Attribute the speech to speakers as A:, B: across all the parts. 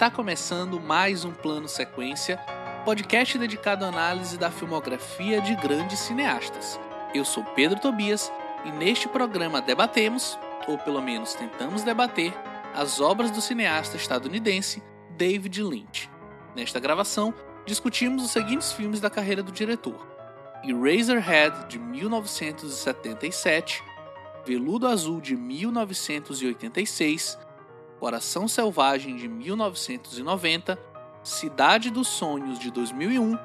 A: Está começando mais um Plano Sequência, podcast dedicado à análise da filmografia de grandes cineastas. Eu sou Pedro Tobias e neste programa debatemos, ou pelo menos tentamos debater, as obras do cineasta estadunidense David Lynch. Nesta gravação, discutimos os seguintes filmes da carreira do diretor: Eraserhead, de 1977, Veludo Azul, de 1986, Coração Selvagem de 1990, Cidade dos Sonhos de 2001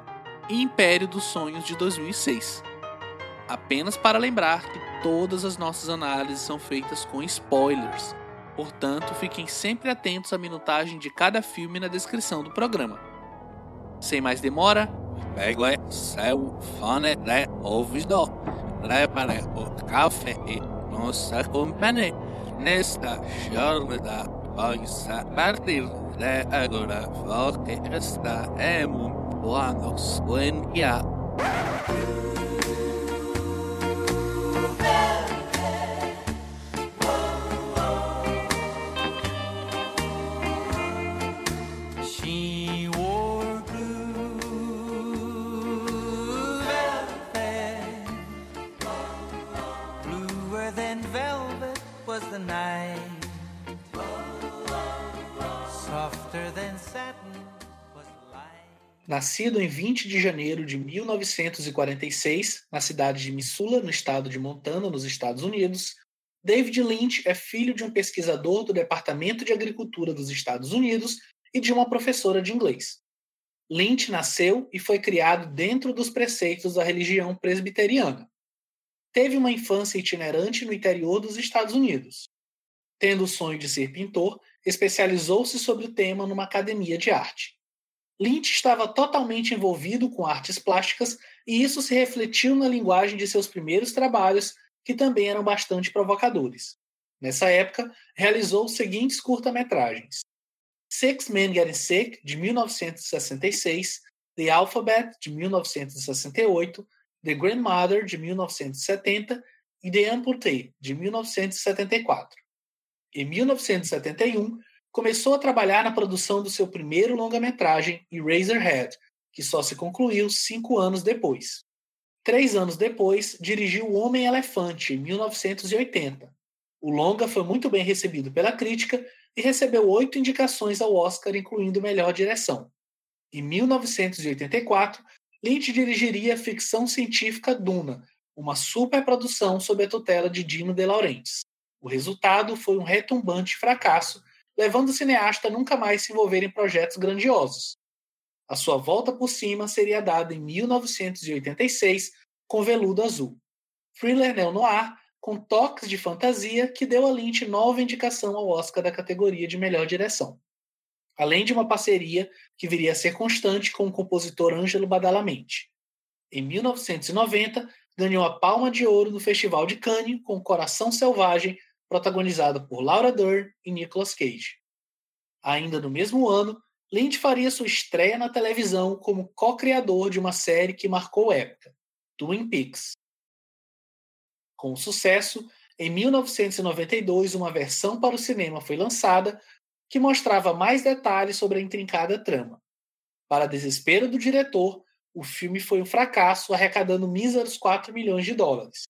A: e Império dos Sonhos de 2006. Apenas para lembrar que todas as nossas análises são feitas com spoilers, portanto fiquem sempre atentos à minutagem de cada filme na descrição do programa. Sem mais demora, pegue seu fone de ouvido, prepare o café e nos acompanhe nesta jornada pois a partir de agora porque está em um plano sueña.
B: Nascido em 20 de janeiro de 1946, na cidade de Missoula, no estado de Montana, nos Estados Unidos, David Lynch é filho de um pesquisador do Departamento de Agricultura dos Estados Unidos e de uma professora de inglês. Lynch nasceu e foi criado dentro dos preceitos da religião presbiteriana. Teve uma infância itinerante no interior dos Estados Unidos. Tendo o sonho de ser pintor, especializou-se sobre o tema numa academia de arte. Lynch estava totalmente envolvido com artes plásticas e isso se refletiu na linguagem de seus primeiros trabalhos, que também eram bastante provocadores. Nessa época, realizou os seguintes curta-metragens: Six Men Getting Sick, de 1966, The Alphabet, de 1968, The Grandmother, de 1970 e The Amputee, de 1974. Em 1971, começou a trabalhar na produção do seu primeiro longa-metragem, Eraserhead, que só se concluiu cinco anos depois. Três anos depois, dirigiu O Homem-Elefante, em 1980. O longa foi muito bem recebido pela crítica e recebeu oito indicações ao Oscar, incluindo melhor direção. Em 1984, Lynch dirigiria a ficção científica Duna, uma superprodução sob a tutela de Dino De Laurentiis. O resultado foi um retumbante fracasso, levando o cineasta a nunca mais se envolver em projetos grandiosos. A sua volta por cima seria dada em 1986 com Veludo Azul. Thriller neo-noir com toques de fantasia que deu a Lynch nova indicação ao Oscar da categoria de melhor direção. Além de uma parceria que viria a ser constante com o compositor Ângelo Badalamenti. Em 1990, ganhou a Palma de Ouro no Festival de Cannes com Coração Selvagem, protagonizado por Laura Dern e Nicolas Cage. Ainda no mesmo ano, Lynch faria sua estreia na televisão como co-criador de uma série que marcou época, Twin Peaks. Com sucesso, em 1992 uma versão para o cinema foi lançada que mostrava mais detalhes sobre a intrincada trama. Para desespero do diretor, o filme foi um fracasso, arrecadando míseros 4 milhões de dólares.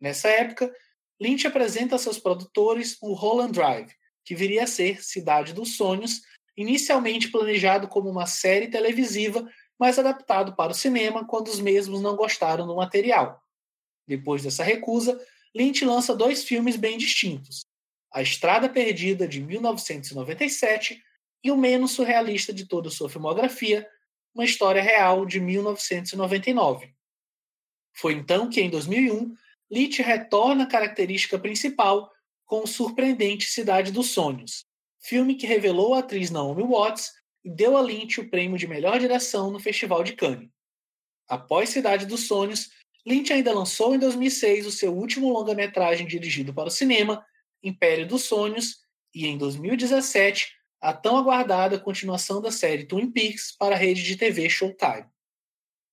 B: Nessa época, Lynch apresenta a seus produtores o Holland Drive, que viria a ser Cidade dos Sonhos, inicialmente planejado como uma série televisiva, mas adaptado para o cinema quando os mesmos não gostaram do material. Depois dessa recusa, Lynch lança dois filmes bem distintos: A Estrada Perdida, de 1997, e o menos surrealista de toda sua filmografia, Uma História Real, de 1999. Foi então que, em 2001, Lynch retorna à característica principal com o surpreendente Cidade dos Sonhos, filme que revelou a atriz Naomi Watts e deu a Lynch o prêmio de melhor direção no Festival de Cannes. Após Cidade dos Sonhos, Lynch ainda lançou em 2006 o seu último longa-metragem dirigido para o cinema, Império dos Sonhos, e em 2017, a tão aguardada continuação da série Twin Peaks para a rede de TV Showtime.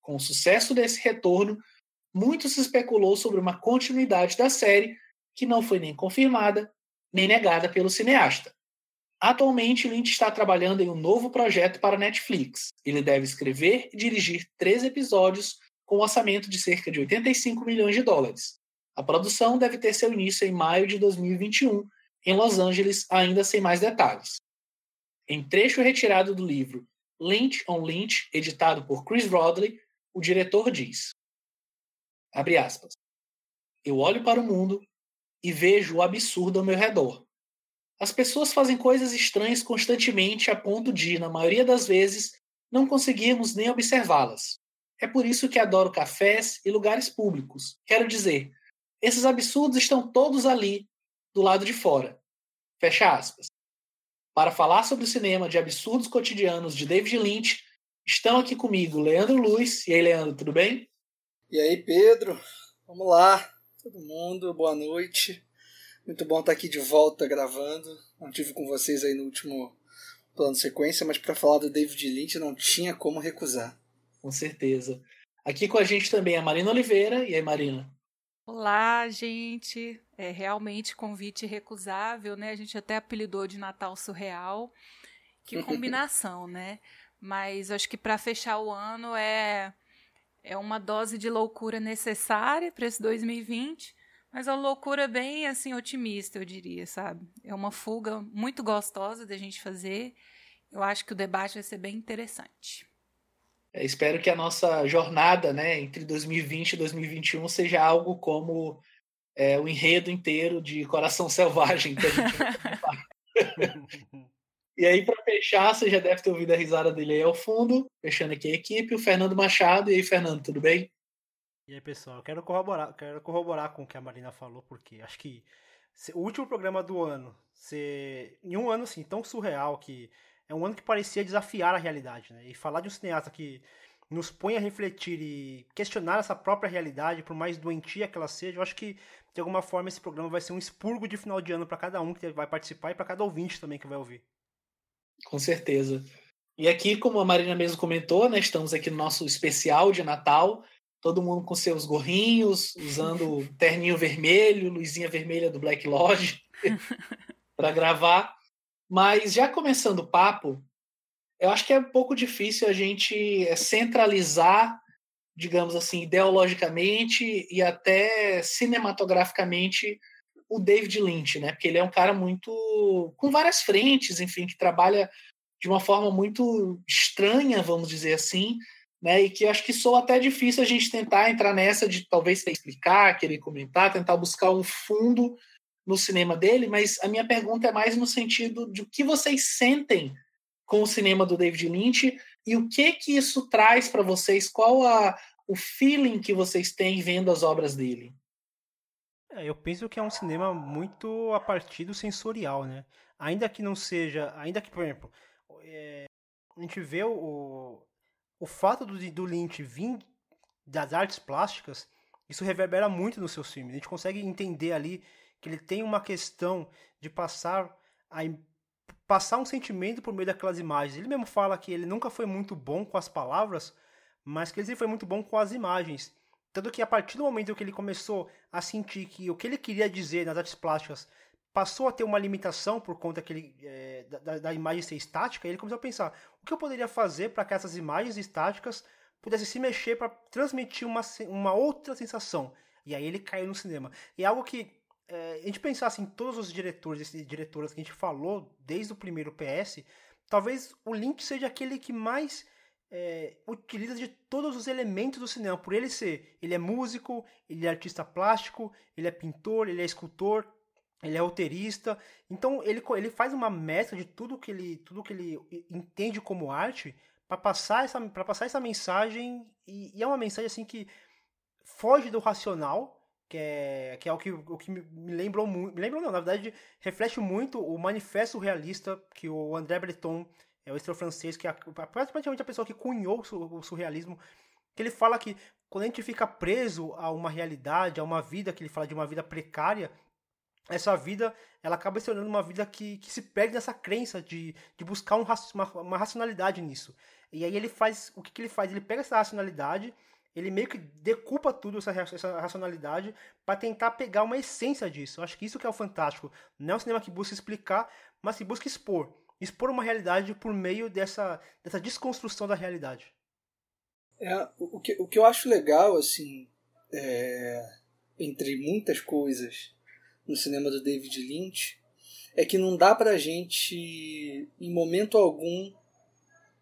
B: Com o sucesso desse retorno, muito se especulou sobre uma continuidade da série, que não foi nem confirmada nem negada pelo cineasta. Atualmente, Lynch está trabalhando em um novo projeto para Netflix. Ele deve escrever e dirigir três episódios com um orçamento de cerca de 85 milhões de dólares. A produção deve ter seu início em maio de 2021, em Los Angeles, ainda sem mais detalhes. Em trecho retirado do livro Lynch on Lynch, editado por Chris Rodley, o diretor diz: abre aspas. Eu olho para o mundo e vejo o absurdo ao meu redor. As pessoas fazem coisas estranhas constantemente a ponto de, na maioria das vezes, não conseguirmos nem observá-las. É por isso que adoro cafés e lugares públicos. Quero dizer, esses absurdos estão todos ali, do lado de fora. Fecha aspas. Para falar sobre o cinema de absurdos cotidianos de David Lynch, estão aqui comigo Leandro Luiz. E aí, Leandro, tudo bem?
C: E aí, Pedro? Vamos lá, todo mundo, boa noite. Muito bom estar aqui de volta gravando. Não tive com vocês aí no último plano de sequência, mas para falar do David Lynch não tinha como recusar.
B: Com certeza. Aqui com a gente também a Marina Oliveira. E aí, Marina?
D: Olá, gente. É realmente convite recusável, né? A gente até apelidou de Natal Surreal. Que combinação, né? Mas acho que para fechar o ano é é uma dose de loucura necessária para esse 2020, mas uma loucura bem assim otimista, eu diria, sabe? É uma fuga muito gostosa da gente fazer. Eu acho que o debate vai ser bem interessante.
B: É, espero que a nossa jornada né, entre 2020 e 2021 seja algo como é, o enredo inteiro de Coração Selvagem que a gente E aí, para fechar, você já deve ter ouvido a risada dele aí ao fundo, fechando aqui a equipe, o Fernando Machado. E aí, Fernando, tudo bem?
E: E aí, pessoal, quero corroborar, quero corroborar com o que a Marina falou, porque acho que o último programa do ano, ser, em um ano assim, tão surreal que é um ano que parecia desafiar a realidade, né? E falar de um cineasta que nos põe a refletir e questionar essa própria realidade, por mais doentia que ela seja, eu acho que de alguma forma esse programa vai ser um expurgo de final de ano para cada um que vai participar e para cada ouvinte também que vai ouvir.
B: Com certeza. E aqui, como a Marina mesmo comentou, né, estamos aqui no nosso especial de Natal, todo mundo com seus gorrinhos, usando terninho vermelho, luzinha vermelha do Black Lodge para gravar. Mas já começando o papo, eu acho que é um pouco difícil a gente é, centralizar, digamos assim, ideologicamente e até cinematograficamente o David Lynch, né? Porque ele é um cara muito com várias frentes, enfim, que trabalha de uma forma muito estranha, vamos dizer assim, né? E que acho que sou até difícil a gente tentar entrar nessa de talvez explicar, querer comentar, tentar buscar um fundo no cinema dele, mas a minha pergunta é mais no sentido de o que vocês sentem com o cinema do David Lynch e o que que isso traz para vocês, qual a, o feeling que vocês têm vendo as obras dele.
E: É, eu penso que é um cinema muito a partir do sensorial, né? Ainda que não seja, ainda que, por exemplo, é, a gente vê o, o fato do, do Lynch vir das artes plásticas, isso reverbera muito no seu filme. A gente consegue entender ali que ele tem uma questão de passar a passar um sentimento por meio daquelas imagens. Ele mesmo fala que ele nunca foi muito bom com as palavras, mas que ele foi muito bom com as imagens. Tanto que a partir do momento que ele começou a sentir que o que ele queria dizer nas artes plásticas passou a ter uma limitação por conta que ele, é, da, da, imagem ser estática, ele começou a pensar o que eu poderia fazer para que essas imagens estáticas pudessem se mexer para transmitir uma, uma outra sensação. E aí ele caiu no cinema. E é algo que é, a gente pensasse em todos os diretores e diretoras que a gente falou desde o primeiro PS, talvez o Lynch seja aquele que mais é, utiliza de todos os elementos do cinema. Por ele ser, ele é músico, ele é artista plástico, ele é pintor, ele é escultor, ele é roteirista. Então ele, ele faz uma mescla de tudo que ele, tudo que ele entende como arte para passar essa, para passar essa mensagem e, e é uma mensagem assim que foge do racional que é, que é o que, o que me lembrou muito. Me lembrou, não, na verdade, reflete muito o manifesto realista que o André Breton, é o escritor francês, que é praticamente a pessoa que cunhou o surrealismo, que ele fala que quando a gente fica preso a uma realidade, a uma vida, que ele fala de uma vida precária, essa vida ela acaba se tornando uma vida que, que se perde nessa crença de, de buscar um, uma, uma racionalidade nisso. E aí ele faz, o que, que ele faz? Ele pega essa racionalidade ele meio que decupa tudo essa, essa racionalidade para tentar pegar uma essência disso. Eu acho que isso que é o fantástico. Não é um cinema que busca explicar, mas se busca expor. Expor uma realidade por meio dessa, dessa desconstrução da realidade.
C: É, o, que, o que eu acho legal, assim, é, entre muitas coisas no cinema do David Lynch, é que não dá pra gente, em momento algum,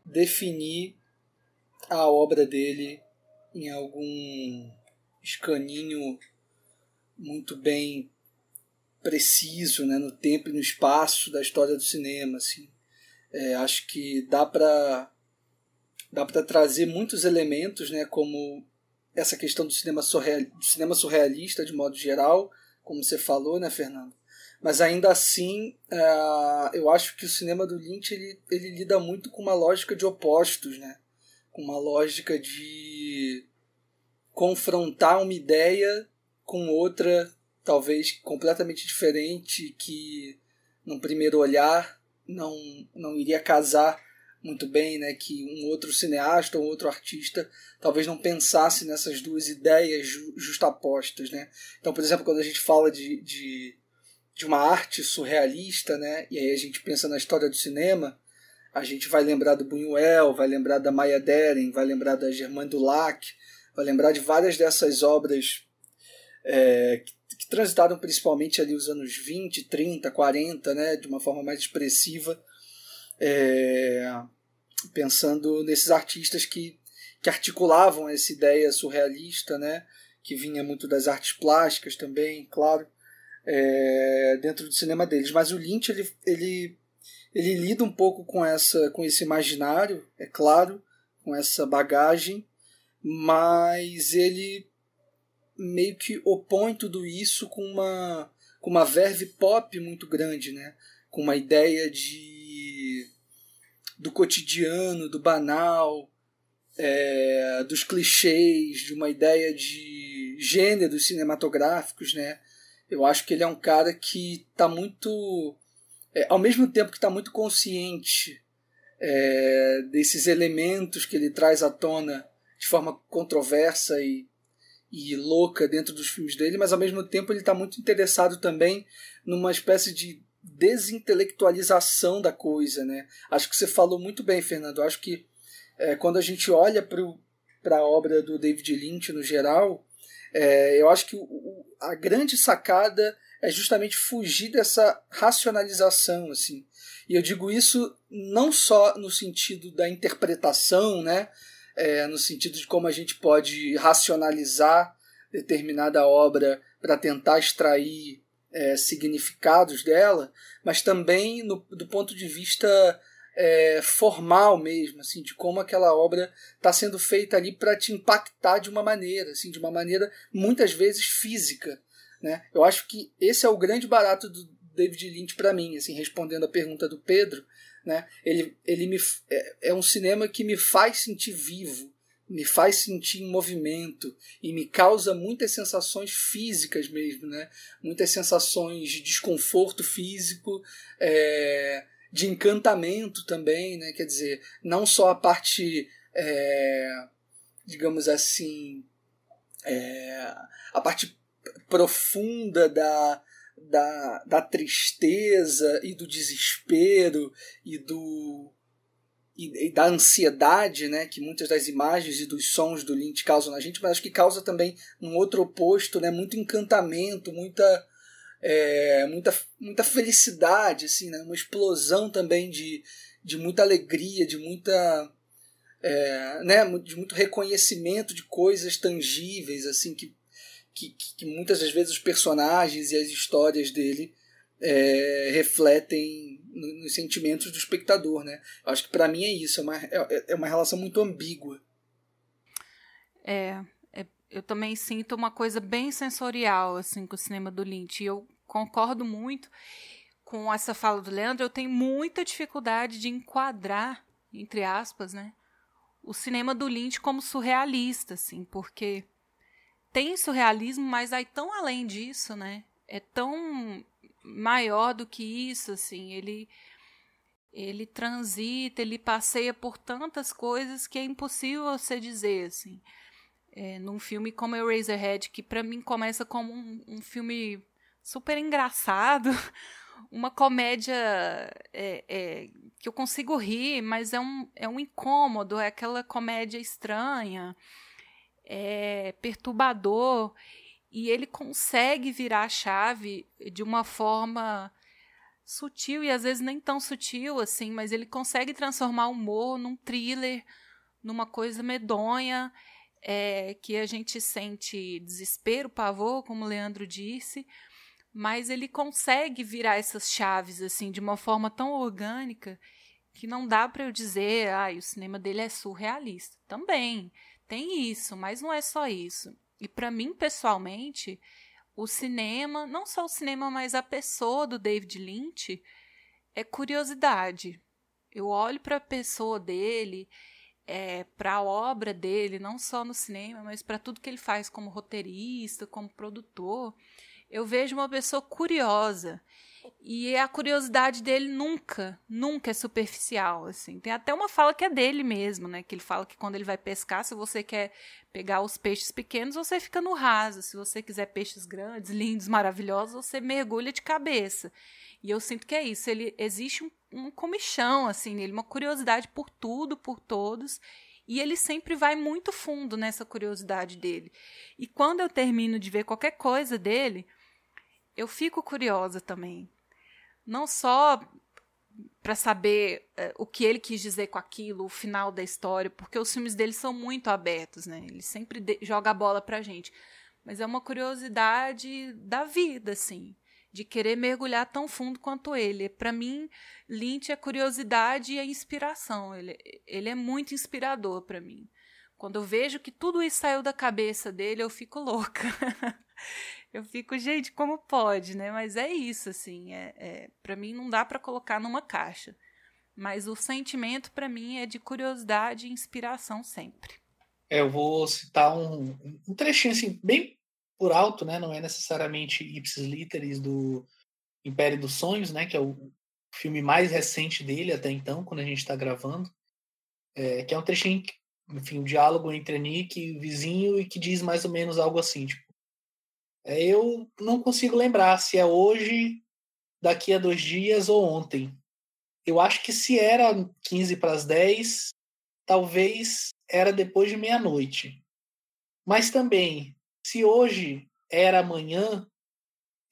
C: definir a obra dele em algum escaninho muito bem preciso né, no tempo e no espaço da história do cinema. Assim. É, acho que dá para dá para trazer muitos elementos, né, como essa questão do cinema, surreal, do cinema surrealista de modo geral, como você falou, né, Fernando? Mas ainda assim, uh, eu acho que o cinema do Lynch ele, ele lida muito com uma lógica de opostos, né? Com uma lógica de confrontar uma ideia com outra, talvez completamente diferente, que num primeiro olhar não, não iria casar muito bem, né? Que um outro cineasta ou outro artista talvez não pensasse nessas duas ideias justapostas, né? Então, por exemplo, quando a gente fala de, de de uma arte surrealista, né? E aí a gente pensa na história do cinema, a gente vai lembrar do Buñuel, vai lembrar da Maya Deren, vai lembrar da Germaine Dulac, vai lembrar de várias dessas obras é, que, que, transitaram principalmente ali os anos 20, 30, 40, né? De uma forma mais expressiva, é, pensando nesses artistas que, que articulavam essa ideia surrealista, né? Que vinha muito das artes plásticas também, claro é, dentro do cinema deles. Mas o Lynch ele, ele, ele lida um pouco com essa com esse imaginário, é claro, com essa bagagem, mas ele meio que opõe tudo isso com uma com uma verve pop muito grande, né? Com uma ideia de do cotidiano, do banal, é, dos clichês, de uma ideia de gêneros cinematográficos, né? Eu acho que ele é um cara que está muito. É, ao mesmo tempo que está muito consciente é, desses elementos que ele traz à tona de forma controversa e, e louca dentro dos filmes dele, mas ao mesmo tempo ele está muito interessado também numa espécie de desintelectualização da coisa. Né? Acho que você falou muito bem, Fernando. Acho que é, quando a gente olha para a obra do David Lynch no geral, é, eu acho que o, a grande sacada é justamente fugir dessa racionalização, assim. E eu digo isso não só no sentido da interpretação, né? É, no sentido de como a gente pode racionalizar determinada obra para tentar extrair é, significados dela, mas também no, do ponto de vista é, formal mesmo, assim, de como aquela obra está sendo feita ali para te impactar de uma maneira, assim, de uma maneira muitas vezes física, né? Eu acho que esse é o grande barato do David Lynch para mim, assim, respondendo a pergunta do Pedro, né? Ele, ele me é, é um cinema que me faz sentir vivo, me faz sentir em movimento e me causa muitas sensações físicas mesmo, né? Muitas sensações de desconforto físico, é, de encantamento também, né? Quer dizer, não só a parte, é, digamos assim, é, a parte profunda da, da, da tristeza e do desespero e do e, e, da ansiedade, né, que muitas das imagens e dos sons do Lynch causam na gente, mas acho que causa também um outro oposto, né, muito encantamento, muita é, muita, muita felicidade, assim, né? uma explosão também de, de muita alegria, de muita. É, né? de muito reconhecimento de coisas tangíveis, assim, que, que, que muitas das vezes os personagens e as histórias dele é, refletem nos sentimentos do espectador, né? Eu acho que para mim é isso, é uma, é, é uma relação muito ambígua.
D: É, é, eu também sinto uma coisa bem sensorial assim com o cinema do Lynch. Eu concordo muito com essa fala do Leandro. Eu tenho muita dificuldade de enquadrar, entre aspas, né, o cinema do Lynch como surrealista, assim, porque tem surrealismo, mas aí tão além disso, né? É tão maior do que isso, assim. Ele ele transita, ele passeia por tantas coisas que é impossível você dizer, assim. É, num filme como Eraserhead, que para mim começa como um, um filme super engraçado, uma comédia é, é, que eu consigo rir, mas é um, é um incômodo, é aquela comédia estranha, é perturbador, e ele consegue virar a chave de uma forma sutil e às vezes nem tão sutil assim, mas ele consegue transformar o humor num thriller, numa coisa medonha, é, que a gente sente desespero, pavor, como o Leandro disse, mas ele consegue virar essas chaves assim de uma forma tão orgânica que não dá para eu dizer, ah, o cinema dele é surrealista. Também tem isso, mas não é só isso. E para mim pessoalmente, o cinema, não só o cinema, mas a pessoa do David Lynch é curiosidade. Eu olho para a pessoa dele, é, para a obra dele, não só no cinema, mas para tudo que ele faz como roteirista, como produtor eu vejo uma pessoa curiosa. E a curiosidade dele nunca, nunca é superficial, assim. Tem até uma fala que é dele mesmo, né? Que ele fala que quando ele vai pescar, se você quer pegar os peixes pequenos, você fica no raso. Se você quiser peixes grandes, lindos, maravilhosos, você mergulha de cabeça. E eu sinto que é isso. Ele existe um, um comichão, assim, nele, uma curiosidade por tudo, por todos. E ele sempre vai muito fundo nessa curiosidade dele. E quando eu termino de ver qualquer coisa dele, eu fico curiosa também. Não só para saber uh, o que ele quis dizer com aquilo, o final da história, porque os filmes dele são muito abertos, né? Ele sempre joga a bola pra gente. Mas é uma curiosidade da vida, assim, de querer mergulhar tão fundo quanto ele. Para mim, Lynch é curiosidade e é inspiração. Ele, ele é muito inspirador para mim. Quando eu vejo que tudo isso saiu da cabeça dele, eu fico louca. eu fico, gente, como pode, né? Mas é isso, assim. É, é para mim não dá para colocar numa caixa. Mas o sentimento para mim é de curiosidade e inspiração sempre.
B: É, eu vou citar um, um trechinho assim, bem por alto, né? Não é necessariamente ipsis literis do Império dos Sonhos, né? Que é o filme mais recente dele até então, quando a gente está gravando. É, que é um trechinho, enfim, um diálogo entre a Nick e o vizinho e que diz mais ou menos algo assim, tipo, é, eu não consigo lembrar se é hoje, daqui a dois dias ou ontem. Eu acho que se era 15 para as 10, talvez era depois de meia-noite. Mas também, se hoje era amanhã,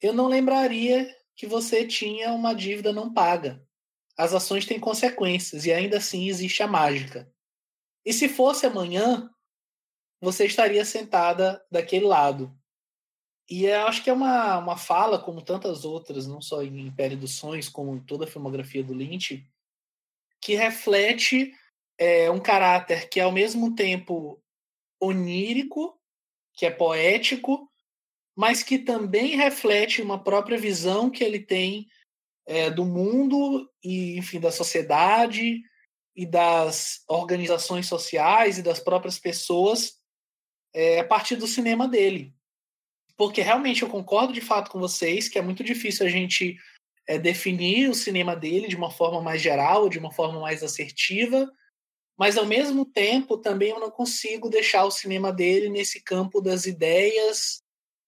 B: eu não lembraria que você tinha uma dívida não paga. As ações têm consequências e ainda assim existe a mágica. E se fosse amanhã, você estaria sentada daquele lado. E eu acho que é uma, uma fala, como tantas outras, não só em Império dos Sonhos, como em toda a filmografia do Lynch, que reflete é, um caráter que é ao mesmo tempo onírico, que é poético, mas que também reflete uma própria visão que ele tem é, do mundo e, enfim, da sociedade e das organizações sociais e das próprias pessoas é, a partir do cinema dele. Porque realmente eu concordo de fato com vocês que é muito difícil a gente é, definir o cinema dele de uma forma mais geral, de uma forma mais assertiva, mas ao mesmo tempo também eu não consigo deixar o cinema dele nesse campo das ideias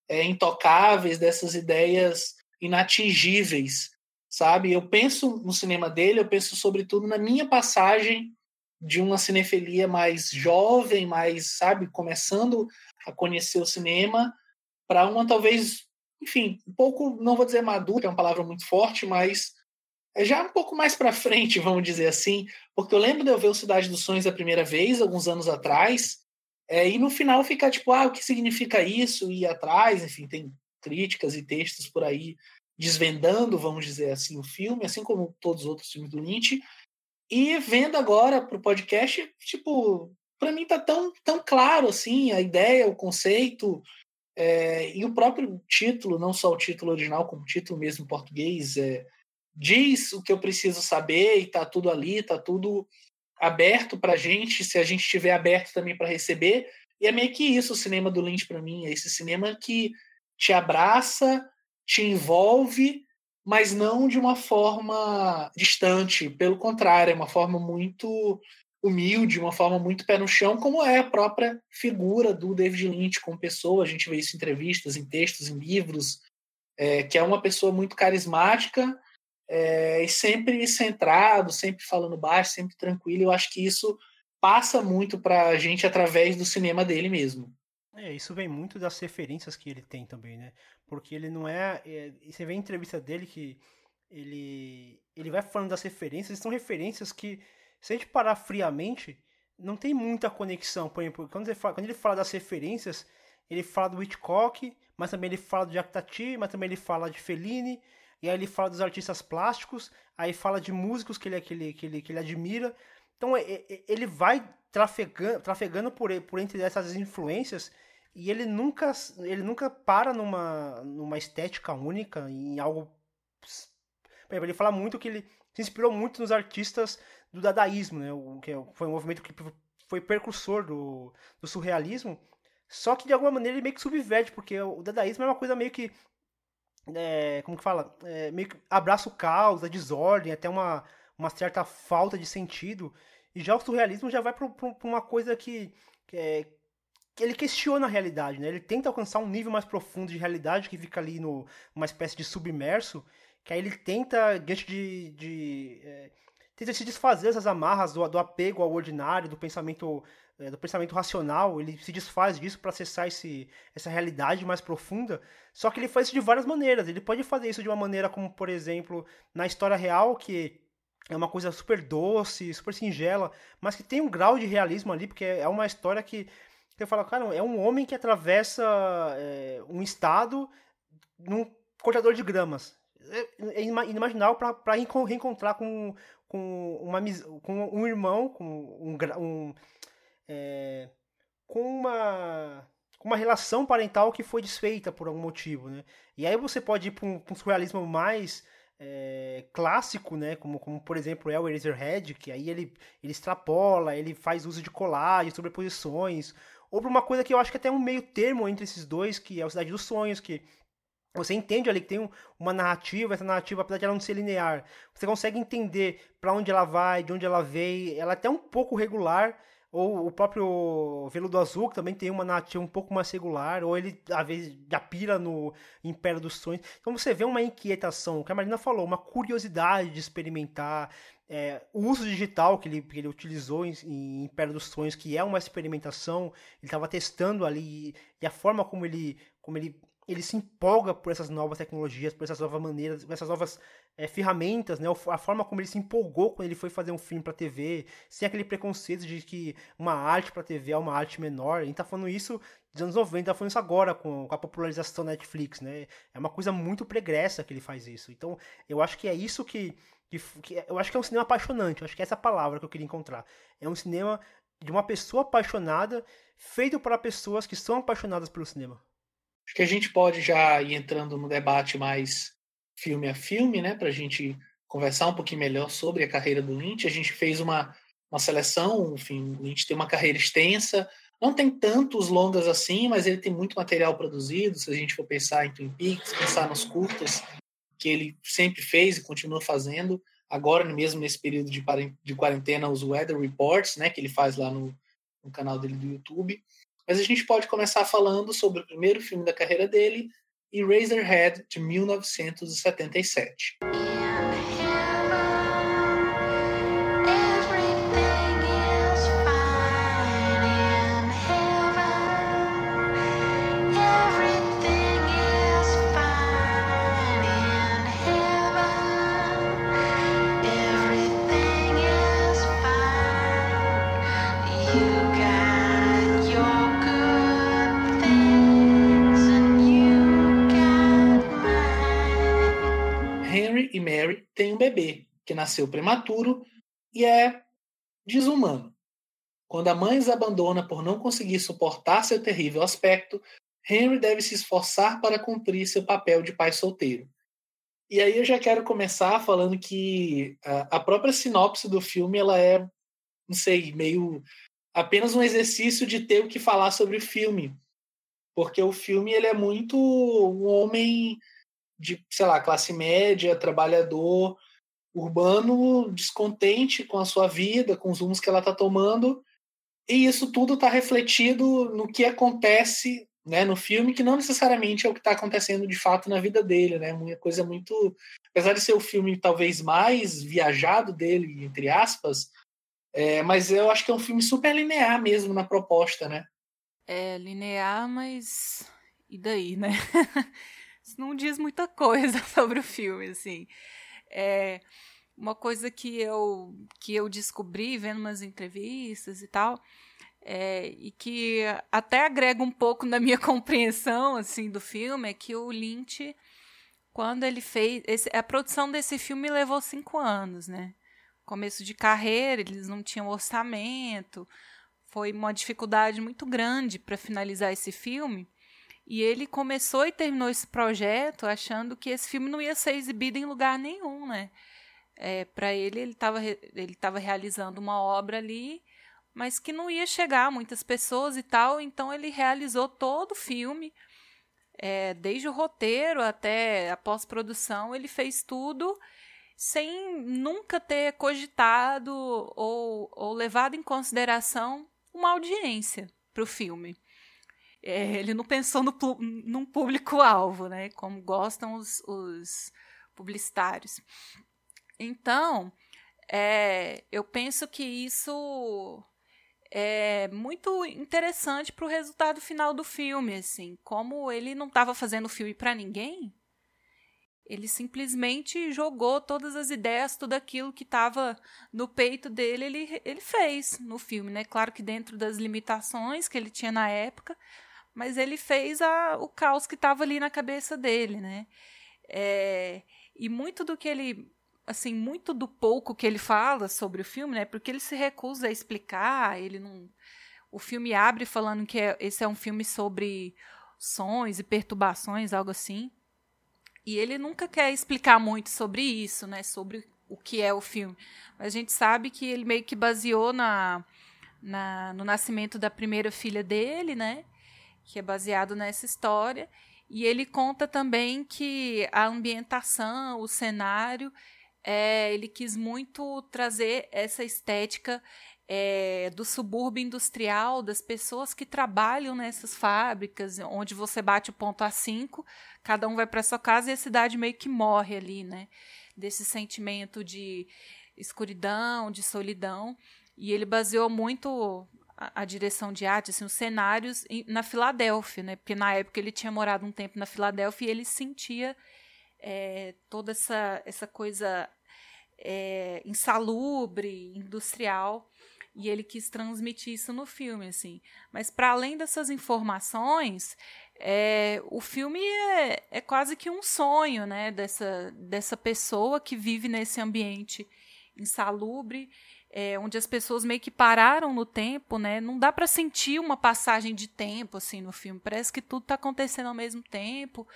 B: é, intocáveis, dessas ideias inatingíveis, sabe? Eu penso no cinema dele, eu penso sobretudo na minha passagem de uma cinefilia mais jovem, mais, sabe, começando a conhecer o cinema, para uma talvez, enfim, um pouco, não vou dizer madura, é uma palavra muito forte, mas é já um pouco mais para frente, vamos dizer assim, porque eu lembro de eu ver o Cidade dos Sonhos a primeira vez, alguns anos atrás, é, e no final ficar tipo, ah, o que significa isso? E ir atrás, enfim, tem críticas e textos por aí desvendando, vamos dizer assim, o filme, assim como todos os outros filmes do Lynch. E vendo agora para o podcast, tipo, para mim tá tão, tão claro assim a ideia, o conceito, é, e o próprio título, não só o título original, como o título mesmo em português, é, diz o que eu preciso saber e está tudo ali, está tudo aberto para gente, se a gente estiver aberto também para receber. E é meio que isso o cinema do Lynch para mim, é esse cinema que te abraça, te envolve, mas não de uma forma distante, pelo contrário, é uma forma muito humilde, uma forma muito pé no chão, como é a própria figura do David Lynch como pessoa. A gente vê isso em entrevistas, em textos, em livros, é, que é uma pessoa muito carismática, é, e sempre centrado, sempre falando baixo, sempre tranquilo. Eu acho que isso passa muito para a gente através do cinema dele mesmo.
E: É, isso vem muito das referências que ele tem também, né? Porque ele não é. é você vê em entrevista dele que ele, ele vai falando das referências, são referências que, se a gente parar friamente, não tem muita conexão. Por exemplo, quando ele fala, quando ele fala das referências, ele fala do Hitchcock, mas também ele fala do Jacques Tati, mas também ele fala de Fellini, e aí ele fala dos artistas plásticos, aí fala de músicos que ele, que ele, que ele, que ele admira. Então ele vai trafegando, trafegando por, por entre essas influências e ele nunca, ele nunca para numa, numa estética única, em algo. Ele fala muito que ele se inspirou muito nos artistas do dadaísmo, né? O, que é foi um movimento que foi precursor do, do surrealismo. Só que de alguma maneira ele meio que subverte, porque o dadaísmo é uma coisa meio que. É, como que fala? É, meio que abraça o caos, a desordem, até uma, uma certa falta de sentido. E já o surrealismo já vai para uma coisa que, que, é, que, ele questiona a realidade, né? Ele tenta alcançar um nível mais profundo de realidade que fica ali no uma espécie de submerso, que aí ele tenta diante de, de é, tenta se desfazer dessas amarras do, do apego ao ordinário, do pensamento é, do pensamento racional, ele se desfaz disso para acessar esse, essa realidade mais profunda. Só que ele faz isso de várias maneiras. Ele pode fazer isso de uma maneira como, por exemplo, na história real, que é uma coisa super doce, super singela, mas que tem um grau de realismo ali, porque é uma história que você fala, cara, é um homem que atravessa é, um estado num cortador de gramas. É, é inimaginável para reencontrar com, com, uma, com um irmão, com um, um é, com uma uma relação parental que foi desfeita por algum motivo, né? E aí você pode ir para um, um surrealismo mais é, clássico, né? Como, como por exemplo é o Eraserhead, que aí ele, ele extrapola, ele faz uso de colagem, sobreposições, ou para uma coisa que eu acho que é até um meio termo entre esses dois, que é a Cidade dos Sonhos, que você entende ali que tem uma narrativa, essa narrativa, apesar de ela não ser linear, você consegue entender para onde ela vai, de onde ela veio, ela é até um pouco regular, ou o próprio Veludo Azul, que também tem uma narrativa um pouco mais regular, ou ele, às vezes, já pira no Império dos Sonhos. Então você vê uma inquietação, o que a Marina falou, uma curiosidade de experimentar, é, o uso digital que ele, que ele utilizou em, em Império dos Sonhos, que é uma experimentação, ele estava testando ali, e a forma como ele, como ele ele se empolga por essas novas tecnologias, por essas novas maneiras, por essas novas é, ferramentas, né? A forma como ele se empolgou quando ele foi fazer um filme para TV, sem aquele preconceito de que uma arte para TV é uma arte menor. A gente tá falando isso dos anos 90, tá falando isso agora com, com a popularização da Netflix, né? É uma coisa muito pregressa que ele faz isso. Então, eu acho que é isso que, que, que eu acho que é um cinema apaixonante. Eu acho que é essa palavra que eu queria encontrar. É um cinema de uma pessoa apaixonada, feito para pessoas que são apaixonadas pelo cinema.
B: Acho que a gente pode já ir entrando no debate mais filme a filme, né, para a gente conversar um pouquinho melhor sobre a carreira do Lynch. A gente fez uma, uma seleção, enfim, o Lynch tem uma carreira extensa, não tem tantos longas assim, mas ele tem muito material produzido. Se a gente for pensar em Twin Peaks, pensar nos curtas que ele sempre fez e continua fazendo, agora mesmo nesse período de, quarentena, os Weather Reports, né, que ele faz lá no, no canal dele do YouTube. Mas a gente pode começar falando sobre o primeiro filme da carreira dele, Eraserhead, de 1977. Nasceu prematuro e é desumano. Quando a mãe os abandona por não conseguir suportar seu terrível aspecto, Henry deve se esforçar para cumprir seu papel de pai solteiro. E aí eu já quero começar falando que a própria sinopse do filme ela é, não sei, meio apenas um exercício de ter o que falar sobre o filme, porque o filme ele é muito um homem de, sei lá, classe média, trabalhador, urbano, descontente com a sua vida, com os rumos que ela está tomando, e isso tudo está refletido no que acontece né, no filme, que não necessariamente é o que está acontecendo de fato na vida dele, né? Uma coisa muito apesar de ser o filme talvez mais viajado dele, entre aspas, é, mas eu acho que é um filme super linear mesmo na proposta, né?
D: É linear, mas e daí, né? Isso não diz muita coisa sobre o filme, assim. É uma coisa que eu que eu descobri vendo umas entrevistas e tal, é, e que até agrega um pouco na minha compreensão assim do filme é que o Lynch quando ele fez esse, a produção desse filme levou cinco anos, né? Começo de carreira, eles não tinham orçamento, foi uma dificuldade muito grande para finalizar esse filme. E ele começou e terminou esse projeto achando que esse filme não ia ser exibido em lugar nenhum, né? É, para ele, ele estava ele realizando uma obra ali, mas que não ia chegar a muitas pessoas e tal, então ele realizou todo o filme, é, desde o roteiro até a pós-produção, ele fez tudo sem nunca ter cogitado ou, ou levado em consideração uma audiência para o filme. É, ele não pensou no, num público-alvo, né? Como gostam os, os publicitários. Então, é, eu penso que isso é muito interessante para o resultado final do filme, assim, como ele não estava fazendo filme para ninguém, ele simplesmente jogou todas as ideias, tudo aquilo que estava no peito dele, ele, ele fez no filme, né? Claro que dentro das limitações que ele tinha na época, mas ele fez a, o caos que estava ali na cabeça dele, né? É, e muito do que ele assim, muito do pouco que ele fala sobre o filme, né? Porque ele se recusa a explicar, ele não. O filme abre falando que é, esse é um filme sobre sonhos e perturbações, algo assim. E ele nunca quer explicar muito sobre isso, né? Sobre o que é o filme. Mas a gente sabe que ele meio que baseou na, na, no nascimento da primeira filha dele, né? Que é baseado nessa história. E ele conta também que a ambientação, o cenário, é, ele quis muito trazer essa estética é, do subúrbio industrial, das pessoas que trabalham nessas fábricas, onde você bate o ponto a cinco, cada um vai para sua casa e a cidade meio que morre ali, né? Desse sentimento de escuridão, de solidão. E ele baseou muito a, a direção de arte, assim, os cenários na Filadélfia, né? Porque na época ele tinha morado um tempo na Filadélfia e ele sentia é, toda essa, essa coisa é, insalubre, industrial, e ele quis transmitir isso no filme, assim. Mas para além dessas informações, é, o filme é, é, quase que um sonho, né, dessa, dessa pessoa que vive nesse ambiente insalubre, é, onde as pessoas meio que pararam no tempo, né? Não dá para sentir uma passagem de tempo assim no filme. Parece que tudo está acontecendo ao mesmo tempo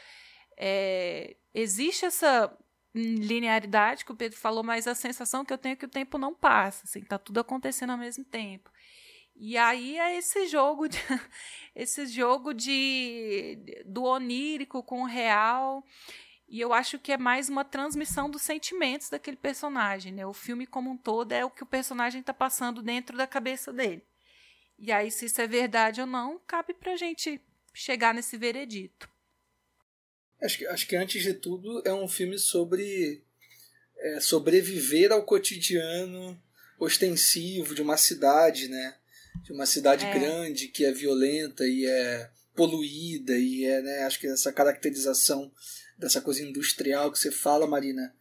D: é, existe essa linearidade que o Pedro falou, mas a sensação que eu tenho é que o tempo não passa, assim, tá tudo acontecendo ao mesmo tempo. E aí é esse jogo de, esse jogo de do onírico com o real. E eu acho que é mais uma transmissão dos sentimentos daquele personagem, né? O filme como um todo é o que o personagem está passando dentro da cabeça dele. E aí, se isso é verdade ou não, cabe pra gente chegar nesse veredito.
C: Acho que, acho que antes de tudo é um filme sobre é, sobreviver ao cotidiano ostensivo de uma cidade, né? De uma cidade é. grande que é violenta e é poluída e é, né? Acho que essa caracterização dessa coisa industrial que você fala, Marina,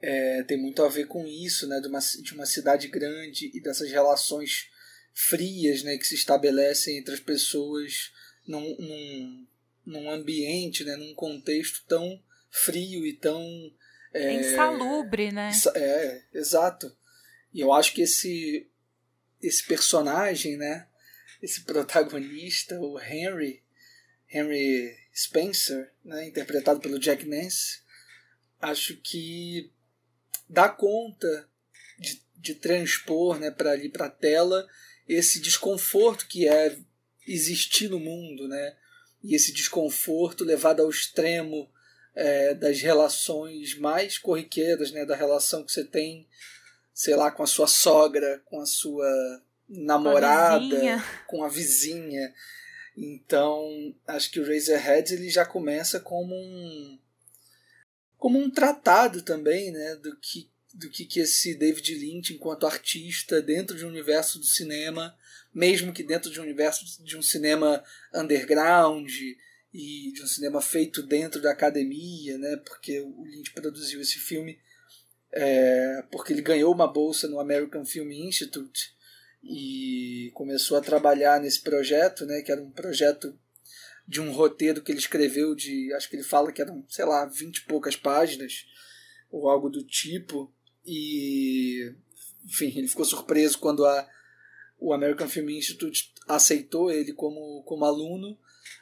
C: é, tem muito a ver com isso, né? De uma, de uma cidade grande e dessas relações frias, né? Que se estabelecem entre as pessoas num, num num ambiente, né, num contexto tão frio e tão
D: é, insalubre, né?
C: É, exato. E eu acho que esse esse personagem, né, esse protagonista, o Henry, Henry Spencer, né, interpretado pelo Jack Nance, acho que dá conta de, de transpor, né, para ali para a tela esse desconforto que é existir no mundo, né? e esse desconforto levado ao extremo é, das relações mais corriqueiras, né, da relação que você tem, sei lá, com a sua sogra, com a sua namorada, a com a vizinha. Então, acho que o Razorhead ele já começa como um como um tratado também, né, do que do que, que esse David Lynch, enquanto artista, dentro de um universo do cinema, mesmo que dentro de um universo de um cinema underground e de um cinema feito dentro da academia, né, porque o Lynch produziu esse filme é, porque ele ganhou uma bolsa no American Film Institute e começou a trabalhar nesse projeto, né, que era um projeto de um roteiro que ele escreveu de, acho que ele fala que eram, sei lá, vinte e poucas páginas ou algo do tipo, e enfim, ele ficou surpreso quando a, o American Film Institute aceitou ele como, como aluno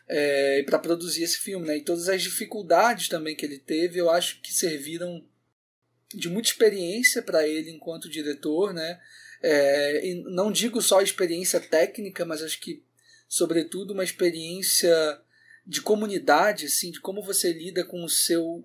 C: é, para produzir esse filme, né? E todas as dificuldades também que ele teve, eu acho que serviram de muita experiência para ele enquanto diretor, né? É, e não digo só experiência técnica, mas acho que sobretudo uma experiência de comunidade, assim, de como você lida com o seu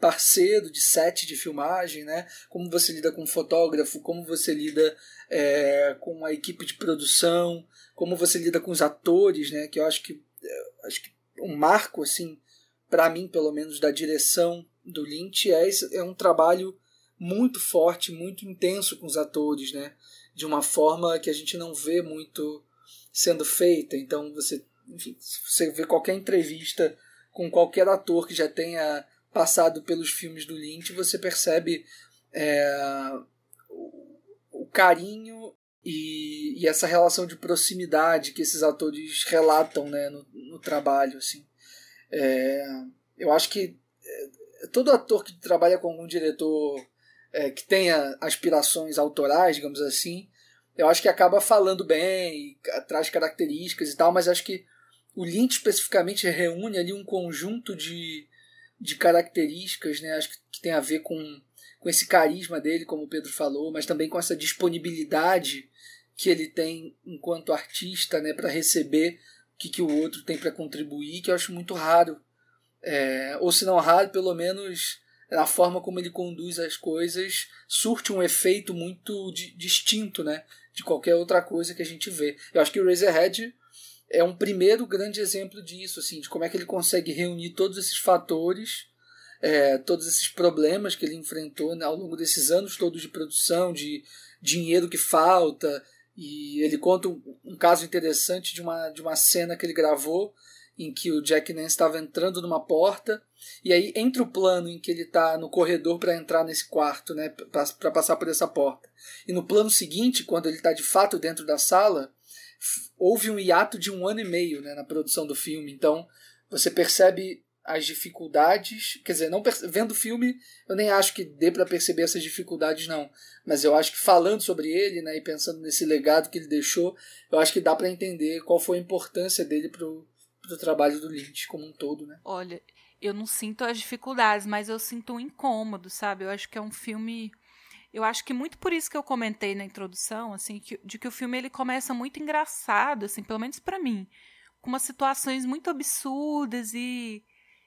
C: parceiro de set de filmagem, né? Como você lida com o fotógrafo, como você lida é, com a equipe de produção, como você lida com os atores, né? Que eu acho que é, acho que um marco assim para mim, pelo menos, da direção do Lynch é, é um trabalho muito forte, muito intenso com os atores, né? De uma forma que a gente não vê muito sendo feita. Então você, enfim, você vê qualquer entrevista com qualquer ator que já tenha passado pelos filmes do Lynch, você percebe é, o, o, carinho e, e, essa relação de proximidade que esses atores relatam né, no, no trabalho. Assim. É, eu acho que é, todo ator que trabalha com algum diretor é, que tenha aspirações autorais, digamos assim, eu acho que acaba falando bem, traz características e tal, mas acho que o Lynch especificamente reúne ali um conjunto de, de características, né? Acho que tem a ver com, com esse carisma dele, como o Pedro falou, mas também com essa disponibilidade que ele tem enquanto artista, né, para receber o que, que o outro tem para contribuir, que eu acho muito raro. É, ou se não raro, pelo menos a forma como ele conduz as coisas surte um efeito muito di distinto, né, de qualquer outra coisa que a gente vê. Eu acho que o Razorhead é um primeiro grande exemplo disso, assim, de como é que ele consegue reunir todos esses fatores, é, todos esses problemas que ele enfrentou né, ao longo desses anos todos de produção, de dinheiro que falta. E ele conta um, um caso interessante de uma, de uma cena que ele gravou em que o Jack Nance estava entrando numa porta e aí entre o plano em que ele está no corredor para entrar nesse quarto, né, para passar por essa porta, e no plano seguinte, quando ele está de fato dentro da sala, houve um hiato de um ano e meio né, na produção do filme. Então você percebe as dificuldades, quer dizer, não vendo o filme, eu nem acho que dê para perceber essas dificuldades não, mas eu acho que falando sobre ele, né, e pensando nesse legado que ele deixou, eu acho que dá para entender qual foi a importância dele pro, pro trabalho do Lynch como um todo, né?
D: Olha, eu não sinto as dificuldades, mas eu sinto um incômodo, sabe? Eu acho que é um filme eu acho que muito por isso que eu comentei na introdução, assim, que, de que o filme ele começa muito engraçado, assim, pelo menos para mim, com umas situações muito absurdas e,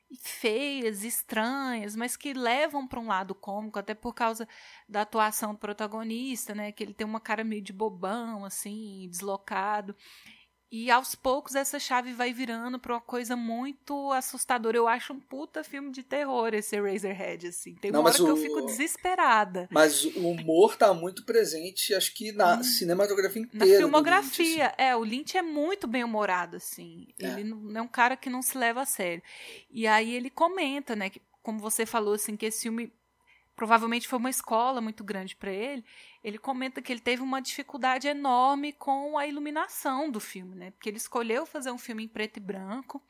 D: e feias, e estranhas, mas que levam para um lado cômico, até por causa da atuação do protagonista, né, que ele tem uma cara meio de bobão, assim, deslocado. E aos poucos essa chave vai virando para uma coisa muito assustadora. Eu acho um puta filme de terror esse Razorhead, assim. Tem uma Não, hora que eu fico desesperada.
C: Mas o humor tá muito presente, acho que na hum. cinematografia inteira.
D: Na filmografia, Lynch, assim. é. O Lynch é muito bem humorado, assim. É. Ele não é um cara que não se leva a sério. E aí ele comenta, né, que, como você falou, assim, que esse filme provavelmente foi uma escola muito grande para ele ele comenta que ele teve uma dificuldade enorme com a iluminação do filme, né? Porque ele escolheu fazer um filme em preto e branco.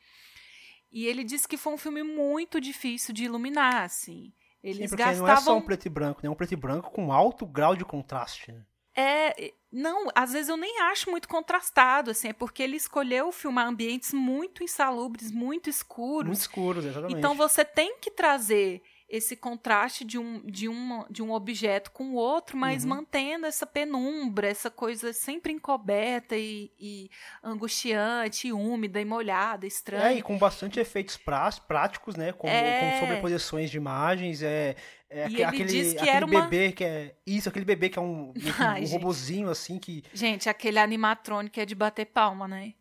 D: E ele disse que foi um filme muito difícil de iluminar, assim. Eles
E: Sim,
D: gastavam...
E: não é só um preto e branco, né? É um preto e branco com alto grau de contraste, né?
D: É, não, às vezes eu nem acho muito contrastado, assim, é porque ele escolheu filmar ambientes muito insalubres, muito escuros.
E: Muito escuros, exatamente.
D: Então você tem que trazer esse contraste de um, de um, de um objeto com o outro, mas uhum. mantendo essa penumbra, essa coisa sempre encoberta e, e angustiante, e úmida e molhada, estranha.
E: É, e com bastante efeitos práticos, né? Como, é... com sobreposições de imagens, é, é
D: e
E: aquele,
D: disse que
E: aquele bebê
D: uma...
E: que é. Isso, aquele bebê que é um, um, Ai, um robozinho assim que.
D: Gente, aquele animatrônico é de bater palma, né?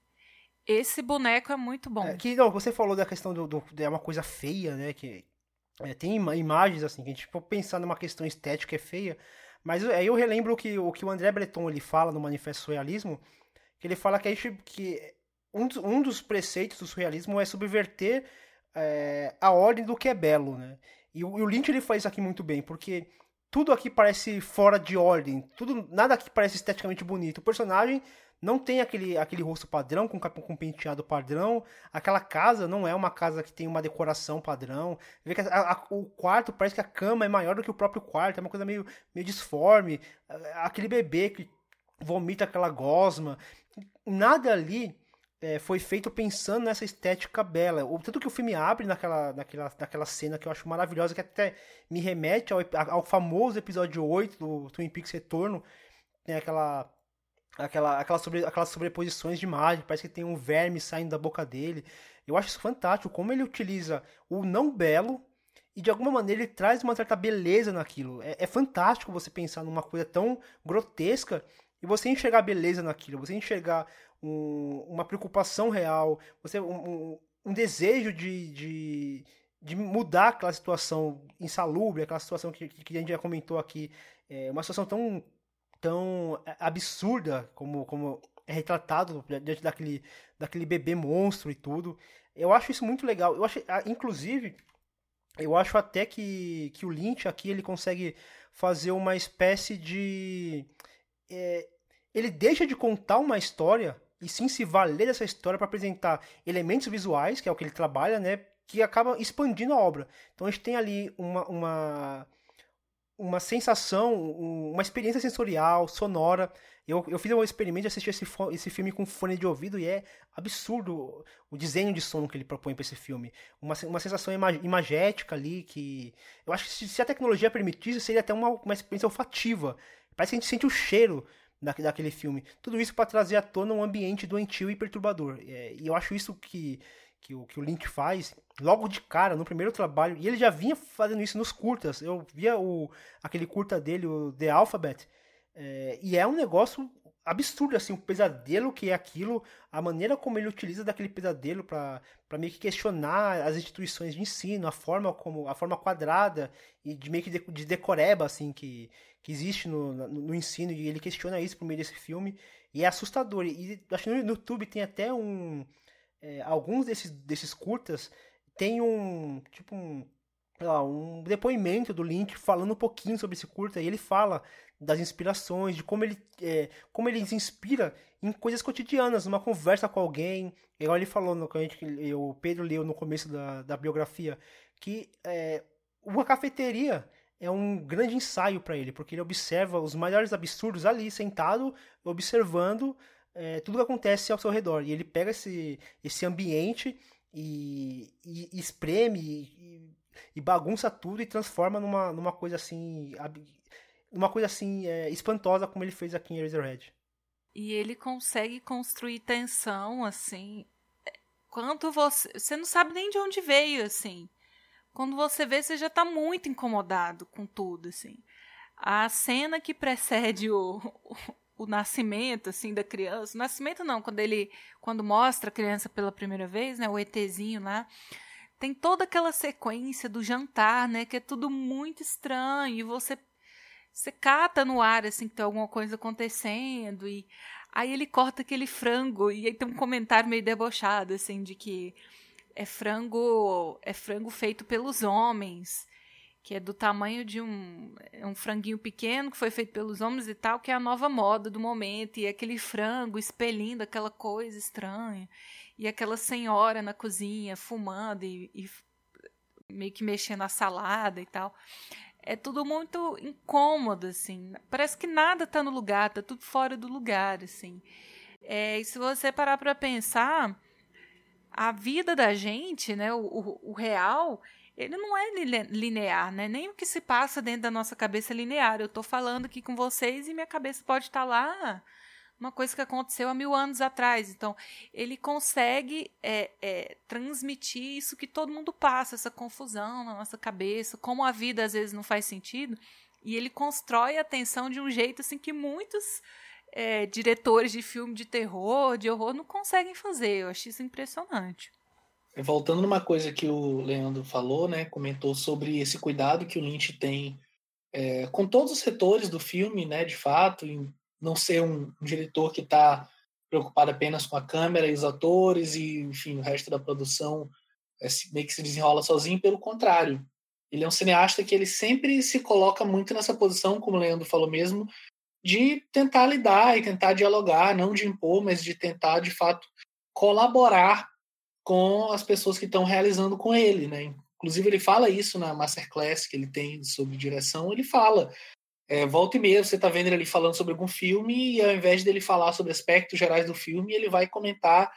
D: Esse boneco é muito bom. É,
E: que não, você falou da questão do, do, é uma coisa feia, né? Que É, tem ima imagens assim, que a gente for pensar numa questão estética é feia, mas aí eu relembro que, o que o André Breton ele fala no Manifesto Surrealismo, que ele fala que, a gente, que um, dos, um dos preceitos do surrealismo é subverter é, a ordem do que é belo, né? E o, e o Lynch ele faz isso aqui muito bem, porque tudo aqui parece fora de ordem, tudo nada aqui parece esteticamente bonito. O personagem não tem aquele, aquele rosto padrão, com, com penteado padrão. Aquela casa não é uma casa que tem uma decoração padrão. Vê que a, a, o quarto parece que a cama é maior do que o próprio quarto, é uma coisa meio, meio disforme. Aquele bebê que vomita aquela gosma. Nada ali é, foi feito pensando nessa estética bela. O, tanto que o filme abre naquela, naquela, naquela cena que eu acho maravilhosa, que até me remete ao, ao famoso episódio 8 do Twin Peaks Retorno. Tem aquela aquela, aquela, sobre, aquelas sobreposições de imagem, parece que tem um verme saindo da boca dele. Eu acho isso fantástico, como ele utiliza o não belo e de alguma maneira ele traz uma certa beleza naquilo. É, é fantástico você pensar numa coisa tão grotesca e você enxergar beleza naquilo, você enxergar um, uma preocupação real, você um, um, um desejo de, de, de, mudar aquela situação insalubre, aquela situação que, que a gente já comentou aqui, é uma situação tão tão é, absurda como, como é retratado diante daquele, daquele bebê monstro e tudo. Eu acho isso muito legal. Eu acho, inclusive, eu acho até que, que o Lynch aqui ele consegue fazer uma espécie de. É, ele deixa de contar uma história e sim se valer dessa história para apresentar elementos visuais, que é o que ele trabalha, né? Que acaba expandindo a obra. Então a gente tem ali uma, uma uma sensação, uma experiência sensorial, sonora. Eu, eu fiz um experimento de assistir esse, esse filme com fone de ouvido e é absurdo o desenho de som que ele propõe para esse filme. Uma, uma sensação imagética ali que. Eu acho que se, se a tecnologia permitisse, seria até uma, uma experiência olfativa. Parece que a gente sente o cheiro da, daquele filme. Tudo isso para trazer à tona um ambiente doentio e perturbador. É, e eu acho isso que, que, o, que o Link faz logo de cara, no primeiro trabalho, e ele já vinha fazendo isso nos curtas. Eu via o, aquele curta dele, o The Alphabet, é, e é um negócio absurdo, assim, o pesadelo que é aquilo, a maneira como ele utiliza daquele pesadelo para meio que questionar as instituições de ensino, a forma como a forma quadrada e de meio que de, de decoreba, assim, que, que existe no, no, no, ensino, e ele questiona isso por meio desse filme, e é assustador. E acho que no YouTube tem até um. É, alguns desses, desses curtas tem um, tipo um, lá, um depoimento do Lynch falando um pouquinho sobre esse curta e ele fala das inspirações, de como ele, é, como ele se inspira em coisas cotidianas, numa conversa com alguém. Igual ele falou, no, que a gente, o Pedro leu no começo da, da biografia, que é, uma cafeteria é um grande ensaio para ele, porque ele observa os maiores absurdos ali, sentado, observando é, tudo que acontece ao seu redor. E ele pega esse, esse ambiente e, e, e espreme e, e, bagunça tudo e transforma numa, numa coisa assim uma coisa assim é, espantosa como ele fez aqui em Eraserhead.
D: E ele consegue construir tensão assim quando você você não sabe nem de onde veio assim. Quando você vê, você já está muito incomodado com tudo assim. A cena que precede o, o nascimento assim da criança. O nascimento não, quando ele quando mostra a criança pela primeira vez, né, o ETzinho lá, tem toda aquela sequência do jantar, né, que é tudo muito estranho e você você cata no ar assim que tem alguma coisa acontecendo e aí ele corta aquele frango e aí tem um comentário meio debochado assim de que é frango é frango feito pelos homens que é do tamanho de um, é um franguinho pequeno que foi feito pelos homens e tal, que é a nova moda do momento, e aquele frango expelindo aquela coisa estranha, e aquela senhora na cozinha fumando e, e meio que mexendo na salada e tal. É tudo muito incômodo, assim. Parece que nada está no lugar, tá tudo fora do lugar, assim. É, e se você parar para pensar, a vida da gente, né, o, o, o real, ele não é linear, né? Nem o que se passa dentro da nossa cabeça é linear. Eu estou falando aqui com vocês e minha cabeça pode estar tá lá uma coisa que aconteceu há mil anos atrás. Então, ele consegue é, é, transmitir isso que todo mundo passa, essa confusão na nossa cabeça, como a vida às vezes não faz sentido. E ele constrói a tensão de um jeito assim que muitos é, diretores de filme de terror, de horror, não conseguem fazer. Eu acho isso impressionante.
B: Voltando numa coisa que o Leandro falou, né, comentou sobre esse cuidado que o Lynch tem é, com todos os setores do filme, né, de fato, em não ser um diretor que está preocupado apenas com a câmera e os atores e, enfim, o resto da produção é, meio que se desenrola sozinho, pelo contrário. Ele é um cineasta que ele sempre se coloca muito nessa posição, como o Leandro falou mesmo, de tentar lidar e tentar dialogar, não de impor, mas de tentar, de fato, colaborar com as pessoas que estão realizando com ele, né? Inclusive ele fala isso na masterclass que ele tem sobre direção, ele fala é, volta e meia você está vendo ele falando sobre algum filme e ao invés dele falar sobre aspectos gerais do filme, ele vai comentar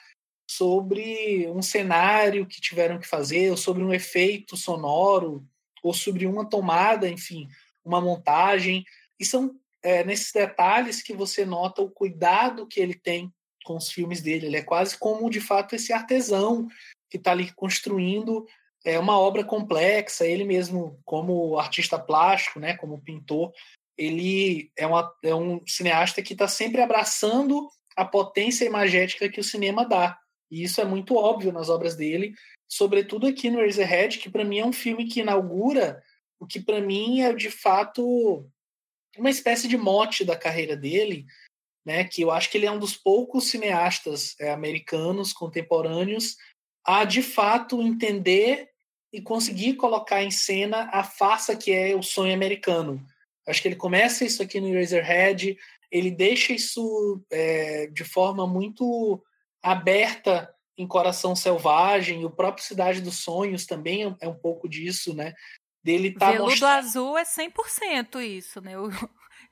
B: sobre um cenário que tiveram que fazer, ou sobre um efeito sonoro, ou sobre uma tomada, enfim, uma montagem. E são é, nesses detalhes que você nota o cuidado que ele tem com os filmes dele. Ele é quase como, de fato, esse artesão que está ali construindo é, uma obra complexa. Ele mesmo, como artista plástico, né, como pintor, ele é, uma, é um cineasta que está sempre abraçando a potência imagética que o cinema dá. E isso é muito óbvio nas obras dele, sobretudo aqui no Razorhead, que para mim é um filme que inaugura o que para mim é de fato uma espécie de mote da carreira dele, né, que eu acho que ele é um dos poucos cineastas é, americanos contemporâneos a de fato entender e conseguir colocar em cena a farsa que é o sonho americano. Acho que ele começa isso aqui no Eraserhead, ele deixa isso é, de forma muito aberta em Coração Selvagem, o próprio Cidade dos Sonhos também é, é um pouco disso, né?
D: Dele tá Veludo mostrando... Azul é 100% isso, né? O...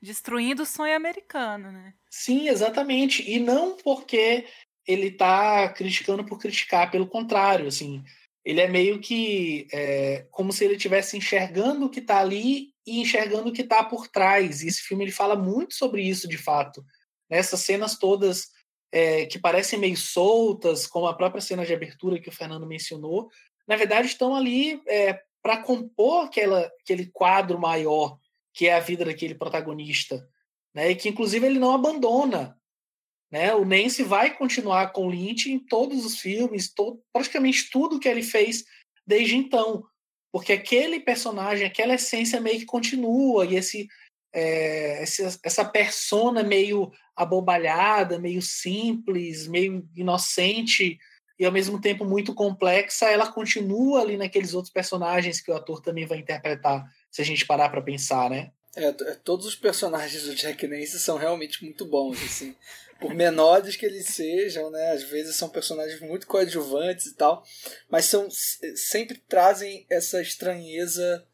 D: Destruindo o sonho americano, né?
B: Sim, exatamente. E não porque ele tá criticando por criticar, pelo contrário, assim, ele é meio que é, como se ele estivesse enxergando o que está ali e enxergando o que está por trás. E esse filme ele fala muito sobre isso, de fato. Nessas cenas todas é, que parecem meio soltas, como a própria cena de abertura que o Fernando mencionou, na verdade estão ali é, para compor aquela, aquele quadro maior que é a vida daquele protagonista, né? E que inclusive ele não abandona. Né? O Nancy vai continuar com Lynch em todos os filmes, todo, praticamente tudo que ele fez desde então porque aquele personagem, aquela essência meio que continua, e esse, é, essa persona meio abobalhada, meio simples, meio inocente e ao mesmo tempo muito complexa, ela continua ali naqueles outros personagens que o ator também vai interpretar, se a gente parar para pensar, né?
C: É, é, todos os personagens do Jack Nance são realmente muito bons, assim por menores que eles sejam, né? Às vezes são personagens muito coadjuvantes e tal, mas são sempre trazem essa estranheza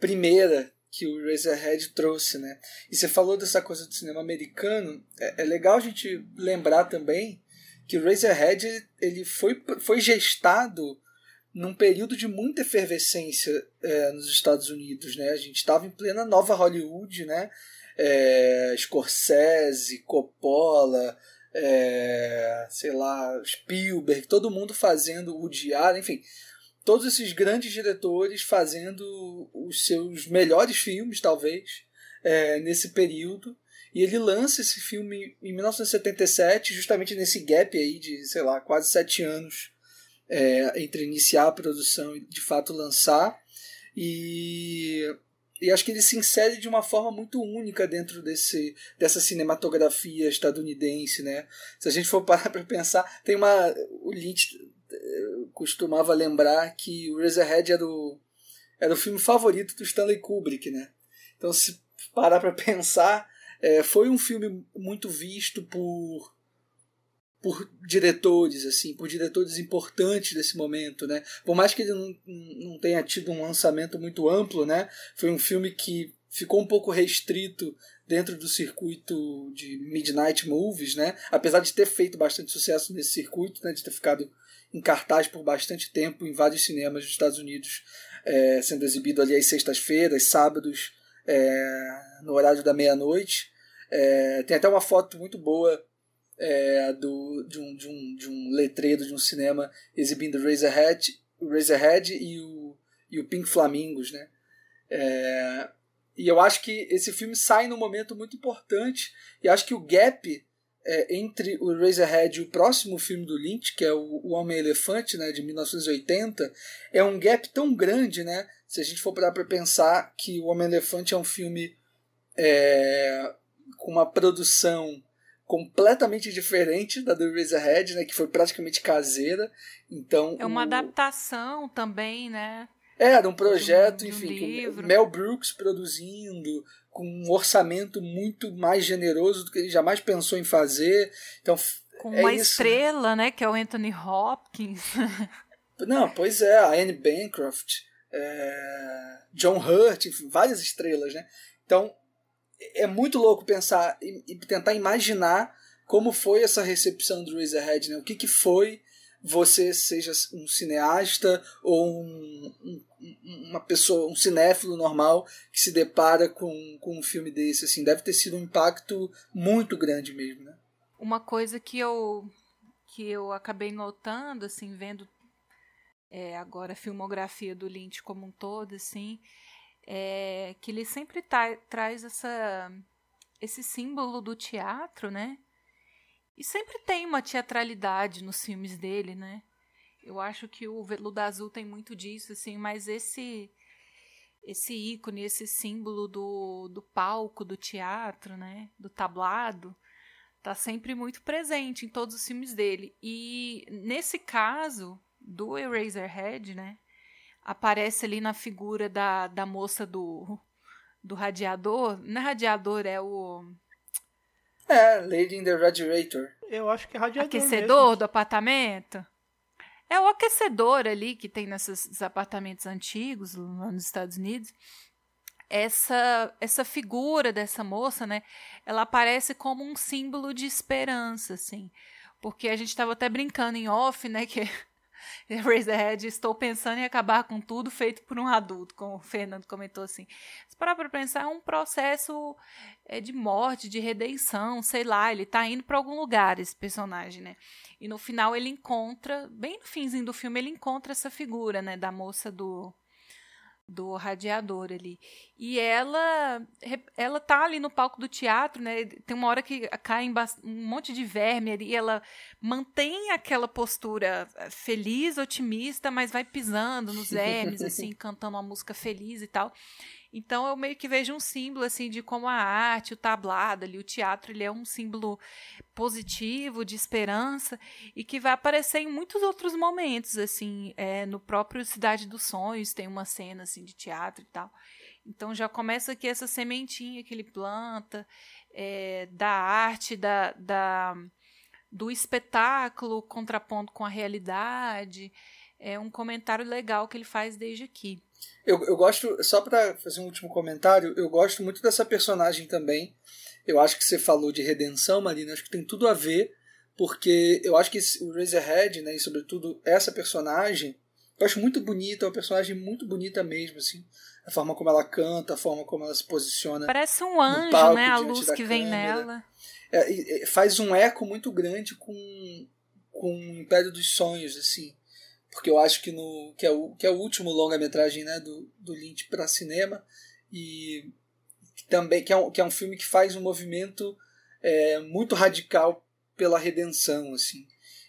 C: primeira que o Razorhead trouxe, né? E você falou dessa coisa do cinema americano, é, é legal a gente lembrar também que o Razorhead ele foi, foi gestado num período de muita efervescência é, nos Estados Unidos, né? A gente estava em plena nova Hollywood, né? é, Scorsese, Coppola, é, sei lá, Spielberg, todo mundo fazendo o diário, enfim, todos esses grandes diretores fazendo os seus melhores filmes, talvez, é, nesse período. E ele lança esse filme em 1977, justamente nesse gap aí de, sei lá, quase sete anos é, entre iniciar a produção e de fato lançar. E e acho que ele se insere de uma forma muito única dentro desse, dessa cinematografia estadunidense, né? Se a gente for parar para pensar, tem uma o Lynch eh, costumava lembrar que o Razorhead era o era o filme favorito do Stanley Kubrick, né? Então se parar para pensar, é, foi um filme muito visto por por diretores, assim, por diretores importantes desse momento, né? Por mais que ele não, não tenha tido um lançamento muito amplo, né? Foi um filme que ficou um pouco restrito dentro do circuito de Midnight Movies, né? Apesar de ter feito bastante sucesso nesse circuito, né? De ter ficado em cartaz por bastante tempo em vários cinemas dos Estados Unidos, é, sendo exibido ali às sextas-feiras, sábados, é, no horário da meia-noite. É, tem até uma foto muito boa é, do, de, um, de, um, de um letreiro de um cinema exibindo Razorhead, Razorhead e, o, e o Pink Flamingos, né? É, e eu acho que esse filme sai num momento muito importante e acho que o gap é, entre o Razorhead e o próximo filme do Lynch, que é o, o Homem-Elefante, né, de 1980, é um gap tão grande, né? Se a gente for parar para pensar que o Homem-Elefante é um filme é, com uma produção completamente diferente da do Razorhead, né, que foi praticamente caseira. Então
D: é uma
C: o...
D: adaptação também, né?
C: É, era um projeto,
D: de um,
C: enfim,
D: de um
C: Mel Brooks produzindo, com um orçamento muito mais generoso do que ele jamais pensou em fazer. Então,
D: com
C: é
D: uma
C: isso.
D: estrela, né, que é o Anthony Hopkins.
C: Não, pois é, a Anne Bancroft, é, John Hurt, enfim, várias estrelas, né? Então, é muito louco pensar e, e tentar imaginar como foi essa recepção do Razorhead, né? O que, que foi você seja um cineasta ou um, um, uma pessoa, um cinéfilo normal que se depara com, com um filme desse, assim, deve ter sido um impacto muito grande mesmo, né?
D: Uma coisa que eu que eu acabei notando, assim, vendo é, agora a filmografia do Lynch como um todo, assim, é que ele sempre tá, traz essa esse símbolo do teatro, né? E sempre tem uma teatralidade nos filmes dele, né? Eu acho que o Veludo Azul tem muito disso, assim, mas esse esse ícone, esse símbolo do, do palco, do teatro, né? Do tablado, tá sempre muito presente em todos os filmes dele. E nesse caso do Eraserhead, né? Aparece ali na figura da, da moça do, do radiador. Não é radiador, é o
C: é, Lady in the Radiator.
E: Eu acho que é radiador
D: aquecedor
E: mesmo.
D: do apartamento. É o aquecedor ali que tem nesses apartamentos antigos lá nos Estados Unidos. Essa essa figura dessa moça, né? Ela aparece como um símbolo de esperança, assim. Porque a gente estava até brincando em off, né? Que Razorhead, estou pensando em acabar com tudo feito por um adulto, como o Fernando comentou assim. Se parar para pensar, é um processo é, de morte, de redenção, sei lá, ele tá indo para algum lugar, esse personagem, né? E no final ele encontra, bem no finzinho do filme, ele encontra essa figura, né, da moça do do radiador ali. E ela ela tá ali no palco do teatro, né? Tem uma hora que cai um monte de verme ali, e ela mantém aquela postura eh, feliz, otimista, mas vai pisando nos vermes assim, cantando uma música feliz e tal. Então eu meio que vejo um símbolo assim de como a arte, o tablado ali, o teatro, ele é um símbolo positivo, de esperança e que vai aparecer em muitos outros momentos assim, é, no próprio Cidade dos Sonhos tem uma cena assim de teatro e tal. Então já começa aqui essa sementinha que ele planta é, da arte, da, da do espetáculo contrapondo com a realidade. É um comentário legal que ele faz desde aqui.
C: Eu, eu gosto, só para fazer um último comentário, eu gosto muito dessa personagem também. Eu acho que você falou de redenção, Marina, acho que tem tudo a ver, porque eu acho que o Razorhead, né, e sobretudo essa personagem, eu acho muito bonita, é uma personagem muito bonita mesmo, assim. A forma como ela canta, a forma como ela se posiciona.
D: Parece um anjo,
C: palco,
D: né? A luz que vem
C: câmera.
D: nela.
C: É, e faz um eco muito grande com, com o Império dos Sonhos, assim. Porque eu acho que, no, que, é, o, que é o último longa-metragem né, do, do Lynch para cinema. E que também que é, um, que é um filme que faz um movimento é, muito radical pela redenção. assim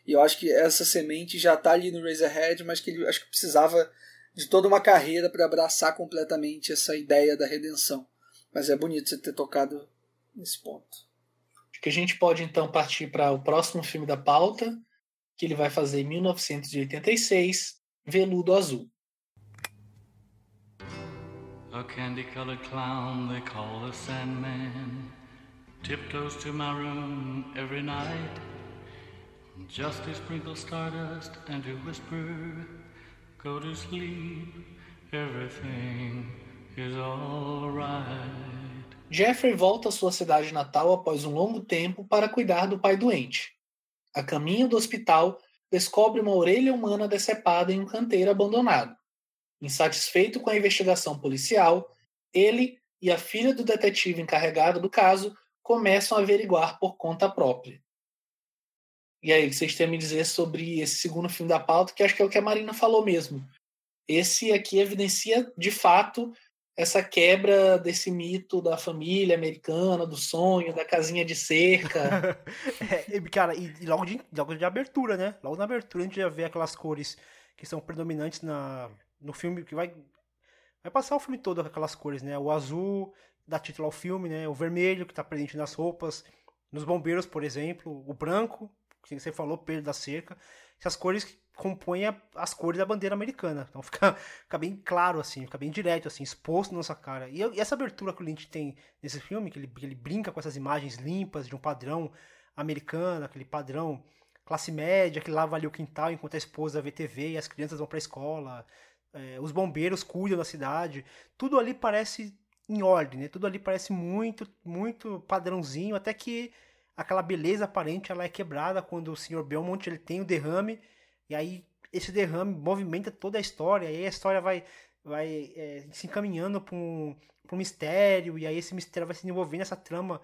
C: E eu acho que essa semente já está ali no Razorhead, mas que ele acho que precisava de toda uma carreira para abraçar completamente essa ideia da redenção. Mas é bonito você ter tocado nesse ponto.
B: Acho que a gente pode então partir para o próximo filme da pauta, que ele vai fazer em 1986, Veludo Azul.
F: A candy colored clown they call the Sandman tiptoes to my room every night just to sprinkle stardust and to whisper, Go to sleep, everything is alright.
B: Jeffrey volta à sua cidade natal após um longo tempo para cuidar do pai doente. A caminho do hospital, descobre uma orelha humana decepada em um canteiro abandonado. Insatisfeito com a investigação policial, ele e a filha do detetive encarregado do caso começam a averiguar por conta própria. E aí, vocês têm a me dizer sobre esse segundo filme da pauta, que acho que é o que a Marina falou mesmo. Esse aqui evidencia, de fato, essa quebra desse mito da família americana, do sonho, da casinha de cerca.
E: é, cara, e logo de, logo de abertura, né? Logo na abertura a gente já vê aquelas cores que são predominantes na, no filme, que vai, vai passar o filme todo aquelas cores, né? O azul dá título ao filme, né? O vermelho, que está presente nas roupas, nos bombeiros, por exemplo. O branco, que você falou, Pedro da Cerca. Essas cores compõe as cores da bandeira americana. Então fica, fica bem claro, assim, fica bem direto, assim, exposto na nossa cara. E, e, essa abertura que o Lynch tem nesse filme, que ele, ele brinca com essas imagens limpas de um padrão americano, aquele padrão classe média que lava ali o quintal enquanto a esposa vê TV e as crianças vão para a escola, é, os bombeiros cuidam da cidade, tudo ali parece em ordem, né? Tudo ali parece muito, muito padrãozinho, até que aquela beleza aparente ela é quebrada quando o Sr. Belmont ele tem o derrame e aí esse derrame movimenta toda a história, e aí a história vai, vai é, se encaminhando para um, um mistério, e aí esse mistério vai se desenvolvendo essa trama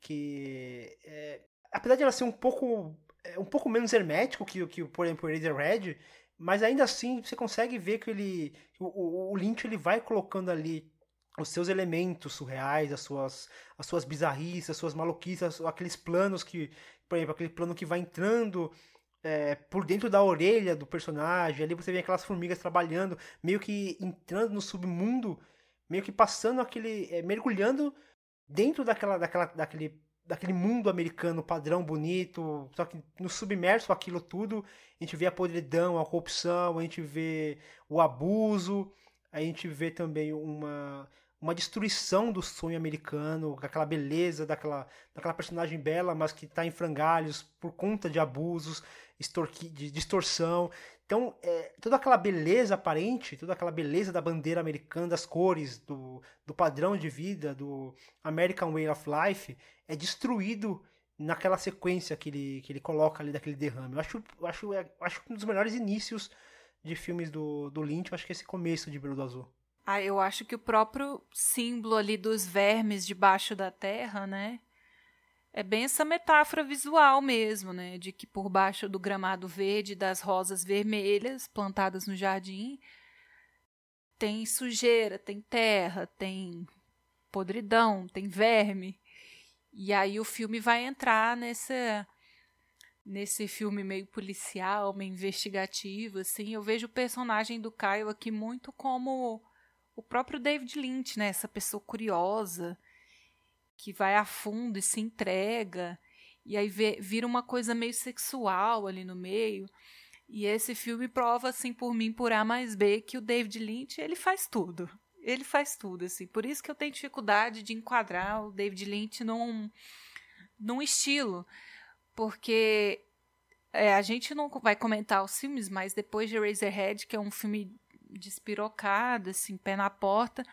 E: que, é, apesar de ela ser um pouco, é, um pouco menos hermético que, que por exemplo, o Red mas ainda assim você consegue ver que ele, o, o Lynch ele vai colocando ali os seus elementos surreais, as suas, as suas bizarrices, as suas maluquices, aqueles planos que, por exemplo, aquele plano que vai entrando é, por dentro da orelha do personagem. Ali você vê aquelas formigas trabalhando, meio que entrando no submundo, meio que passando aquele. É, mergulhando dentro daquela, daquela, daquele, daquele mundo americano padrão bonito, só que no submerso aquilo tudo, a gente vê a podridão, a corrupção, a gente vê o abuso, a gente vê também uma uma destruição do sonho americano, aquela beleza daquela, daquela personagem bela, mas que está em frangalhos por conta de abusos, distorção. Então, é, toda aquela beleza aparente, toda aquela beleza da bandeira americana, das cores, do, do padrão de vida, do American Way of Life, é destruído naquela sequência que ele, que ele coloca ali daquele derrame. Eu acho, eu acho, eu acho um dos melhores inícios de filmes do, do Lynch, eu acho que é esse começo de Brilho Azul.
D: Ah, eu acho que o próprio símbolo ali dos vermes debaixo da terra, né? É bem essa metáfora visual mesmo, né? De que por baixo do gramado verde das rosas vermelhas plantadas no jardim tem sujeira, tem terra, tem podridão, tem verme. E aí o filme vai entrar nessa nesse filme meio policial, meio investigativo, assim. Eu vejo o personagem do Caio aqui muito como o próprio David Lynch, né? Essa pessoa curiosa que vai a fundo e se entrega e aí vê, vira uma coisa meio sexual ali no meio. E esse filme prova assim por mim por A mais B que o David Lynch, ele faz tudo. Ele faz tudo assim. Por isso que eu tenho dificuldade de enquadrar o David Lynch num num estilo, porque é, a gente não vai comentar os filmes, mas depois de Razorhead, que é um filme despirocado, assim, pé na porta.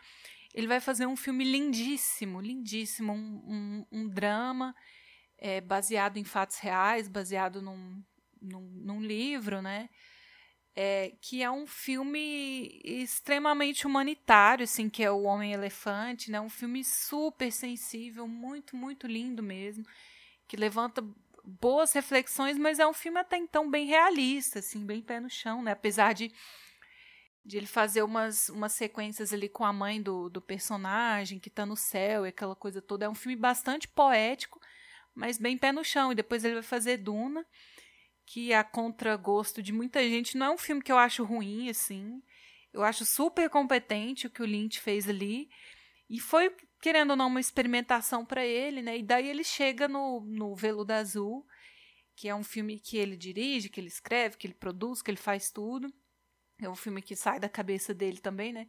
D: Ele vai fazer um filme lindíssimo, lindíssimo, um, um, um drama é, baseado em fatos reais, baseado num, num, num livro, né? É, que é um filme extremamente humanitário, assim, que é o Homem Elefante, né? Um filme super sensível, muito, muito lindo mesmo, que levanta boas reflexões, mas é um filme até então bem realista, assim, bem pé no chão, né? Apesar de de ele fazer umas, umas sequências ali com a mãe do, do personagem que está no céu e aquela coisa toda. É um filme bastante poético, mas bem pé no chão. E depois ele vai fazer Duna, que a contragosto de muita gente não é um filme que eu acho ruim, assim. Eu acho super competente o que o Lynch fez ali. E foi, querendo ou não, uma experimentação para ele, né? E daí ele chega no, no Veludo Azul, que é um filme que ele dirige, que ele escreve, que ele produz, que ele faz tudo. É um filme que sai da cabeça dele também, né?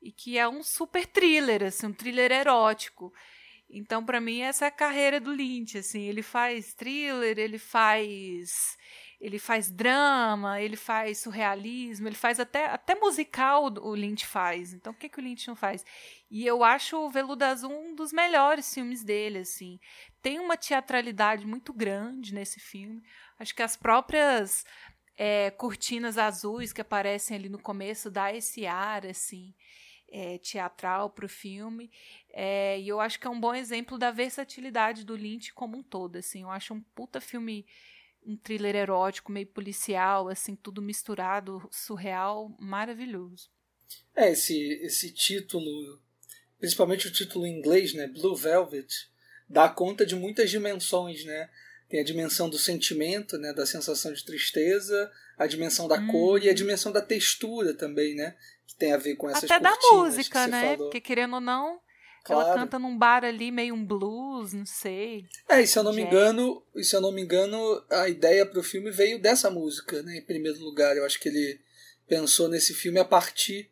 D: E que é um super thriller, assim, um thriller erótico. Então, para mim, essa é a carreira do Lynch, assim, ele faz thriller, ele faz ele faz drama, ele faz surrealismo, ele faz até, até musical o Lynch faz. Então, o que, que o Lynch não faz? E eu acho o Veludo Azul um dos melhores filmes dele, assim. Tem uma teatralidade muito grande nesse filme. Acho que as próprias é, cortinas azuis que aparecem ali no começo dá esse ar assim é, teatral para o filme. É, e eu acho que é um bom exemplo da versatilidade do Lynch como um todo assim. Eu acho um puta filme um thriller erótico meio policial assim tudo misturado surreal maravilhoso.
C: É esse esse título principalmente o título em inglês, né, Blue Velvet, dá conta de muitas dimensões, né? Tem a dimensão do sentimento, né, da sensação de tristeza, a dimensão da hum. cor e a dimensão da textura também, né? Que tem a ver com essas
D: Até
C: da
D: música, né? Falou. Porque querendo ou não, Claro. Ela canta num bar ali, meio um blues, não sei.
C: É, e se eu não me engano, e se eu não me engano, a ideia para o filme veio dessa música, né? Em primeiro lugar, eu acho que ele pensou nesse filme a partir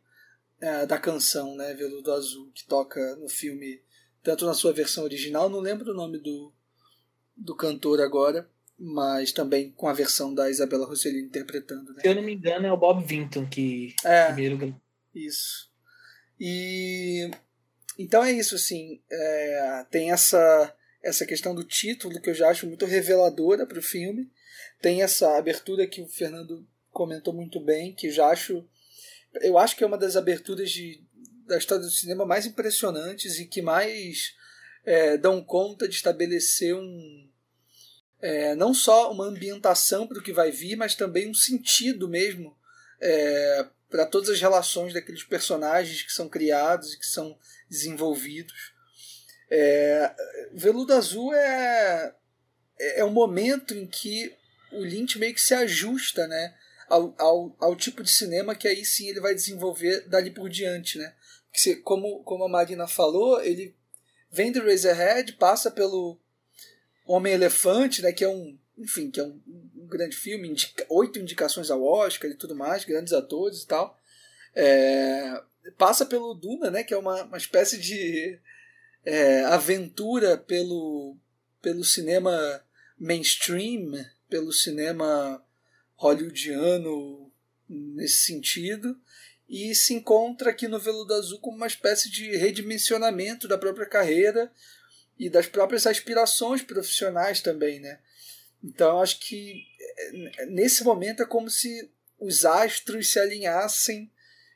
C: é, da canção, né? Veludo Azul, que toca no filme, tanto na sua versão original, não lembro o nome do, do cantor agora, mas também com a versão da Isabela Rossellini interpretando. Né?
B: Se eu não me engano, é o Bob Vinton que
C: é, primeiro. Isso. E então é isso, assim. É, tem essa, essa questão do título que eu já acho muito reveladora para o filme. Tem essa abertura que o Fernando comentou muito bem, que já acho. Eu acho que é uma das aberturas de, da história do cinema mais impressionantes e que mais é, dão conta de estabelecer um. É, não só uma ambientação para o que vai vir, mas também um sentido mesmo é, para todas as relações daqueles personagens que são criados e que são desenvolvidos. É, Veludo Azul é, é, é um momento em que o Lynch meio que se ajusta né, ao, ao, ao tipo de cinema que aí sim ele vai desenvolver dali por diante. Né? Que, como, como a Marina falou, ele vem do Razorhead, passa pelo Homem-Elefante, né, que é um enfim, que é um, um grande filme, indica, oito indicações ao Oscar e tudo mais, grandes atores e tal. É, passa pelo Duna, né, que é uma, uma espécie de é, aventura pelo, pelo cinema mainstream, pelo cinema hollywoodiano nesse sentido, e se encontra aqui no Veludo Azul como uma espécie de redimensionamento da própria carreira e das próprias aspirações profissionais também, né? Então acho que é, nesse momento é como se os astros se alinhassem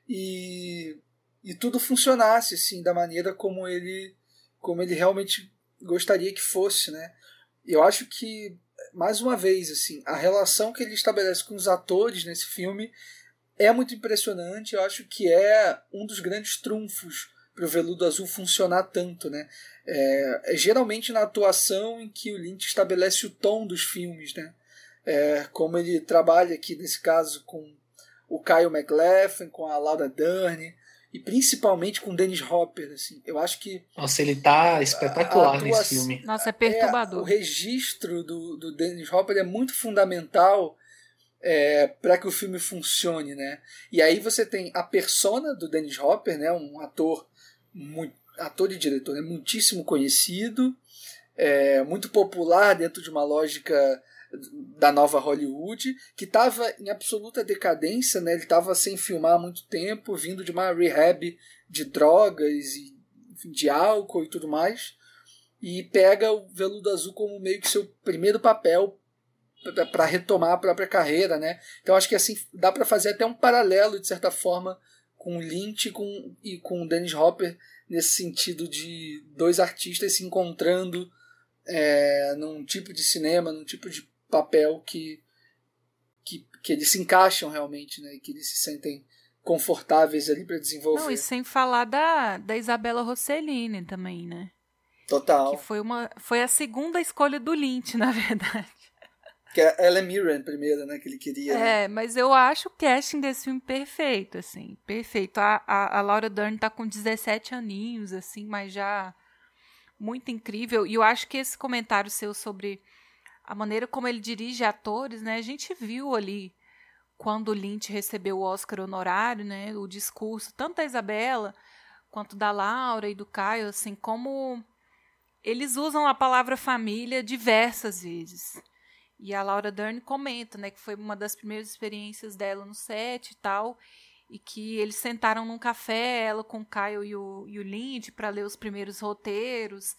C: e, e tudo funcionasse assim da maneira como ele como ele realmente gostaria que fosse, né? Eu acho que mais uma vez assim a relação que ele estabelece com os atores nesse filme é muito impressionante. Eu acho que é um dos grandes trunfos para o Veludo Azul funcionar tanto, né? É, é, geralmente na atuação em que o Lynch estabelece o tom dos filmes, né? É, como ele trabalha aqui nesse caso com o Kyle MacLachlan, com a Laura Dern e principalmente com o Dennis Hopper, assim. Eu acho que
B: Nossa, ele tá espetacular nesse filme.
D: Nossa, é perturbador.
C: É, o registro do, do Dennis Hopper é muito fundamental é, para que o filme funcione, né? E aí você tem a persona do Dennis Hopper, né? Um ator muito, ator e diretor, né? muitíssimo conhecido, é, muito popular dentro de uma lógica da nova Hollywood, que estava em absoluta decadência, né? ele estava sem filmar há muito tempo, vindo de uma rehab de drogas e enfim, de álcool e tudo mais, e pega o Veludo Azul como meio que seu primeiro papel para retomar a própria carreira, né? Então acho que assim dá para fazer até um paralelo de certa forma com o Lynch e com, e com o Dennis Hopper nesse sentido de dois artistas se encontrando é, num tipo de cinema, num tipo de papel que, que, que eles se encaixam realmente, né? E que eles se sentem confortáveis ali para desenvolver. Não,
D: e sem falar da, da Isabela Rossellini também, né?
C: Total.
D: Que foi, uma, foi a segunda escolha do Lynch, na verdade.
C: Que é Ellen Mirren primeiro, né? Que ele queria.
D: Né? É, mas eu acho o casting desse filme perfeito, assim. Perfeito. A, a, a Laura Dern tá com 17 aninhos, assim, mas já muito incrível. E eu acho que esse comentário seu sobre a maneira como ele dirige atores, né? A gente viu ali quando o Lynch recebeu o Oscar honorário, né? O discurso tanto da Isabela quanto da Laura e do Caio, assim, como eles usam a palavra família diversas vezes. E a Laura Dern comenta, né, que foi uma das primeiras experiências dela no set e tal, e que eles sentaram num café, ela com o Kyle e o, e o Lindy, para ler os primeiros roteiros.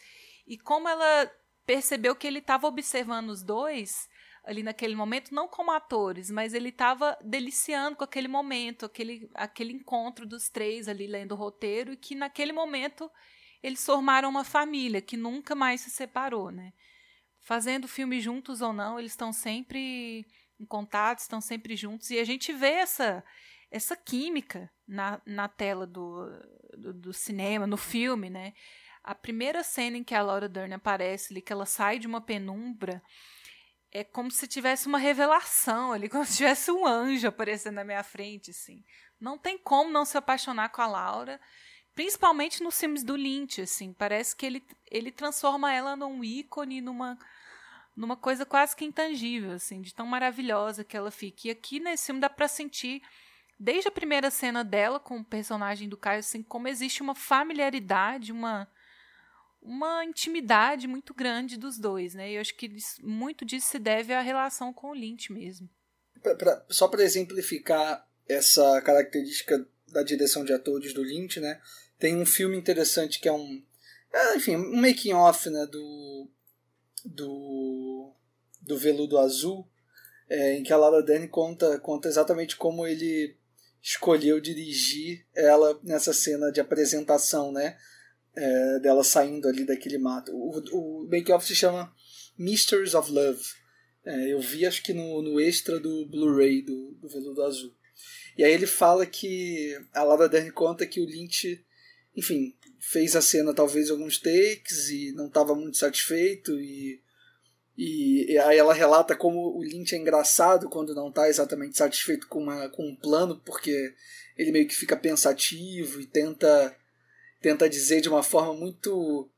D: E como ela percebeu que ele estava observando os dois ali naquele momento, não como atores, mas ele estava deliciando com aquele momento, aquele, aquele encontro dos três ali lendo o roteiro, e que naquele momento eles formaram uma família que nunca mais se separou, né? Fazendo filme juntos ou não, eles estão sempre em contato, estão sempre juntos e a gente vê essa essa química na, na tela do, do, do, cinema, no filme, né? A primeira cena em que a Laura Dern aparece ali, que ela sai de uma penumbra, é como se tivesse uma revelação ali, como se tivesse um anjo aparecendo na minha frente, assim. Não tem como não se apaixonar com a Laura, principalmente nos filmes do Lynch, assim. Parece que ele, ele transforma ela num ícone, numa numa coisa quase que intangível, assim, de tão maravilhosa que ela fica. E aqui nesse filme dá para sentir desde a primeira cena dela com o personagem do Caio, assim, como existe uma familiaridade, uma uma intimidade muito grande dos dois, né? E eu acho que muito disso se deve à relação com o Lynch mesmo.
C: Pra, pra, só para exemplificar essa característica da direção de atores do Lynch, né? Tem um filme interessante que é um, é, enfim, um making off, né? Do do do Veludo Azul, é, em que a Laura Dern conta conta exatamente como ele escolheu dirigir ela nessa cena de apresentação, né? É, dela saindo ali daquele mato. O, o Make Off se chama Mysteries of Love. É, eu vi acho que no, no extra do Blu-ray do, do Veludo Azul. E aí ele fala que a Laura Dern conta que o Lynch, enfim, fez a cena talvez alguns takes e não estava muito satisfeito e e, e, aí ela relata como o Lynch é engraçado quando não está exatamente satisfeito com, uma, com um plano, porque ele meio que fica pensativo e tenta, tenta dizer de uma forma muito,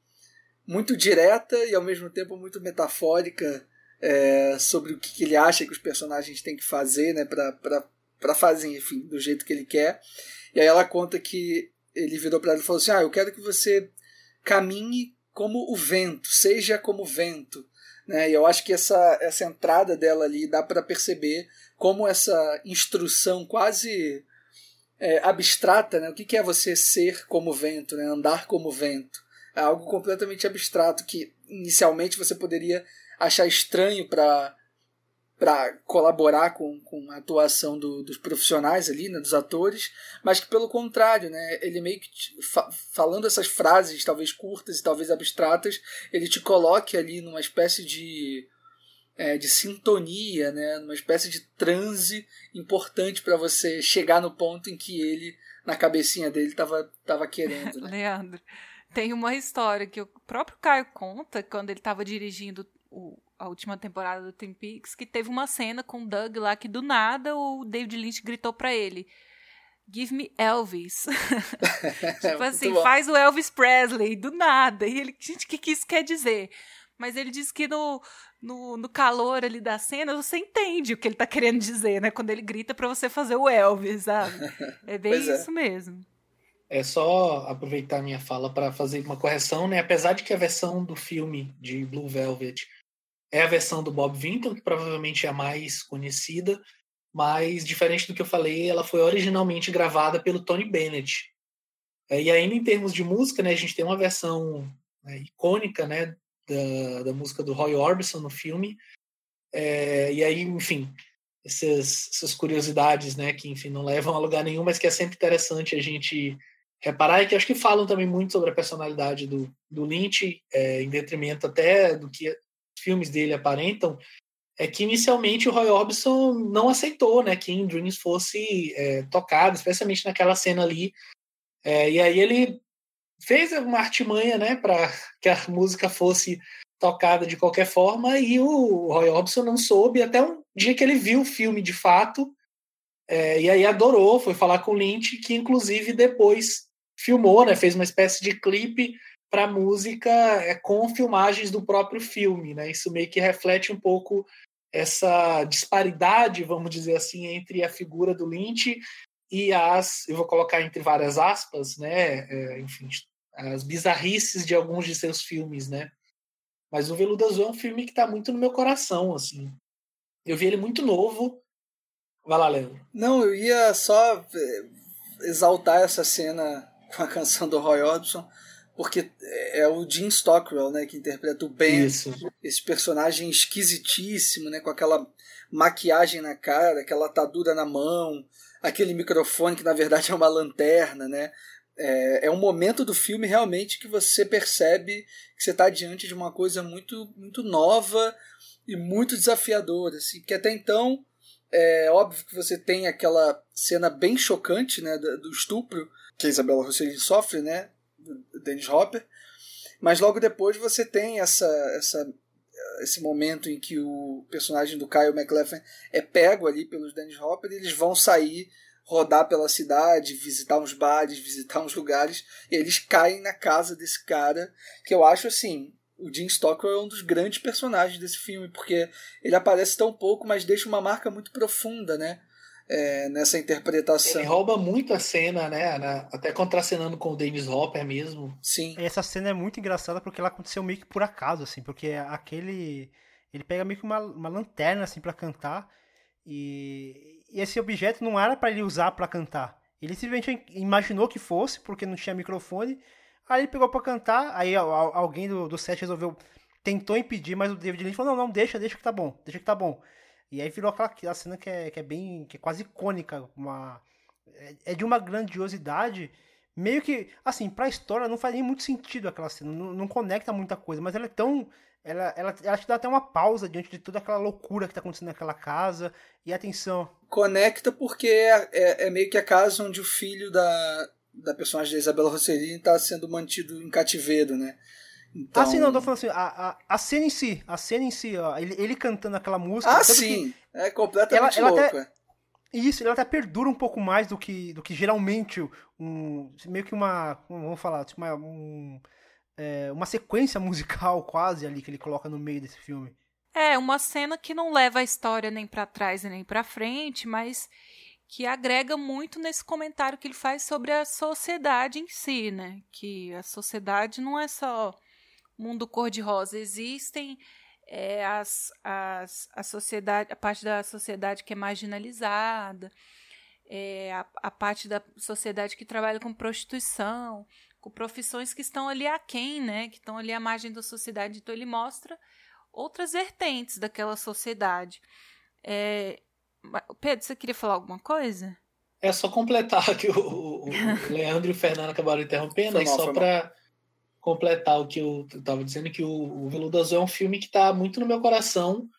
C: muito direta e ao mesmo tempo muito metafórica é, sobre o que, que, ele acha que os personagens têm que fazer né, para fazer, enfim, do jeito que ele quer. E aí ela conta que ele virou para ela e falou assim: Ah, eu quero que você caminhe como o vento, seja como o vento. Né? E eu acho que essa, essa entrada dela ali dá para perceber como essa instrução quase é, abstrata, né? o que, que é você ser como vento, né? andar como vento. É algo completamente abstrato que inicialmente você poderia achar estranho para para colaborar com, com a atuação do, dos profissionais ali, né, dos atores, mas que pelo contrário, né, ele meio que fa falando essas frases talvez curtas e talvez abstratas, ele te coloque ali numa espécie de é, de sintonia, né, numa espécie de transe importante para você chegar no ponto em que ele na cabecinha dele estava tava querendo. Né?
D: Leandro, tem uma história que o próprio Caio conta quando ele estava dirigindo o a última temporada do Twin Peaks, que teve uma cena com o Doug lá que do nada o David Lynch gritou para ele: Give me Elvis. tipo assim, faz o Elvis Presley, do nada. E ele, gente, o que, que isso quer dizer? Mas ele disse que no, no, no, calor ali da cena você entende o que ele tá querendo dizer, né? Quando ele grita para você fazer o Elvis, sabe? É bem é. isso mesmo.
B: É só aproveitar minha fala para fazer uma correção, né? Apesar de que a versão do filme de Blue Velvet é a versão do Bob Vinton, que provavelmente é a mais conhecida, mas diferente do que eu falei, ela foi originalmente gravada pelo Tony Bennett. É, e ainda em termos de música, né, a gente tem uma versão né, icônica né, da, da música do Roy Orbison no filme. É, e aí, enfim, essas, essas curiosidades né, que enfim, não levam a lugar nenhum, mas que é sempre interessante a gente reparar e que acho que falam também muito sobre a personalidade do, do Lynch, é, em detrimento até do que filmes dele aparentam, é que inicialmente o Roy Orbison não aceitou né, que In Dreams fosse é, tocado, especialmente naquela cena ali. É, e aí ele fez uma artimanha né, para que a música fosse tocada de qualquer forma, e o Roy Orbison não soube até um dia que ele viu o filme de fato, é, e aí adorou, foi falar com o Lynch, que inclusive depois filmou, né, fez uma espécie de clipe para música é, com filmagens do próprio filme, né? Isso meio que reflete um pouco essa disparidade, vamos dizer assim, entre a figura do Lynch e as, eu vou colocar entre várias aspas, né? É, enfim, as bizarrices de alguns de seus filmes, né? Mas o Veludo Azul é um filme que está muito no meu coração, assim. Eu vi ele muito novo. Vai lá, Leandro.
C: Não, eu ia só é, exaltar essa cena com a canção do Roy Orbison porque é o Jim Stockwell, né, que interpreta o Ben, Isso. esse personagem esquisitíssimo, né, com aquela maquiagem na cara, aquela atadura na mão, aquele microfone que na verdade é uma lanterna, né? É, é um momento do filme realmente que você percebe que você está diante de uma coisa muito, muito nova e muito desafiadora, assim, que até então É óbvio que você tem aquela cena bem chocante, né, do, estupro que a Isabela Rossellini sofre, né, Dennis Hopper. Mas logo depois você tem essa, essa, esse momento em que o personagem do Kyle MacLachlan é pego ali pelos Dennis Hopper e eles vão sair rodar pela cidade, visitar uns bares, visitar uns lugares, e eles caem na casa desse cara, que eu acho assim, o Jim Stockwell é um dos grandes personagens desse filme, porque ele aparece tão pouco, mas deixa uma marca muito profunda, né? É, nessa interpretação.
B: Ele rouba muito a cena, né? Até contracenando com o Dennis Hopper mesmo.
C: Sim.
E: Essa cena é muito engraçada porque ela aconteceu meio que por acaso, assim, porque aquele. Ele pega meio que uma, uma lanterna, assim, para cantar. E, e esse objeto não era para ele usar para cantar. Ele simplesmente imaginou que fosse, porque não tinha microfone. Aí ele pegou para cantar, aí alguém do, do set resolveu, tentou impedir, mas o David Lynch falou, não, não, deixa, deixa que tá bom, deixa que tá bom. E aí virou aquela, aquela cena que é, que é bem, que é quase icônica, uma, é, é de uma grandiosidade, meio que, assim, pra história não faz nem muito sentido aquela cena, não, não conecta muita coisa, mas ela é tão ela, ela, ela te dá até uma pausa diante de toda aquela loucura que está acontecendo naquela casa. E atenção.
C: Conecta porque é, é, é, meio que a casa onde o filho da, da personagem da Isabela Rossellini está sendo mantido em cativeiro, né?
E: Então... Ah, sim, não, tô falando assim, a, a, a cena em si, a cena em si, ó, ele, ele cantando aquela música.
C: Ah, sim, é completamente ela, ela louco. Até,
E: isso, ele até perdura um pouco mais do que, do que geralmente um, meio que uma, vamos falar, tipo uma, um, é, uma sequência musical quase ali que ele coloca no meio desse filme.
D: É, uma cena que não leva a história nem para trás e nem para frente, mas que agrega muito nesse comentário que ele faz sobre a sociedade em si, né? Que a sociedade não é só mundo cor-de-rosa, existem é, as, as, a sociedade, a parte da sociedade que é marginalizada, é, a, a parte da sociedade que trabalha com prostituição, com profissões que estão ali aquém, né? Que estão ali à margem da sociedade. Então ele mostra outras vertentes daquela sociedade. É... Pedro, você queria falar alguma coisa?
B: É só completar que o, o Leandro e o Fernando acabaram interrompendo, aí só para completar o que eu estava dizendo, que o, o Veludo Azul é um filme que está muito no meu coração,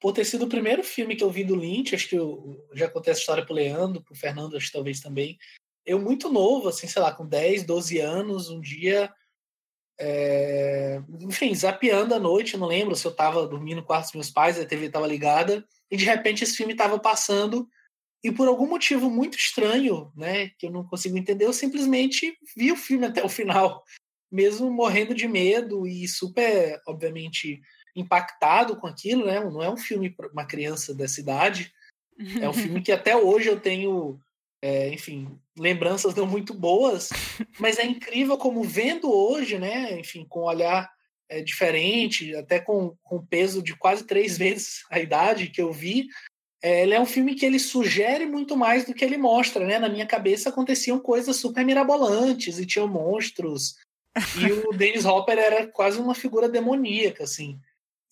B: por ter sido o primeiro filme que eu vi do Lynch, acho que eu já contei essa história para o Leandro, para o Fernando, acho que talvez também, eu muito novo, assim, sei lá, com 10, 12 anos, um dia, é, enfim, zapeando à noite, não lembro se eu estava dormindo no quarto dos meus pais, a TV estava ligada, e de repente esse filme estava passando, e por algum motivo muito estranho, né, que eu não consigo entender, eu simplesmente vi o filme até o final, mesmo morrendo de medo e super, obviamente, impactado com aquilo, né, não é um filme para uma criança dessa idade, é um filme que até hoje eu tenho é, enfim, lembranças não muito boas, mas é incrível como vendo hoje, né, enfim, com um olhar é, diferente, até com, com peso de quase três vezes a idade que eu vi, é, ele é um filme que ele sugere muito mais do que ele mostra, né? Na minha cabeça aconteciam coisas super mirabolantes e tinham monstros, e o Dennis Hopper era quase uma figura demoníaca, assim.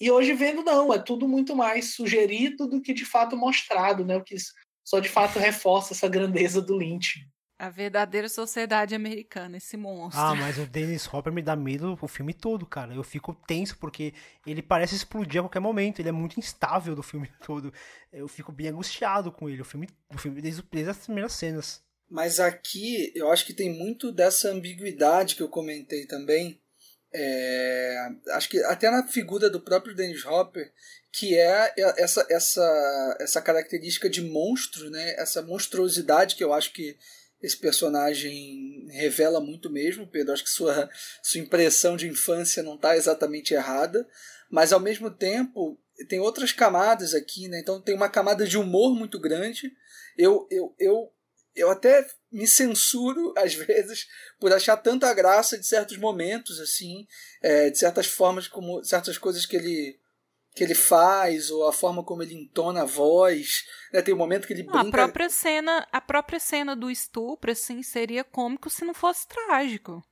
B: E hoje vendo, não, é tudo muito mais sugerido do que de fato mostrado, né? O que só de fato reforça essa grandeza do Lynch.
D: A verdadeira sociedade americana, esse monstro.
E: Ah, mas o Dennis Hopper me dá medo o filme todo, cara. Eu fico tenso porque ele parece explodir a qualquer momento. Ele é muito instável do filme todo. Eu fico bem angustiado com ele. O filme, o filme desde, desde as primeiras cenas.
C: Mas aqui eu acho que tem muito dessa ambiguidade que eu comentei também. É, acho que até na figura do próprio Dennis Hopper, que é essa, essa, essa característica de monstro, né? essa monstruosidade que eu acho que esse personagem revela muito mesmo, Pedro. Acho que sua, sua impressão de infância não está exatamente errada, mas ao mesmo tempo tem outras camadas aqui, né? então tem uma camada de humor muito grande. Eu, eu, eu, eu até me censuro às vezes por achar tanta graça de certos momentos assim é, de certas formas como certas coisas que ele que ele faz ou a forma como ele entona a voz né? tem um momento que ele brinca...
D: a própria cena a própria cena do estupro assim seria cômico se não fosse trágico.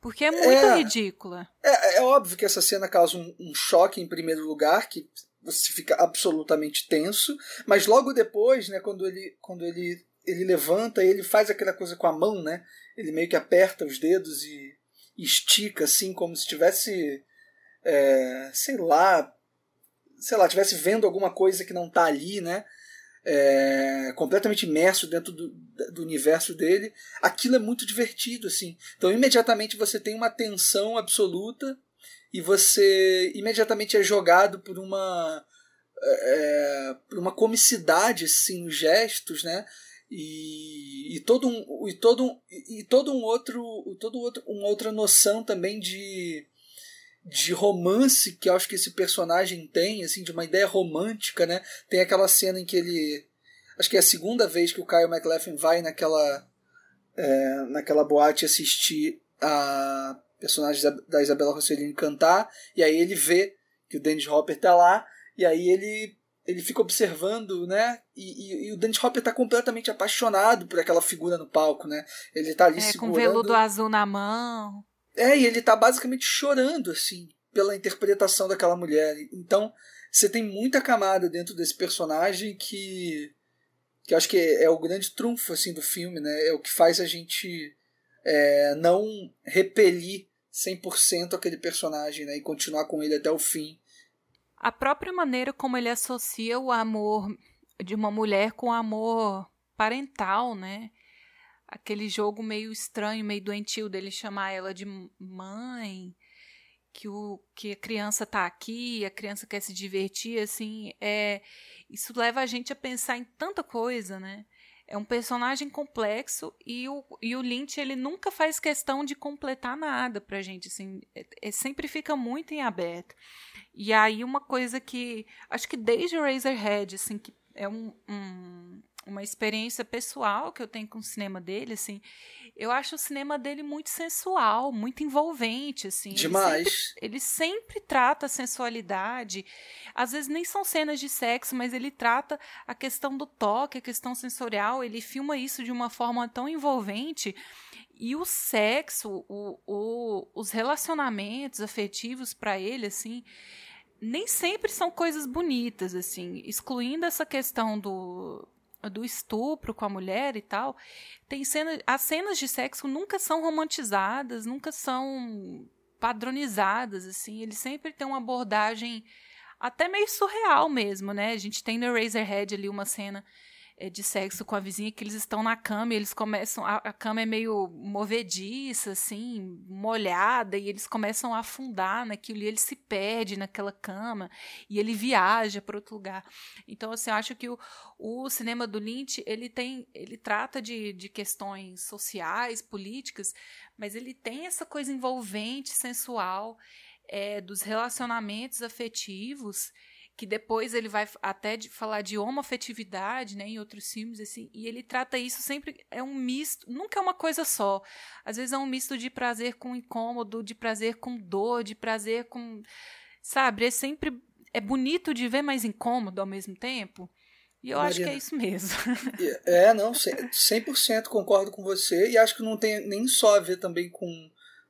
D: Porque é muito é, ridícula.
C: É, é óbvio que essa cena causa um, um choque em primeiro lugar que você fica absolutamente tenso mas logo depois né quando ele quando ele ele levanta ele faz aquela coisa com a mão, né? Ele meio que aperta os dedos e, estica assim, como se estivesse, é, sei lá, sei lá, estivesse vendo alguma coisa que não está ali, né? é, completamente imerso dentro do, do, universo dele, aquilo é muito divertido, assim. Então, imediatamente você tem uma tensão absoluta e você imediatamente é jogado por uma é, por uma comicidade, assim, nos gestos, né? E, e todo um e todo um, e todo um outro todo outro uma outra noção também de de romance que eu acho que esse personagem tem, assim, de uma ideia romântica, né? Tem aquela cena em que ele. Acho que é a segunda vez que o Kyle MacLachlan vai naquela. É, naquela boate assistir a personagem da Isabela Rossellini cantar, e aí ele vê que o Dennis Hopper tá lá, e aí ele ele fica observando, né? E, e, e o Dennis Hopper tá completamente apaixonado por aquela figura no palco, né? Ele tá ali
D: é,
C: segurando...
D: com veludo azul na mão.
C: É, e ele tá basicamente chorando, assim, pela interpretação daquela mulher. Então, você tem muita camada dentro desse personagem que. que eu acho que é, é o grande trunfo, assim, do filme, né? É o que faz a gente é, não repelir 100% aquele personagem, né? E continuar com ele até o fim.
D: A própria maneira como ele associa o amor de uma mulher com o amor parental, né? aquele jogo meio estranho, meio doentio dele chamar ela de mãe, que o que a criança tá aqui, a criança quer se divertir, assim, é isso leva a gente a pensar em tanta coisa, né? É um personagem complexo e o, e o Lynch ele nunca faz questão de completar nada pra gente, assim, é, é, sempre fica muito em aberto. E aí uma coisa que acho que desde Razorhead, assim, que é um, um uma experiência pessoal que eu tenho com o cinema dele, assim, eu acho o cinema dele muito sensual, muito envolvente, assim.
C: Demais.
D: Ele sempre, ele sempre trata a sensualidade. Às vezes nem são cenas de sexo, mas ele trata a questão do toque, a questão sensorial. Ele filma isso de uma forma tão envolvente. E o sexo, o, o, os relacionamentos afetivos para ele, assim, nem sempre são coisas bonitas, assim, excluindo essa questão do do estupro com a mulher e tal, tem cena, as cenas de sexo nunca são romantizadas, nunca são padronizadas, assim, ele sempre tem uma abordagem até meio surreal mesmo, né? A gente tem no Razorhead ali uma cena de sexo com a vizinha que eles estão na cama e eles começam. A, a, cama é meio movediça, assim, molhada, e eles começam a afundar naquilo e ele se perde naquela cama e ele viaja para outro lugar. Então, assim, eu acho que o, o cinema do Lynch ele tem. ele trata de, de questões sociais, políticas, mas ele tem essa coisa envolvente, sensual. É, dos relacionamentos afetivos que depois ele vai até de falar de homofetividade, né, em outros filmes assim, e ele trata isso sempre é um misto, nunca é uma coisa só. Às vezes é um misto de prazer com incômodo, de prazer com dor, de prazer com sabe, é sempre é bonito de ver, mas incômodo ao mesmo tempo. E eu Marina, acho que é isso mesmo.
C: É, não, 100% concordo com você e acho que não tem nem só a ver também com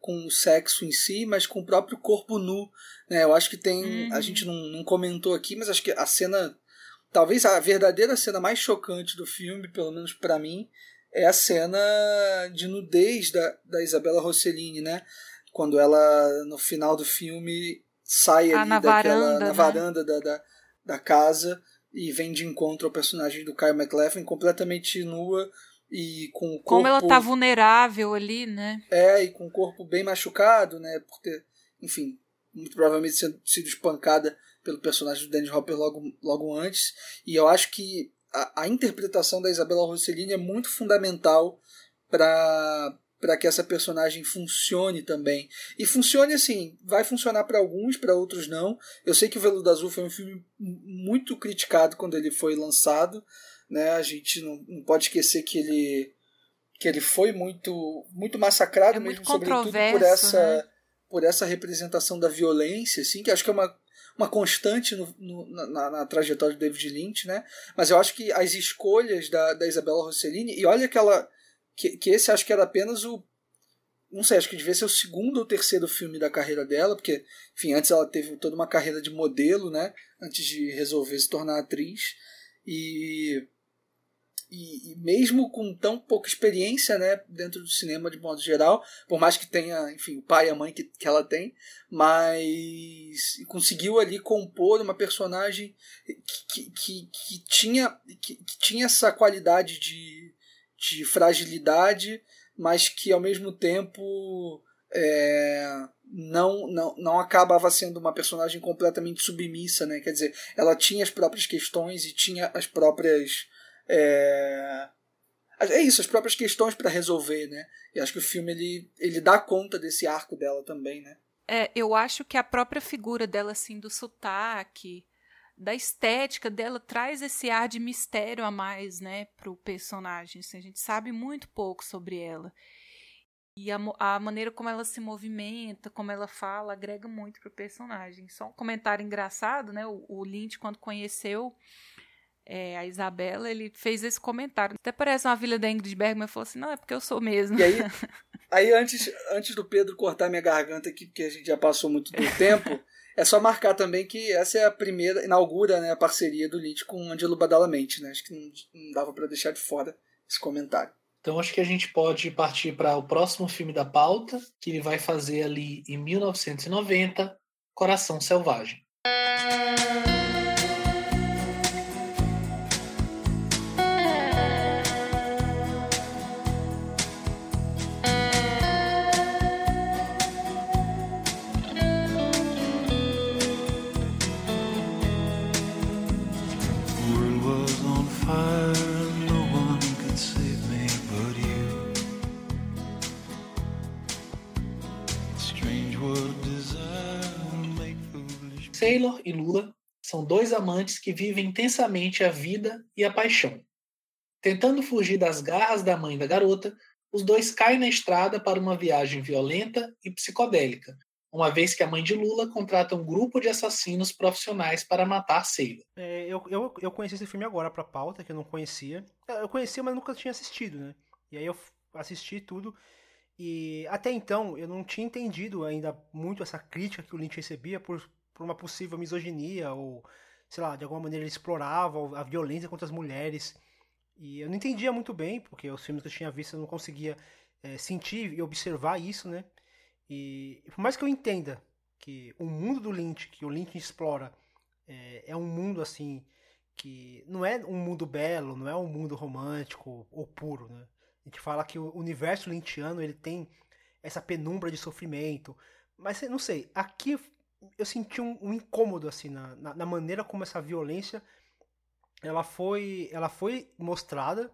C: com o sexo em si, mas com o próprio corpo nu. Né? Eu acho que tem. Uhum. A gente não, não comentou aqui, mas acho que a cena. Talvez a verdadeira cena mais chocante do filme, pelo menos para mim, é a cena de nudez da, da Isabela Rossellini, né? Quando ela, no final do filme, sai ah, ali
D: na
C: daquela,
D: varanda,
C: na
D: né?
C: varanda da, da, da, casa e vem de encontro ao personagem do Kyle MacLachlan completamente nua, e com o corpo...
D: Como ela tá vulnerável ali, né?
C: É, e com o corpo bem machucado, né? Por ter, enfim, muito provavelmente sendo, sido espancada pelo personagem do Dennis Hopper logo, logo antes. E eu acho que a, a interpretação da Isabela Rossellini é muito fundamental para para que essa personagem funcione também. E funcione assim, vai funcionar para alguns, para outros não. Eu sei que o Veludo Azul foi um filme muito criticado quando ele foi lançado, né? A gente não, não pode esquecer que ele que ele foi muito muito massacrado
D: é
C: mesmo sobretudo por essa né? por essa representação da violência assim que acho que é uma uma constante no, no, na, na, trajetória do David Lynch, né? Mas eu acho que as escolhas da, da Isabella Rossellini, e olha que ela. Que, que esse acho que era apenas o. Não sei, acho que devia ser o segundo ou terceiro filme da carreira dela, porque, enfim, antes ela teve toda uma carreira de modelo, né? Antes de resolver se tornar atriz. E e, e, mesmo com tão pouca experiência né, dentro do cinema de modo geral, por mais que tenha, enfim, o pai e a mãe que, que ela tem, mas conseguiu ali compor uma personagem que, que, que, tinha, que, que tinha essa qualidade de, de fragilidade, mas que ao mesmo tempo é, não, não, não acabava sendo uma personagem completamente submissa, né? Quer dizer, ela tinha as próprias questões e tinha as próprias. É, é isso, as próprias questões para resolver, né? E acho que o filme ele, ele dá conta desse arco dela também, né?
D: É, eu acho que a própria figura dela, assim, do sotaque, da estética dela, traz esse ar de mistério a mais, né, pro personagem. Assim, a gente sabe muito pouco sobre ela. E a, a, maneira como ela se movimenta, como ela fala, agrega muito pro personagem. Só um comentário engraçado, né? O, o Lynch, quando conheceu é, a Isabela, ele fez esse comentário. Até parece uma vila da Ingrid Bergman, falou assim, não, é porque eu sou mesmo.
C: E aí, aí antes, antes do Pedro cortar minha garganta aqui, porque a gente já passou muito do tempo, é só marcar também que essa é a primeira, inaugura né, a parceria do Lynch com Angelo Badalamente, né? Acho que não, não dava para deixar de fora esse comentário.
B: Então acho que a gente pode partir para o próximo filme da pauta, que ele vai fazer ali em 1990, Coração Selvagem. Taylor e Lula são dois amantes que vivem intensamente a vida e a paixão. Tentando fugir das garras da mãe da garota, os dois caem na estrada para uma viagem violenta e psicodélica, uma vez que a mãe de Lula contrata um grupo de assassinos profissionais para matar Sailor.
E: É, eu, eu, eu conheci esse filme agora para pauta, que eu não conhecia. Eu conhecia, mas nunca tinha assistido, né? E aí eu assisti tudo. E até então eu não tinha entendido ainda muito essa crítica que o Lynch recebia por por uma possível misoginia ou, sei lá, de alguma maneira ele explorava a violência contra as mulheres. E eu não entendia muito bem, porque os filmes que eu tinha visto eu não conseguia é, sentir e observar isso, né? E por mais que eu entenda que o mundo do Lynch, que o Lynch explora, é, é um mundo assim que não é um mundo belo, não é um mundo romântico ou puro, né? A gente fala que o universo lynchiano ele tem essa penumbra de sofrimento, mas não sei, aqui eu senti um, um incômodo assim na, na, na, maneira como essa violência ela foi ela foi mostrada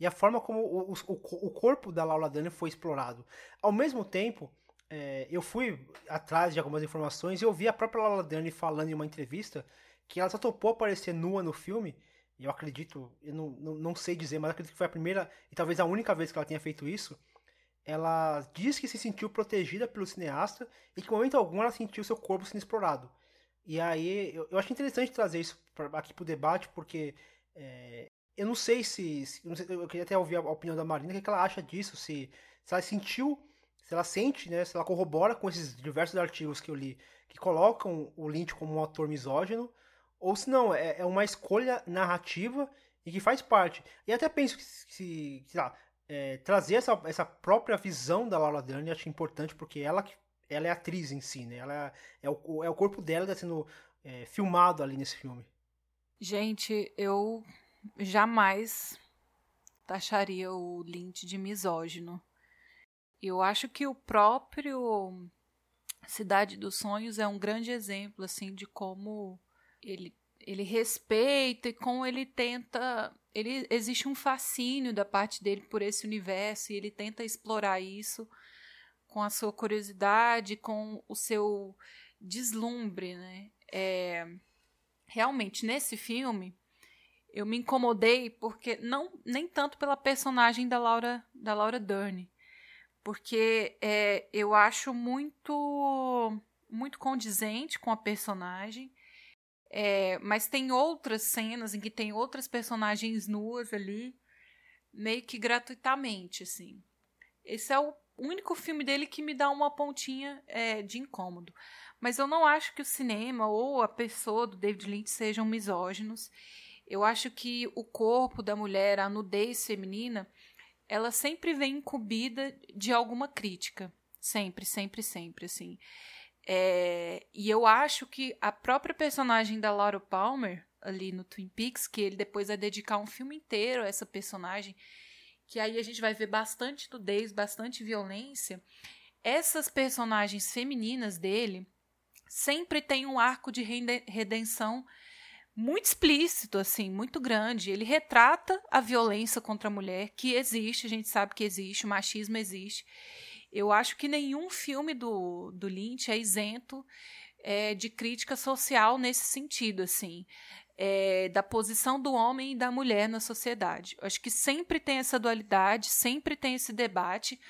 E: e a forma como o, o, o corpo da Laura Dern foi explorado. Ao mesmo tempo, é, eu fui atrás de algumas informações e eu vi a própria Laura Dern falando em uma entrevista que ela só topou aparecer nua no filme. Eu acredito, eu não, não, não sei dizer, mas acredito que foi a primeira e talvez a única vez que ela tenha feito isso ela diz que se sentiu protegida pelo cineasta e que em momento algum ela sentiu seu corpo sendo explorado. E aí eu, eu acho interessante trazer isso pra, aqui pro debate, porque é, eu não sei se. se não sei, eu queria até ouvir a, opinião da Marina, o que, que ela acha disso, se, se ela sentiu, se ela sente, né, se ela corrobora com esses diversos artigos que eu li, que colocam o Lynch como um autor misógino, ou se não, é, é uma escolha narrativa e que faz parte. E até penso que, se, sei lá, é, trazer essa, essa própria visão da Laura Dern acho importante porque ela, ela é atriz em si, né? Ela é, é o, é o corpo dela que está sendo é, filmado ali nesse filme.
D: Gente, eu jamais taxaria o Lynch de misógino. Eu acho que o próprio Cidade dos Sonhos é um grande exemplo assim de como ele ele respeita e como ele tenta ele existe um fascínio da parte dele por esse universo e ele tenta explorar isso com a sua curiosidade, com o seu deslumbre, né? É, realmente nesse filme eu me incomodei porque não nem tanto pela personagem da Laura da Laura Dern, porque é, eu acho muito muito condizente com a personagem é, mas tem outras cenas em que tem outras personagens nuas ali, meio que gratuitamente, assim. Esse é o único filme dele que me dá uma pontinha é, de incômodo. Mas eu não acho que o cinema ou a pessoa do David Lynch sejam misóginos. Eu acho que o corpo da mulher, a nudez feminina, ela sempre vem incumbida de alguma crítica. Sempre, sempre, sempre, assim. É, e eu acho que a própria personagem da Laura Palmer, ali no Twin Peaks, que ele depois vai dedicar um filme inteiro a essa personagem, que aí a gente vai ver bastante nudez, bastante violência. Essas personagens femininas dele sempre têm um arco de redenção muito explícito, assim, muito grande. Ele retrata a violência contra a mulher, que existe, a gente sabe que existe, o machismo existe. Eu acho que nenhum filme do, do Lynch é isento é, de crítica social nesse sentido, assim. É, da posição do homem e da mulher na sociedade. Eu acho que sempre tem essa dualidade, sempre tem esse debate.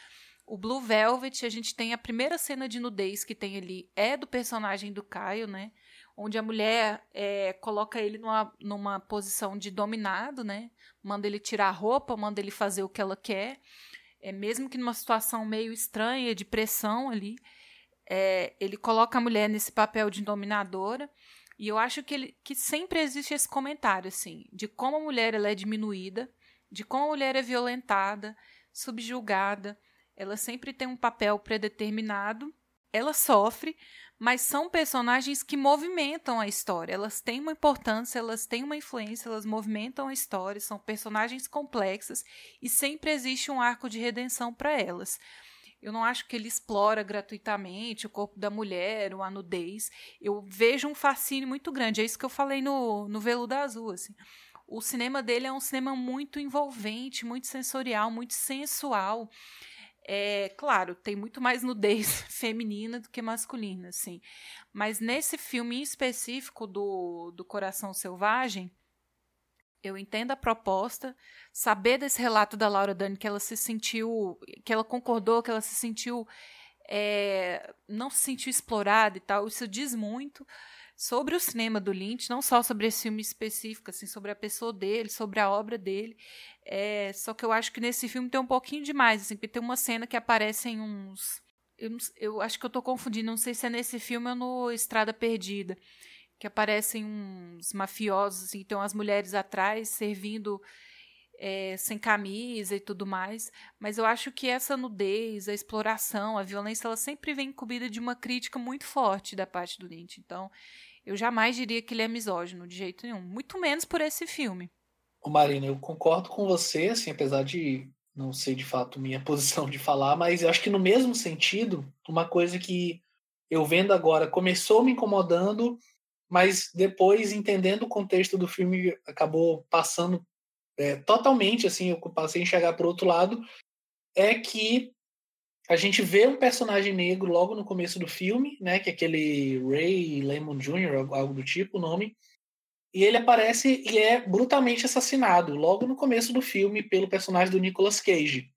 D: O Blue Velvet, a gente tem a primeira cena de nudez que tem ali, é do personagem do Caio, né? Onde a mulher é, coloca ele numa, numa posição de dominado, né? Manda ele tirar a roupa, manda ele fazer o que ela quer é, mesmo que numa situação meio estranha, de pressão ali, é, ele coloca a mulher nesse papel de dominadora. E eu acho que, ele, que sempre existe esse comentário, assim, de como a mulher ela é diminuída, de como a mulher é violentada, subjugada. Ela sempre tem um papel predeterminado, ela sofre, mas são personagens que movimentam a história. Elas têm uma importância, elas têm uma influência, elas movimentam a história, são personagens complexas e sempre existe um arco de redenção para elas. Eu não acho que ele explora gratuitamente o corpo da mulher, a nudez. Eu vejo um fascínio muito grande. É isso que eu falei no, no Veludo Azul. Assim. O cinema dele é um cinema muito envolvente, muito sensorial, muito sensual. É, claro, tem muito mais nudez feminina do que masculina, assim. Mas nesse filme específico do, do Coração Selvagem, eu entendo a proposta, saber desse relato da Laura Dani que ela se sentiu, que ela concordou, que ela se sentiu, é, não se sentiu explorada e tal, isso diz muito sobre o cinema do Lynch, não só sobre esse filme específico, assim, sobre a pessoa dele, sobre a obra dele. É, só que eu acho que nesse filme tem um pouquinho demais, assim, porque tem uma cena que aparecem uns. Eu, eu acho que eu tô confundindo, não sei se é nesse filme ou no Estrada Perdida. Que aparecem uns mafiosos, assim, tem umas mulheres atrás servindo é, sem camisa e tudo mais. Mas eu acho que essa nudez, a exploração, a violência, ela sempre vem incumbida de uma crítica muito forte da parte do Lynch. Então, eu jamais diria que ele é misógino, de jeito nenhum. Muito menos por esse filme.
B: Ô Marina, eu concordo com você, assim, apesar de não sei de fato minha posição de falar, mas eu acho que no mesmo sentido, uma coisa que eu vendo agora começou me incomodando, mas depois, entendendo o contexto do filme, acabou passando é, totalmente, assim, eu passei a enxergar para outro lado, é que a gente vê um personagem negro logo no começo do filme, né, que é aquele Ray Lemon Jr., algo do tipo, o nome, e ele aparece e é brutalmente assassinado logo no começo do filme pelo personagem do Nicolas Cage.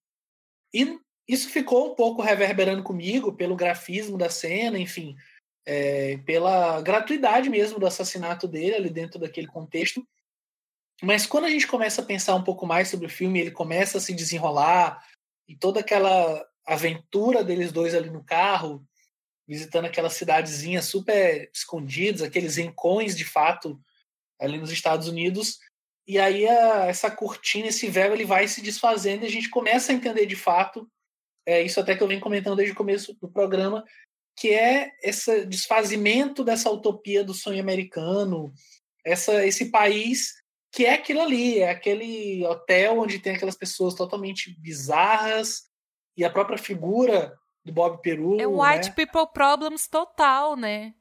B: E isso ficou um pouco reverberando comigo pelo grafismo da cena, enfim, é, pela gratuidade mesmo do assassinato dele ali dentro daquele contexto. Mas quando a gente começa a pensar um pouco mais sobre o filme, ele começa a se desenrolar e toda aquela aventura deles dois ali no carro, visitando aquelas cidadezinhas super escondidas, aqueles rincões de fato ali nos Estados Unidos. E aí a, essa cortina, esse véu, ele vai se desfazendo e a gente começa a entender de fato, é isso até que eu venho comentando desde o começo do programa, que é esse desfazimento dessa utopia do sonho americano, essa, esse país que é aquilo ali, é aquele hotel onde tem aquelas pessoas totalmente bizarras, e a própria figura do Bob Peru.
D: É white né? people problems total, né?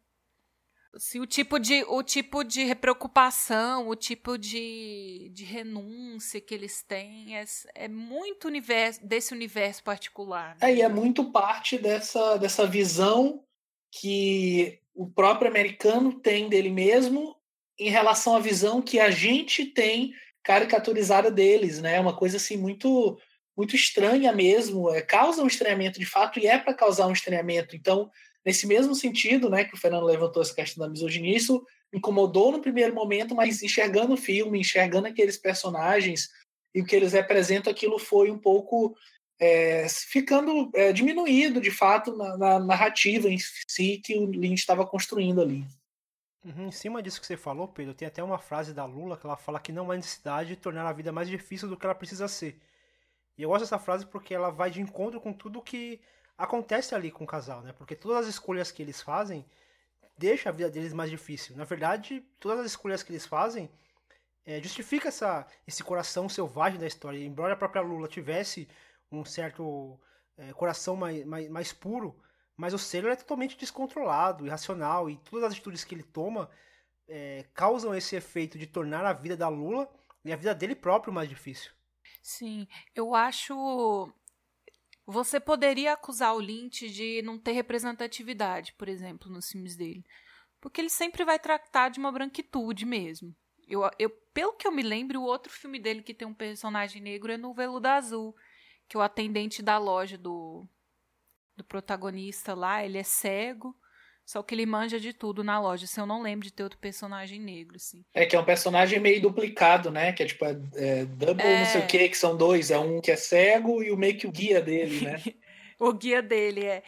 D: Se o tipo de o tipo de preocupação, o tipo de, de renúncia que eles têm é, é muito universo, desse universo particular.
B: Né? É, e é muito parte dessa, dessa visão que o próprio americano tem dele mesmo em relação à visão que a gente tem caricaturizada deles, né? Uma coisa assim muito muito estranha mesmo, é, causa um estranhamento de fato e é para causar um estranhamento. Então, nesse mesmo sentido, né, que o Fernando levantou essa questão da misoginia, isso incomodou no primeiro momento, mas enxergando o filme, enxergando aqueles personagens e o que eles representam, aquilo foi um pouco é, ficando é, diminuído, de fato, na, na, narrativa em si que o Lynch estava construindo ali.
E: Uhum, em cima disso que você falou, Pedro, tem até uma frase da Lula que ela fala que não há necessidade de tornar a vida mais difícil do que ela precisa ser. E eu gosto dessa frase porque ela vai de encontro com tudo que acontece ali com o casal, né? Porque todas as escolhas que eles fazem deixa a vida deles mais difícil. Na verdade, todas as escolhas que eles fazem é, justifica essa, esse coração selvagem da história. Embora a própria Lula tivesse um certo é, coração mais, mais, mais puro, mas o Sailor é totalmente descontrolado, irracional, e todas as atitudes que ele toma é, causam esse efeito de tornar a vida da Lula e a vida dele próprio mais difícil.
D: Sim, eu acho. Você poderia acusar o Lynch de não ter representatividade, por exemplo, nos filmes dele. Porque ele sempre vai tratar de uma branquitude mesmo. Eu, eu, pelo que eu me lembro, o outro filme dele que tem um personagem negro é no Veludo Azul, que o atendente da loja do, do protagonista lá, ele é cego, só que ele manja de tudo na loja. Se eu não lembro de ter outro personagem negro, assim.
B: É que é um personagem meio duplicado, né? Que é tipo, é, é double é... não sei o que, que são dois. É um que é cego e o meio que o guia dele, né?
D: o guia dele, é.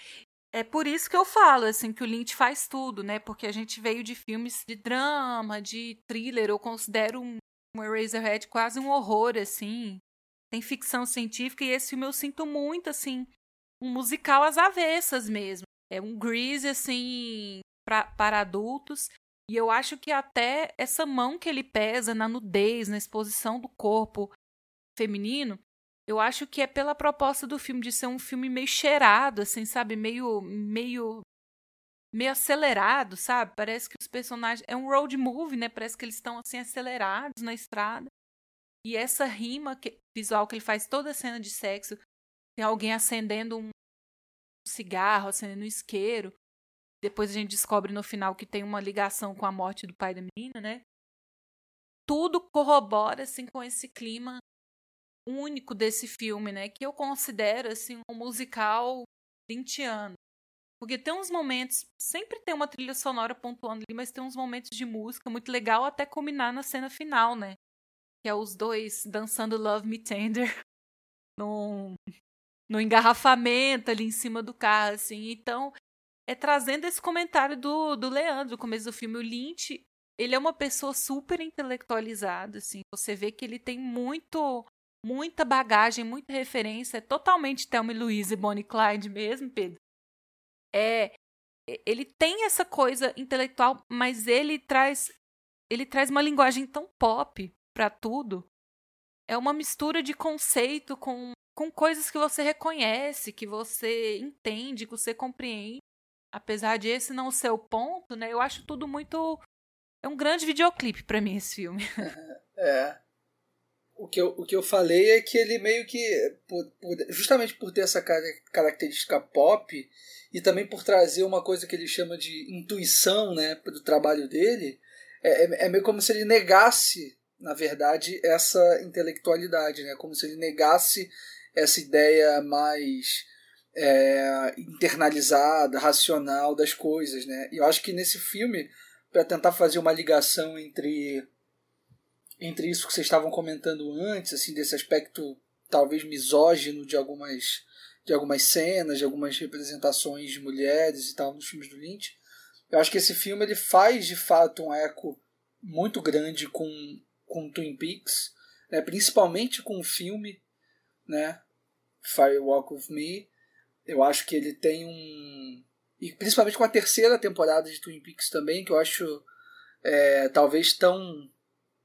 D: É por isso que eu falo, assim, que o Lynch faz tudo, né? Porque a gente veio de filmes de drama, de thriller. Eu considero um, um Eraserhead quase um horror, assim. Tem ficção científica e esse filme eu sinto muito, assim, um musical às avessas mesmo. É um Grease, assim, pra, para adultos. E eu acho que até essa mão que ele pesa na nudez, na exposição do corpo feminino, eu acho que é pela proposta do filme de ser um filme meio cheirado, assim, sabe? Meio, meio, meio acelerado, sabe? Parece que os personagens. É um road movie, né? Parece que eles estão, assim, acelerados na estrada. E essa rima que, visual que ele faz toda a cena de sexo tem alguém acendendo um cigarro, acendendo um isqueiro. Depois a gente descobre no final que tem uma ligação com a morte do pai da menina, né? Tudo corrobora assim com esse clima único desse filme, né? Que eu considero assim um musical 20 anos. Porque tem uns momentos, sempre tem uma trilha sonora pontuando ali, mas tem uns momentos de música muito legal até combinar na cena final, né? Que é os dois dançando Love Me Tender num, no engarrafamento ali em cima do carro, assim. Então, é trazendo esse comentário do, do Leandro, no começo do filme. O Lynch, ele é uma pessoa super intelectualizada, assim. Você vê que ele tem muito, muita bagagem, muita referência. É totalmente Thelma e Louise e Bonnie Clyde mesmo, Pedro. É, ele tem essa coisa intelectual, mas ele traz ele traz uma linguagem tão pop para tudo. É uma mistura de conceito com com coisas que você reconhece, que você entende, que você compreende. Apesar de esse não ser o ponto, né? Eu acho tudo muito. É um grande videoclipe para mim esse filme.
C: É. O que, eu, o que eu falei é que ele meio que. Por, por, justamente por ter essa característica pop e também por trazer uma coisa que ele chama de intuição né, do trabalho dele, é, é, é meio como se ele negasse, na verdade, essa intelectualidade, né? Como se ele negasse essa ideia mais é, internalizada, racional das coisas, né? E eu acho que nesse filme, para tentar fazer uma ligação entre entre isso que vocês estavam comentando antes, assim, desse aspecto talvez misógino de algumas de algumas cenas, de algumas representações de mulheres e tal nos filmes do Lynch, eu acho que esse filme ele faz de fato um eco muito grande com com Twin Peaks, né? principalmente com o filme né? Fire Walk with Me. Eu acho que ele tem um. E principalmente com a terceira temporada de Twin Peaks também, que eu acho é, talvez tão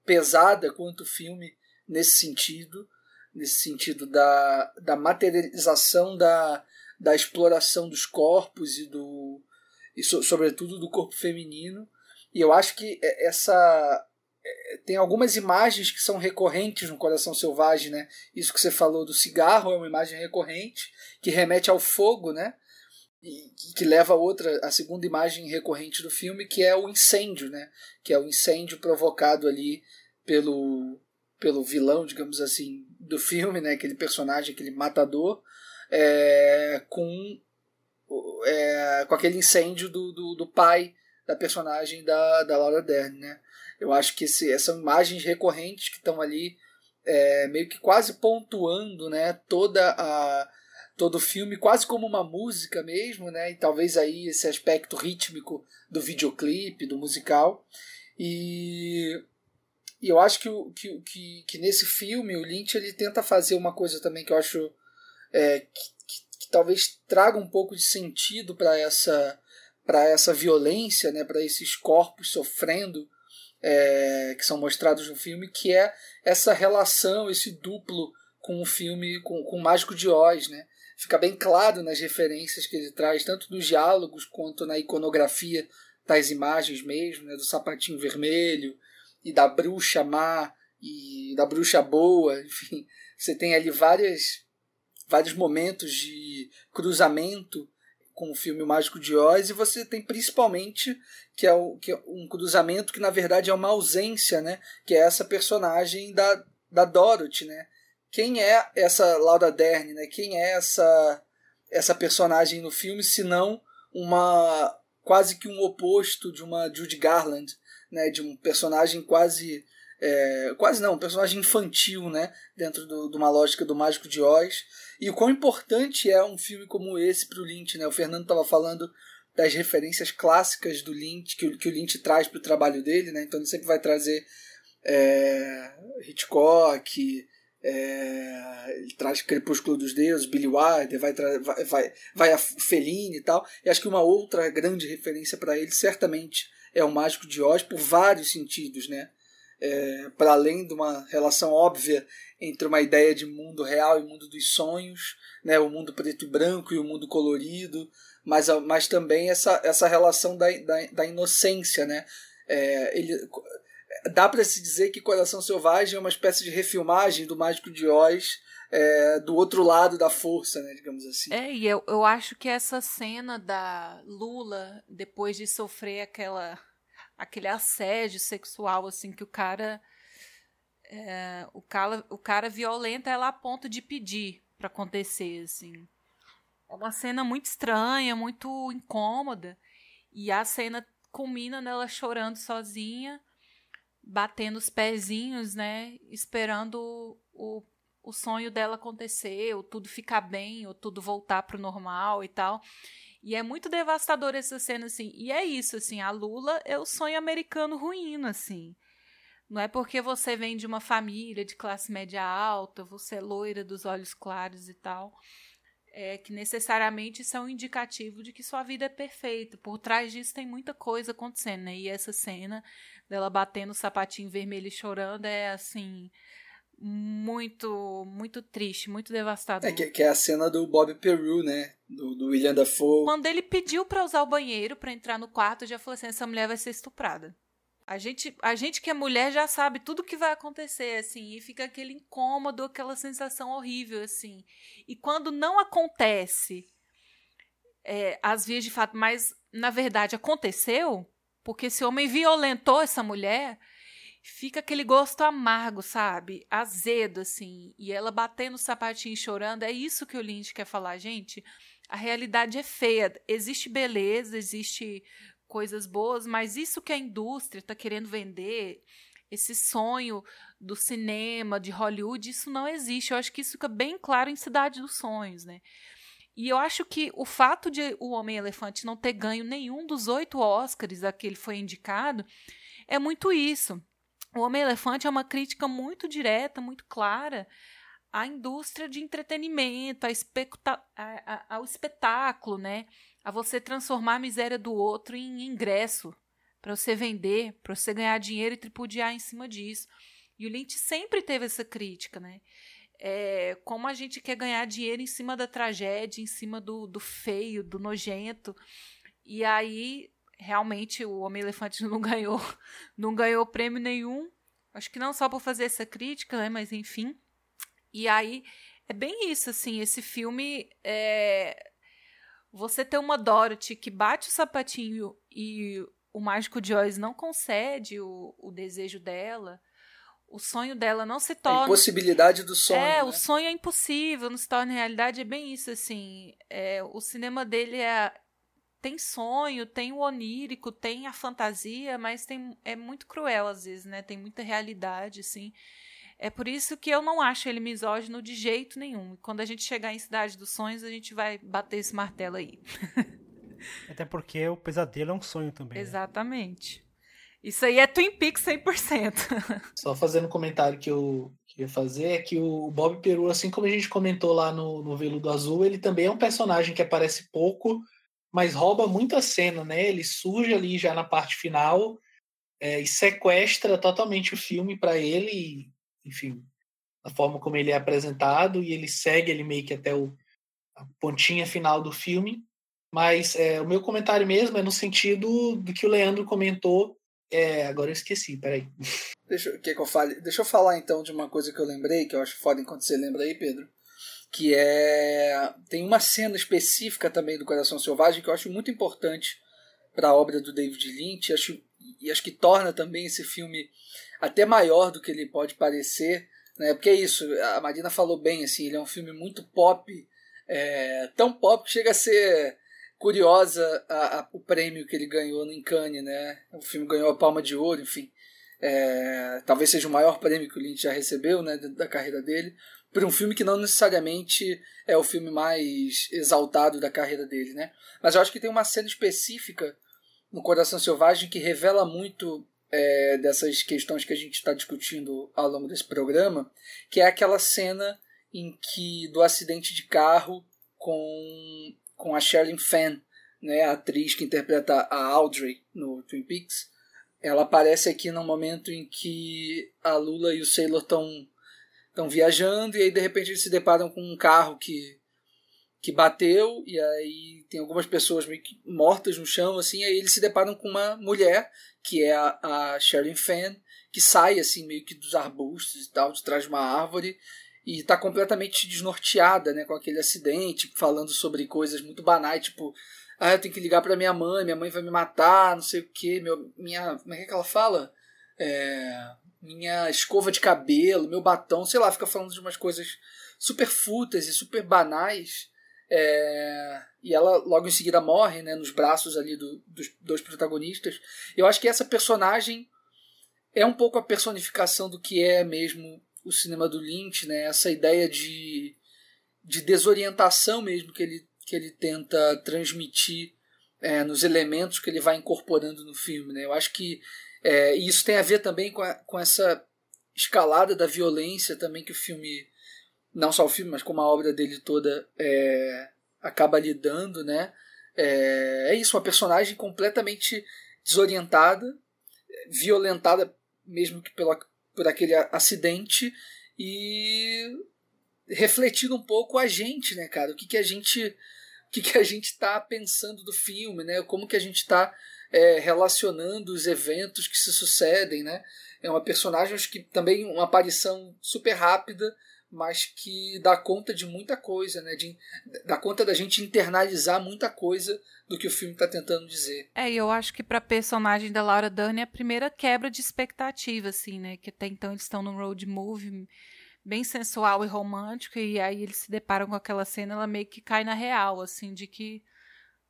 C: pesada quanto o filme nesse sentido nesse sentido da, da materialização da, da exploração dos corpos e do e so, sobretudo do corpo feminino e eu acho que essa tem algumas imagens que são recorrentes no Coração Selvagem, né? Isso que você falou do cigarro é uma imagem recorrente que remete ao fogo, né? E que leva a outra, a segunda imagem recorrente do filme, que é o incêndio, né? Que é o incêndio provocado ali pelo pelo vilão, digamos assim, do filme, né? Aquele personagem, aquele matador, é, com é, com aquele incêndio do, do, do pai da personagem da, da Laura Dern, né? Eu acho que esse, são imagens recorrentes que estão ali é, meio que quase pontuando né, toda a, todo o filme, quase como uma música mesmo, né? E talvez aí esse aspecto rítmico do videoclipe, do musical. E, e eu acho que, que, que, que, nesse filme o Lynch ele tenta fazer uma coisa também que eu acho é, que, que, que talvez traga um pouco de sentido para essa para essa violência, né, para esses corpos sofrendo é, que são mostrados no filme, que é essa relação, esse duplo com o filme, com, com o Mágico de Oz, né? Fica bem claro nas referências que ele traz, tanto nos diálogos quanto na iconografia das imagens mesmo, né? do sapatinho vermelho e da bruxa má e da bruxa boa, enfim, você tem ali várias, vários momentos de cruzamento com o filme o Mágico de Oz e você tem principalmente que é, o, que é um cruzamento que na verdade é uma ausência, né? Que é essa personagem da, da Dorothy, né? Quem é essa Laura Dern, né? Quem é essa essa personagem no filme, se não uma quase que um oposto de uma Judy Garland, né? De um personagem quase é, quase não, um personagem infantil, né? Dentro de uma lógica do Mágico de Oz. E o quão importante é um filme como esse para o Lynch, né? O Fernando estava falando das referências clássicas do Lynch, que, que o Lynch traz para o trabalho dele, né? Então ele sempre vai trazer é, Hitchcock, é, ele traz Crepúsculo dos Deuses, Billy Wilder, vai, vai, vai, a Fellini e tal. E acho que uma outra grande referência para ele certamente é o Mágico de Oz, por vários sentidos, né? É, para além de uma relação óbvia entre uma ideia de mundo real e mundo dos sonhos, né, o mundo preto e branco e o mundo colorido, mas, mas também essa, essa relação da, da, da inocência. Né? É, ele, dá para se dizer que Coração Selvagem é uma espécie de refilmagem do Mágico de Oz é, do outro lado da força, né, digamos assim.
D: É, e eu, eu acho que essa cena da Lula, depois de sofrer aquela aquele assédio sexual, assim, que o cara. É, o, cara o cara violenta ela a ponto de pedir para acontecer, assim. É uma cena muito estranha, muito incômoda. E a cena culmina nela chorando sozinha, batendo os pezinhos, né? Esperando o, o sonho dela acontecer, ou tudo ficar bem, ou tudo voltar pro normal e tal. E é muito devastador essa cena, assim. E é isso, assim, a Lula é o sonho americano ruim, assim. Não é porque você vem de uma família de classe média alta, você é loira dos olhos claros e tal, é que necessariamente isso é um indicativo de que sua vida é perfeita. Por trás disso tem muita coisa acontecendo, né? E essa cena dela batendo o sapatinho vermelho e chorando é assim muito, muito triste, muito devastador.
C: É, que, que, é a cena do Bob Peru, né? Do, do William Dafoe.
D: Quando ele pediu para usar o banheiro para entrar no quarto, eu já falou assim: essa mulher vai ser estuprada. A gente, a gente que é mulher já sabe tudo que vai acontecer, assim, e fica aquele incômodo, aquela sensação horrível, assim. E quando não acontece é, as vias de fato, mas na verdade aconteceu, porque esse homem violentou essa mulher, fica aquele gosto amargo, sabe? Azedo, assim. E ela batendo o sapatinho chorando. É isso que o Lynch quer falar, gente. A realidade é feia. Existe beleza, existe coisas boas, mas isso que a indústria está querendo vender, esse sonho do cinema, de Hollywood, isso não existe. Eu acho que isso fica bem claro em Cidade dos Sonhos, né? E eu acho que o fato de o Homem-Elefante não ter ganho nenhum dos oito Oscars a que ele foi indicado é muito isso. O Homem-Elefante é uma crítica muito direta, muito clara à indústria de entretenimento, ao espetáculo, né? A você transformar a miséria do outro em ingresso para você vender, para você ganhar dinheiro e tripudiar em cima disso. E o Lynch sempre teve essa crítica, né? É, como a gente quer ganhar dinheiro em cima da tragédia, em cima do, do feio, do nojento. E aí realmente o Homem-Elefante não ganhou, não ganhou prêmio nenhum. Acho que não só por fazer essa crítica, né? Mas enfim. E aí é bem isso, assim. Esse filme é. Você ter uma Dorothy que bate o sapatinho e o mágico de Oz não concede o, o desejo dela. O sonho dela não se torna. A
C: impossibilidade do sonho.
D: É,
C: né?
D: o sonho é impossível, não se torna realidade. É bem isso, assim. É, o cinema dele é, tem sonho, tem o onírico, tem a fantasia, mas tem é muito cruel às vezes, né? Tem muita realidade, assim. É por isso que eu não acho ele misógino de jeito nenhum. Quando a gente chegar em Cidade dos Sonhos, a gente vai bater esse martelo aí.
E: Até porque o pesadelo é um sonho também.
D: Né? Exatamente. Né? Isso aí é Twin Peaks 100%.
B: Só fazendo um comentário que eu queria fazer é que o Bob Peru, assim como a gente comentou lá no, no Veludo Azul, ele também é um personagem que aparece pouco, mas rouba muita cena, né? Ele surge ali já na parte final é, e sequestra totalmente o filme para ele, e, enfim, a forma como ele é apresentado e ele segue ele meio que até o, a pontinha final do filme. Mas é, o meu comentário mesmo é no sentido do que o Leandro comentou. É, agora eu esqueci, peraí.
C: Deixa, que que eu fale? Deixa eu falar então de uma coisa que eu lembrei, que eu acho foda enquanto você lembra aí, Pedro. Que é. Tem uma cena específica também do Coração Selvagem que eu acho muito importante para a obra do David Lynch. Acho, e acho que torna também esse filme até maior do que ele pode parecer. Né? Porque é isso, a Marina falou bem, assim, ele é um filme muito pop, é, tão pop que chega a ser curiosa a, a, o prêmio que ele ganhou no Cannes, né? O filme ganhou a Palma de Ouro, enfim. É, talvez seja o maior prêmio que o Lynch já recebeu, né, da carreira dele, por um filme que não necessariamente é o filme mais exaltado da carreira dele, né? Mas eu acho que tem uma cena específica no Coração Selvagem que revela muito é, dessas questões que a gente está discutindo ao longo desse programa, que é aquela cena em que do acidente de carro com com a Sherilyn Fenn, né, a atriz que interpreta a Audrey no Twin Peaks. Ela aparece aqui no momento em que a Lula e o Sailor estão estão viajando e aí de repente eles se deparam com um carro que que bateu e aí tem algumas pessoas meio que mortas no chão assim, aí eles se deparam com uma mulher que é a, a Sherilyn Fenn que sai assim meio que dos arbustos e tal, de trás de uma árvore e está completamente desnorteada, né, com aquele acidente, falando sobre coisas muito banais, tipo, ah, eu tenho que ligar para minha mãe, minha mãe vai me matar, não sei o que, minha, como é que ela fala? É, minha escova de cabelo, meu batom, sei lá, fica falando de umas coisas super fúteis e super banais. É, e ela logo em seguida morre, né, nos braços ali do, dos dois protagonistas. Eu acho que essa personagem é um pouco a personificação do que é mesmo o cinema do Lynch, né? Essa ideia de, de desorientação mesmo que ele, que ele tenta transmitir é, nos elementos que ele vai incorporando no filme, né? Eu acho que é, isso tem a ver também com, a, com essa escalada da violência também que o filme, não só o filme, mas como a obra dele toda é, acaba lidando, né? É, é isso, uma personagem completamente desorientada, violentada mesmo que pela, por aquele acidente e refletindo um pouco a gente, né, cara? O que, que a gente o que, que a gente está pensando do filme, né? Como que a gente está é, relacionando os eventos que se sucedem, né? É uma personagem que também uma aparição super rápida, mas que dá conta de muita coisa, né? De, dá conta da gente internalizar muita coisa do que o filme está tentando dizer.
D: É, e eu acho que para personagem da Laura Dern é a primeira quebra de expectativa, assim, né? Que até então eles estão num road movie bem sensual e romântico, e aí eles se deparam com aquela cena, ela meio que cai na real, assim, de que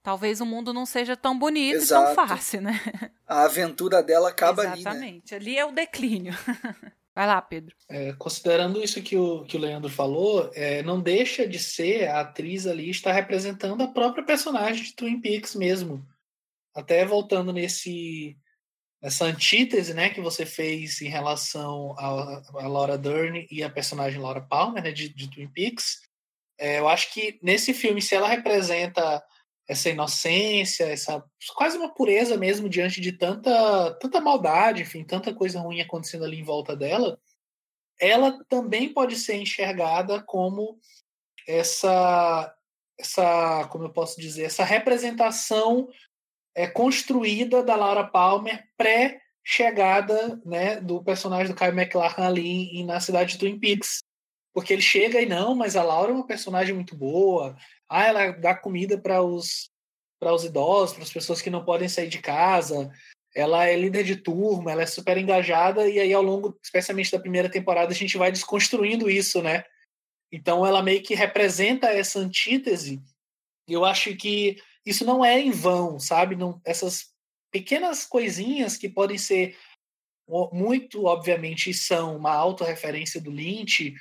D: talvez o mundo não seja tão bonito Exato. e tão fácil, né?
C: A aventura dela acaba
D: Exatamente.
C: ali. Né?
D: Exatamente. Ali, né? ali é o declínio. Vai lá, Pedro.
B: É, considerando isso que o, que o Leandro falou, é, não deixa de ser a atriz ali está representando a própria personagem de Twin Peaks mesmo. Até voltando nesse nessa antítese né, que você fez em relação a, a Laura Dern e a personagem Laura Palmer né, de, de Twin Peaks, é, eu acho que nesse filme, se ela representa essa inocência, essa quase uma pureza mesmo diante de tanta tanta maldade, enfim, tanta coisa ruim acontecendo ali em volta dela, ela também pode ser enxergada como essa essa, como eu posso dizer, essa representação é construída da Laura Palmer pré chegada, né, do personagem do Kyle MacLachlan ali na cidade de Twin Peaks. Porque ele chega e não, mas a Laura é uma personagem muito boa, ah, ela dá comida para os para os idosos, para as pessoas que não podem sair de casa. Ela é líder de turma, ela é super engajada e aí ao longo, especialmente da primeira temporada, a gente vai desconstruindo isso, né? Então ela meio que representa essa antítese. E eu acho que isso não é em vão, sabe? Não, essas pequenas coisinhas que podem ser muito obviamente são uma autorreferência do Lynch,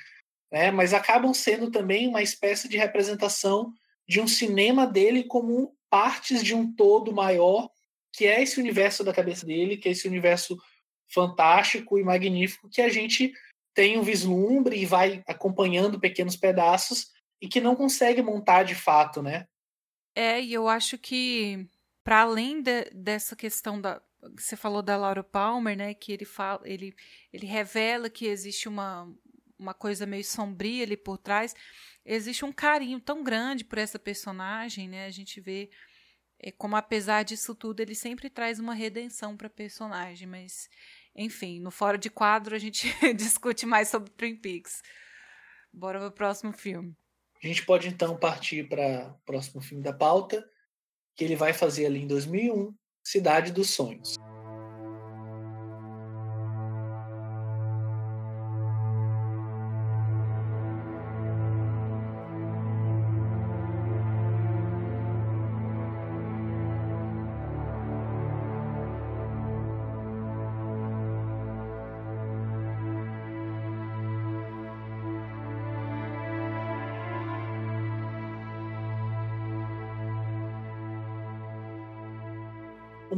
B: né, mas acabam sendo também uma espécie de representação de um cinema dele como partes de um todo maior, que é esse universo da cabeça dele, que é esse universo fantástico e magnífico que a gente tem um vislumbre e vai acompanhando pequenos pedaços e que não consegue montar de fato, né?
D: É, e eu acho que para além de, dessa questão da você falou da Laura Palmer, né, que ele fala, ele ele revela que existe uma uma coisa meio sombria ali por trás, existe um carinho tão grande por essa personagem, né? A gente vê é, como apesar disso tudo ele sempre traz uma redenção para personagem, mas enfim, no fora de quadro a gente discute mais sobre Twin Peaks. Bora pro próximo filme.
B: A gente pode então partir para o próximo filme da pauta, que ele vai fazer ali em 2001, Cidade dos Sonhos.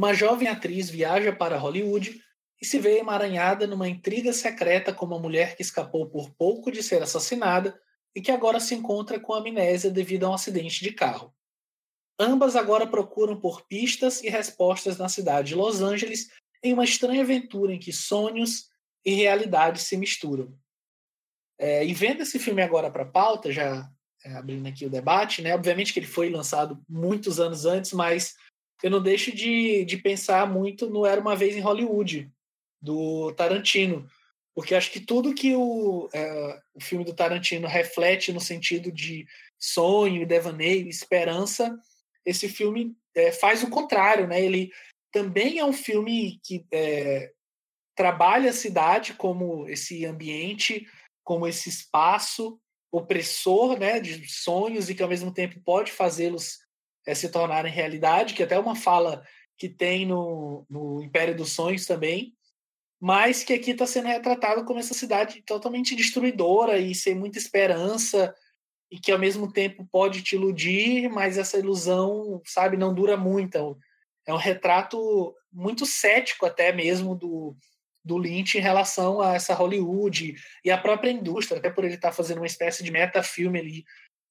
B: Uma jovem atriz viaja para Hollywood e se vê emaranhada numa intriga secreta com uma mulher que escapou por pouco de ser assassinada e que agora se encontra com amnésia devido a um acidente de carro. Ambas agora procuram por pistas e respostas na cidade de Los Angeles em uma estranha aventura em que sonhos e realidade se misturam. É, e vendo esse filme agora para pauta, já é, abrindo aqui o debate, né? Obviamente que ele foi lançado muitos anos antes, mas eu não deixo de, de pensar muito no Era Uma Vez em Hollywood, do Tarantino. Porque acho que tudo que o, é, o filme do Tarantino reflete no sentido de sonho, devaneio, esperança, esse filme é, faz o contrário, né? Ele também é um filme que é, trabalha a cidade como esse ambiente, como esse espaço opressor, né, de sonhos e que ao mesmo tempo pode fazê-los é, se tornarem realidade, que até é uma fala que tem no, no Império dos Sonhos também, mas que aqui está sendo retratado como essa cidade totalmente destruidora e sem muita esperança e que ao mesmo tempo pode te iludir, mas essa ilusão, sabe, não dura muito. É um é retrato muito cético até mesmo do, do Lynch em relação a essa Hollywood e a própria indústria, até por ele estar tá fazendo uma espécie de metafilme ali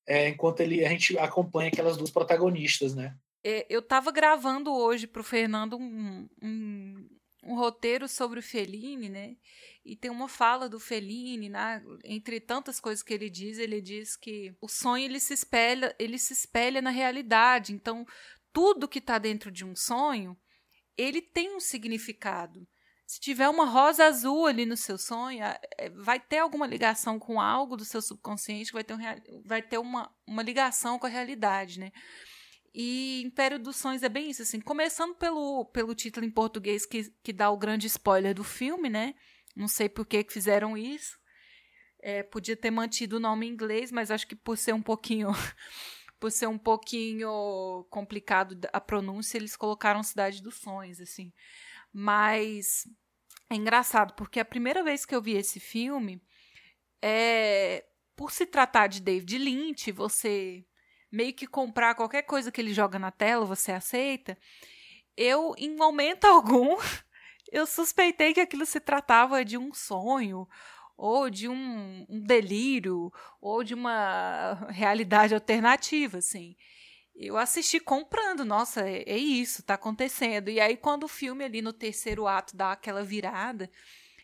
B: é, enquanto ele, a gente acompanha aquelas duas protagonistas, né?
D: É, eu estava gravando hoje para o Fernando um, um, um, roteiro sobre o Fellini, né? E tem uma fala do Fellini, né? entre tantas coisas que ele diz, ele diz que o sonho ele se espelha, ele se espelha na realidade. Então, tudo que está dentro de um sonho, ele tem um significado se tiver uma rosa azul ali no seu sonho, é, vai ter alguma ligação com algo do seu subconsciente, vai ter, um, vai ter uma, uma ligação com a realidade, né? E Império dos Sonhos é bem isso, assim, começando pelo, pelo título em português que, que dá o grande spoiler do filme, né? Não sei por que, fizeram isso. É, podia ter mantido o nome em inglês, mas acho que por ser um pouquinho por ser um pouquinho complicado a pronúncia, eles colocaram Cidade dos Sonhos, assim. Mas é engraçado, porque a primeira vez que eu vi esse filme, é, por se tratar de David Lynch, você meio que comprar qualquer coisa que ele joga na tela, você aceita. Eu, em momento algum, eu suspeitei que aquilo se tratava de um sonho, ou de um, um delírio, ou de uma realidade alternativa, assim eu assisti comprando, nossa, é, é, isso, tá acontecendo. E aí, quando o filme ali no terceiro ato dá aquela virada,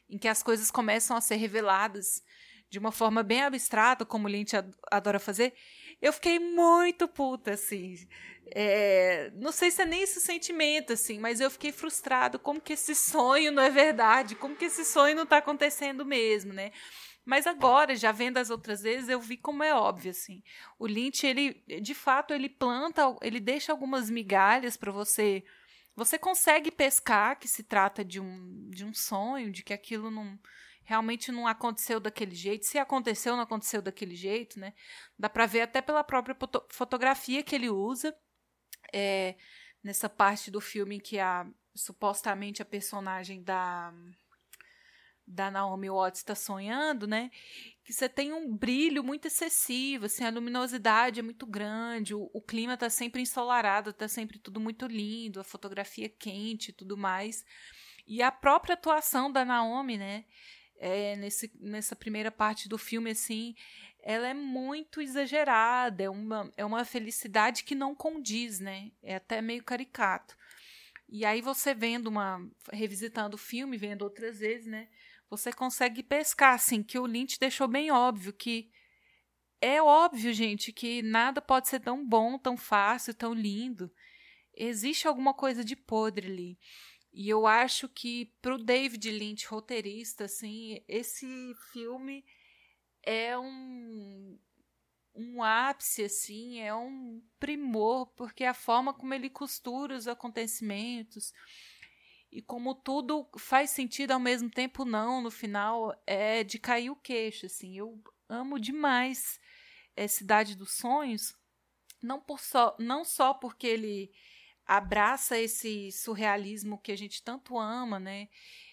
D: em que as coisas começam a ser reveladas de uma forma bem abstrata, como Lynch adora fazer, eu fiquei muito puta, assim. É, não sei se é nem esse sentimento, assim, mas eu fiquei frustrado. Como que esse sonho não é verdade? Como que esse sonho não tá acontecendo mesmo, né? Mas agora, já vendo as outras vezes, eu vi como é óbvio, assim. O Lynch, ele, de fato, ele planta, ele deixa algumas migalhas para você. Você consegue pescar que se trata de um, de um sonho, de que aquilo não realmente não aconteceu daquele jeito. Se aconteceu, não aconteceu daquele jeito, né? Dá para ver até pela própria fotografia que ele usa. É, nessa parte do filme em que a supostamente a personagem da da Naomi Watts está sonhando, né? Que você tem um brilho muito excessivo, assim, a luminosidade é muito grande, o, o clima está sempre ensolarado, está sempre tudo muito lindo, a fotografia quente e tudo mais. E a própria atuação da Naomi, né? É, nesse, nessa primeira parte do filme, assim, ela é muito exagerada, é uma, é uma felicidade que não condiz, né? É até meio caricato. E aí você vendo uma. revisitando o filme, vendo outras vezes, né? Você consegue pescar, assim, que o Lynch deixou bem óbvio que. É óbvio, gente, que nada pode ser tão bom, tão fácil, tão lindo. Existe alguma coisa de podre ali. E eu acho que pro David Lynch, roteirista, assim, esse filme é um um ápice assim, é um primor, porque a forma como ele costura os acontecimentos e como tudo faz sentido ao mesmo tempo não, no final é de cair o queixo, assim. Eu amo demais é, Cidade dos Sonhos, não por só, não só porque ele abraça esse surrealismo que a gente tanto ama, né?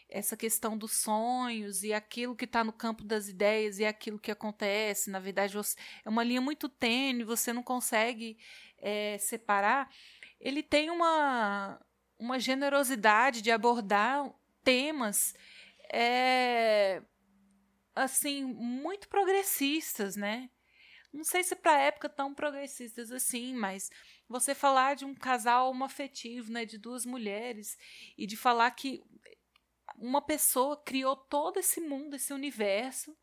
D: Essa questão dos sonhos e aquilo que está no campo das ideias e aquilo que acontece. Na verdade, você, é uma linha muito tênue, você não consegue é, separar. Ele tem uma, uma generosidade de abordar temas é, assim muito progressistas, né? Não sei se para época tão progressistas assim, mas você falar de um casal homoafetivo, né, de duas mulheres, e de falar que uma pessoa criou todo esse mundo, esse universo,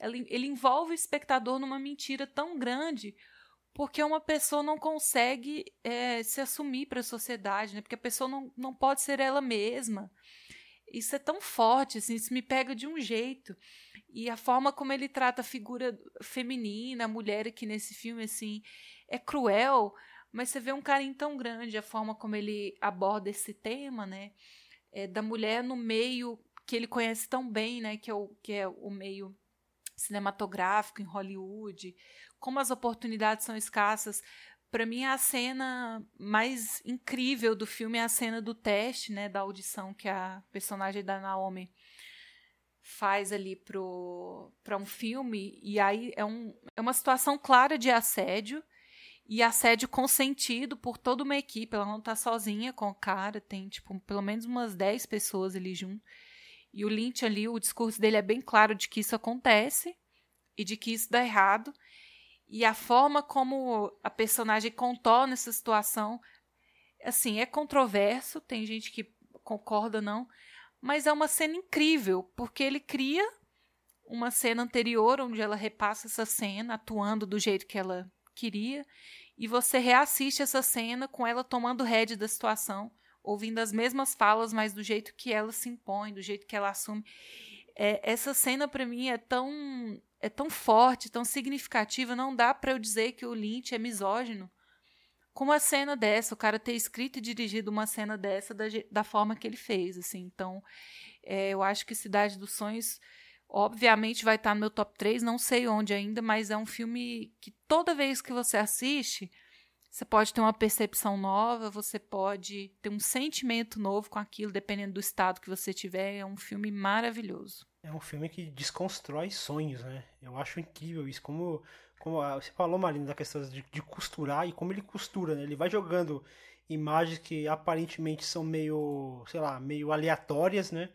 D: ele, ele envolve o espectador numa mentira tão grande porque uma pessoa não consegue é, se assumir para a sociedade, né? porque a pessoa não, não pode ser ela mesma. Isso é tão forte, assim, isso me pega de um jeito. E a forma como ele trata a figura feminina, a mulher aqui nesse filme, assim, é cruel, mas você vê um carinho tão grande, a forma como ele aborda esse tema, né? É, da mulher no meio que ele conhece tão bem, né? Que é o, que é o meio cinematográfico em Hollywood, como as oportunidades são escassas. Para mim, a cena mais incrível do filme é a cena do teste, né? Da audição que a personagem da Naomi faz ali para um filme. E aí é, um, é uma situação clara de assédio e assédio consentido por toda uma equipe. Ela não tá sozinha com o cara, tem tipo pelo menos umas 10 pessoas ali junto. E o Lynch ali, o discurso dele é bem claro de que isso acontece e de que isso dá errado. E a forma como a personagem contorna essa situação, assim, é controverso, tem gente que concorda não, mas é uma cena incrível, porque ele cria uma cena anterior onde ela repassa essa cena atuando do jeito que ela queria, e você reassiste essa cena com ela tomando head da situação, ouvindo as mesmas falas, mas do jeito que ela se impõe, do jeito que ela assume. É, essa cena para mim é tão é tão forte, tão significativa, não dá para eu dizer que o Lynch é misógino. Com uma cena dessa, o cara ter escrito e dirigido uma cena dessa da, da forma que ele fez, assim. Então, é, eu acho que Cidade dos Sonhos Obviamente vai estar no meu top 3, não sei onde ainda, mas é um filme que toda vez que você assiste, você pode ter uma percepção nova, você pode ter um sentimento novo com aquilo, dependendo do estado que você tiver. É um filme maravilhoso.
E: É um filme que desconstrói sonhos, né? Eu acho incrível isso. Como, como você falou, Marina, da questão de, de costurar e como ele costura, né? Ele vai jogando imagens que aparentemente são meio, sei lá, meio aleatórias, né?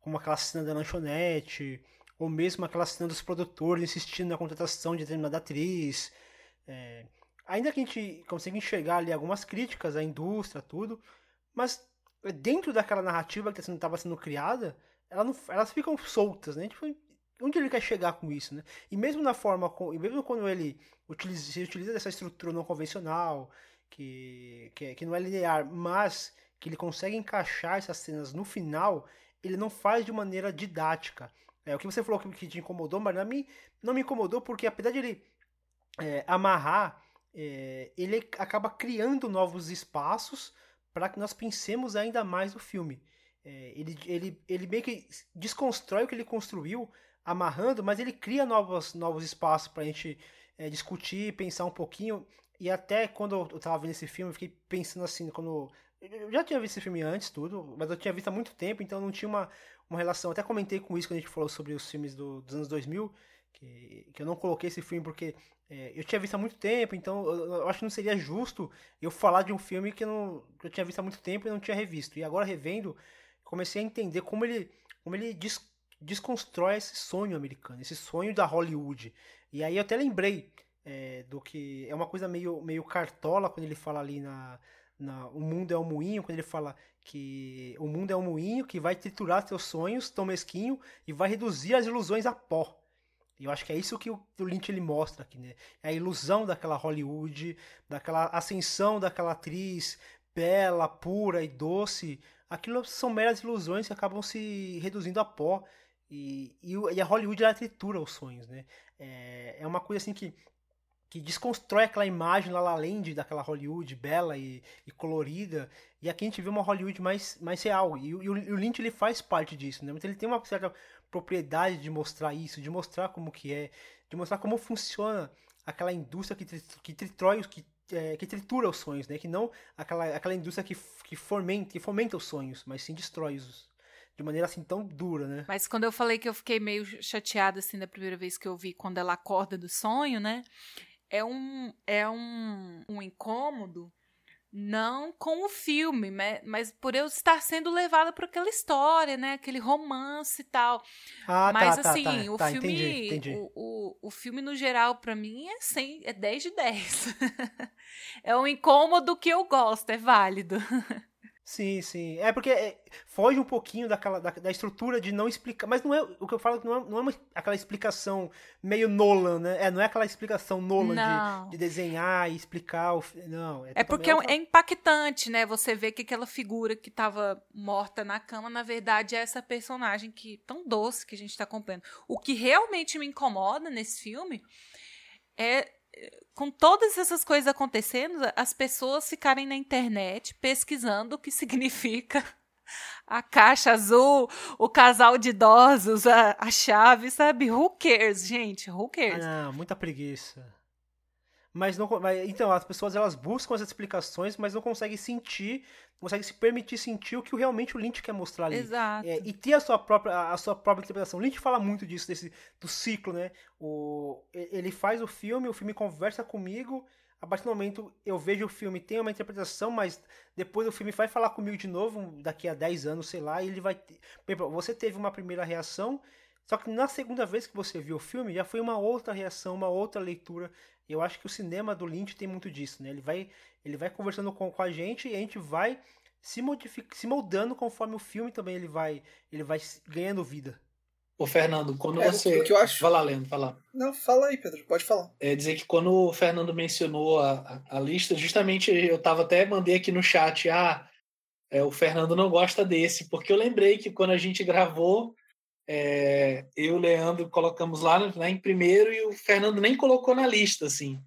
E: como aquela cena da lanchonete, ou mesmo aquela cena dos produtores insistindo na contratação de determinada atriz. É, ainda que a gente consiga enxergar ali algumas críticas à indústria, tudo, mas dentro daquela narrativa que estava sendo criada, ela não, elas ficam soltas, né? Tipo, onde ele quer chegar com isso, né? E mesmo na forma, e mesmo quando ele utiliza, se utiliza dessa estrutura não convencional, que, que, que não é linear, mas que ele consegue encaixar essas cenas no final, ele não faz de maneira didática. É, o que você falou que, que te incomodou, mas a mim não me incomodou porque apesar de ele é, amarrar, é, ele acaba criando novos espaços para que nós pensemos ainda mais o filme. É, ele, ele, ele meio que desconstrói o que ele construiu, amarrando, mas ele cria novos, novos espaços para a gente é, discutir, pensar um pouquinho. e até quando eu tava vendo esse filme, eu fiquei pensando assim, quando. Eu já tinha visto esse filme antes, tudo, mas eu tinha visto há muito tempo, então não tinha uma, uma relação. Até comentei com isso quando a gente falou sobre os filmes do, dos anos 2000, que, que eu não coloquei esse filme porque é, eu tinha visto há muito tempo, então eu, eu, acho que não seria justo eu falar de um filme que eu, não, que eu tinha visto há muito tempo e não tinha revisto. E agora revendo, comecei a entender como ele, como ele des, desconstrói esse sonho americano, esse sonho da Hollywood. E aí eu até lembrei é, do que é uma coisa meio, meio cartola quando ele fala ali na, na o mundo é um moinho, quando ele fala que o mundo é um moinho que vai triturar seus sonhos tão mesquinho e vai reduzir as ilusões a pó. E eu acho que é isso que o, o Lynch ele mostra aqui, né? É a ilusão daquela Hollywood, daquela ascensão daquela atriz bela, pura e doce. Aquilo são meras ilusões que acabam se reduzindo a pó. E, e, e a Hollywood ela tritura os sonhos, né? É, é uma coisa assim que que desconstrói aquela imagem La Land daquela Hollywood bela e, e, colorida. E aqui a gente vê uma Hollywood mais, mais real. E, o, e, o, Lynch ele faz parte disso, né? Mas ele tem uma certa propriedade de mostrar isso, de mostrar como que é, de mostrar como funciona aquela indústria que, que tritrói, que, é, que tritura os sonhos, né? Que não aquela, aquela indústria que, que, fomenta, que fomenta os sonhos, mas sim destrói os, de maneira assim tão dura, né?
D: Mas quando eu falei que eu fiquei meio chateada assim da primeira vez que eu vi quando ela acorda do sonho, né? é um, é um, um incômodo não com o filme, mas por eu estar sendo levada por aquela história, né? Aquele romance e tal.
E: Ah,
D: mas
E: tá,
D: assim,
E: tá, tá,
D: o
E: tá,
D: filme,
E: entendi, entendi.
D: O, o, o, filme no geral para mim é 100, é 10 de 10. é um incômodo que eu gosto, é válido.
E: Sim, sim. É porque é, foge um pouquinho daquela, da, da, estrutura de não explicar. Mas não é o que eu falo não é, não é uma, aquela explicação meio Nolan, né? É, não é aquela explicação Nolan de, de, desenhar e explicar. O, não.
D: É, é porque é, é, impactante, né? Você vê que aquela figura que estava morta na cama, na verdade, é essa personagem que tão doce que a gente está acompanhando. O que realmente me incomoda nesse filme é com todas essas coisas acontecendo, as pessoas ficarem na internet pesquisando o que significa a caixa azul, o casal de idosos, a, a chave, sabe? Who cares, gente? Who cares?
E: Ah, muita preguiça. Mas não, mas, então as pessoas elas buscam as explicações, mas não conseguem sentir, não conseguem se permitir sentir o que realmente o Lynch quer mostrar ali.
D: Exato.
E: É, e ter a sua própria a sua própria interpretação. O Lynch fala muito disso desse do ciclo, né? O ele faz o filme, o filme conversa comigo, a partir do momento eu vejo o filme, tem uma interpretação, mas depois o filme vai falar comigo de novo, daqui a 10 anos, sei lá, e ele vai. Ter... Você teve uma primeira reação, só que na segunda vez que você viu o filme, já foi uma outra reação, uma outra leitura. Eu acho que o cinema do Lynch tem muito disso, né? Ele vai, ele vai conversando com, com a gente e a gente vai se, modific, se moldando conforme o filme também ele vai, ele vai ganhando vida.
B: Ô, Fernando, quando é, você. O que eu acho... Vai lá, Leandro, fala.
C: Não, fala aí, Pedro, pode falar.
B: É dizer que quando o Fernando mencionou a, a, a lista, justamente eu tava até mandei aqui no chat, ah, é, o Fernando não gosta desse, porque eu lembrei que quando a gente gravou, é, eu e o Leandro colocamos lá em primeiro e o Fernando nem colocou na lista, assim.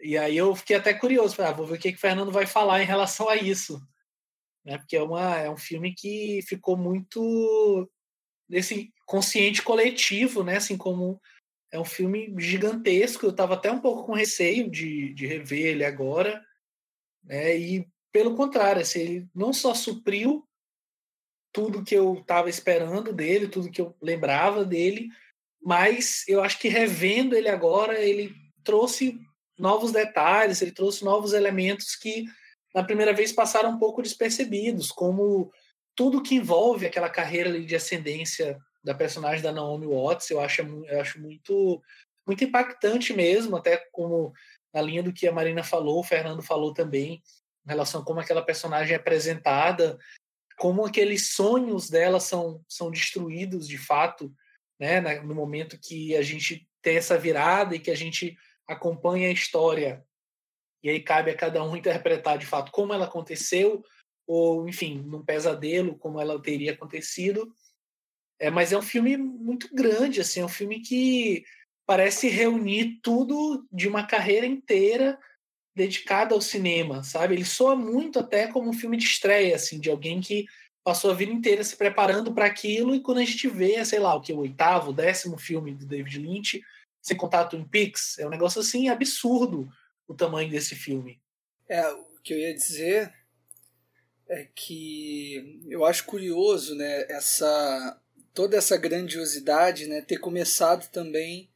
B: E aí eu fiquei até curioso, falei, ah, vou ver o que, que o Fernando vai falar em relação a isso. Né? Porque é, uma, é um filme que ficou muito nesse consciente coletivo, né? Assim como é um filme gigantesco. Eu estava até um pouco com receio de, de rever ele agora. Né? E pelo contrário, assim, ele não só supriu tudo que eu estava esperando dele, tudo que eu lembrava dele, mas eu acho que revendo ele agora, ele trouxe novos detalhes, ele trouxe novos elementos que na primeira vez passaram um pouco despercebidos, como tudo que envolve aquela carreira de ascendência da personagem da Naomi Watts, eu acho, eu acho muito, muito impactante mesmo, até como na linha do que a Marina falou, o Fernando falou também, em relação a como aquela personagem é apresentada, como aqueles sonhos dela são, são destruídos de fato, né, no momento que a gente tem essa virada e que a gente acompanha a história. E aí cabe a cada um interpretar de fato como ela aconteceu, ou, enfim, num pesadelo, como ela teria acontecido. É, mas é um filme muito grande, assim, é um filme que parece reunir tudo de uma carreira inteira dedicada ao cinema, sabe? Ele soa muito até como um filme de estreia, assim, de alguém que passou a vida inteira se preparando para aquilo e quando a gente vê, sei lá, o que o oitavo, o décimo filme do David Lynch, sem contar Twin Peaks, é um negócio assim absurdo o tamanho desse filme.
C: É, o que eu ia dizer é que eu acho curioso, né, essa toda essa grandiosidade, né, ter começado também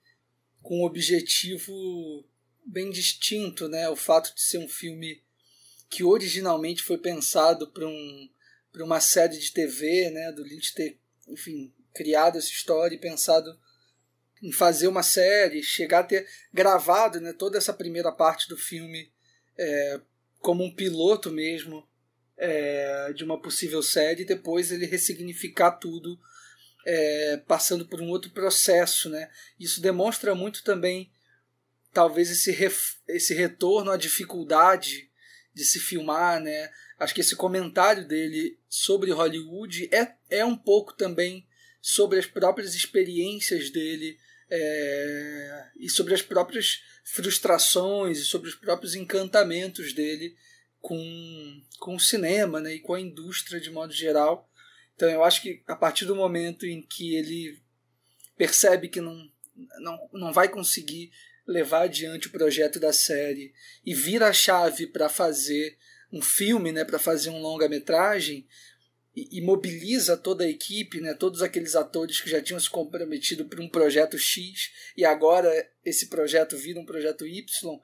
C: com um objetivo bem distinto, né, o fato de ser um filme que originalmente foi pensado para um para uma série de TV, né, do Lynch ter, enfim, criado essa história e pensado em fazer uma série, chegar a ter gravado, né, toda essa primeira parte do filme é, como um piloto mesmo é, de uma possível série e depois ele ressignificar tudo é, passando por um outro processo. Né? Isso demonstra muito também, talvez, esse, esse retorno à dificuldade de se filmar. Né? Acho que esse comentário dele sobre Hollywood é, é um pouco também sobre as próprias experiências dele é, e sobre as próprias frustrações e sobre os próprios encantamentos dele com, com o cinema né, e com a indústria de modo geral. Então eu acho que a partir do momento em que ele percebe que não, não, não vai conseguir levar adiante o projeto da série e vira a chave para fazer um filme, né, para fazer um longa-metragem, e, e, mobiliza toda a equipe, né, todos aqueles atores que já tinham se comprometido para um projeto X e agora esse projeto vira um projeto Y,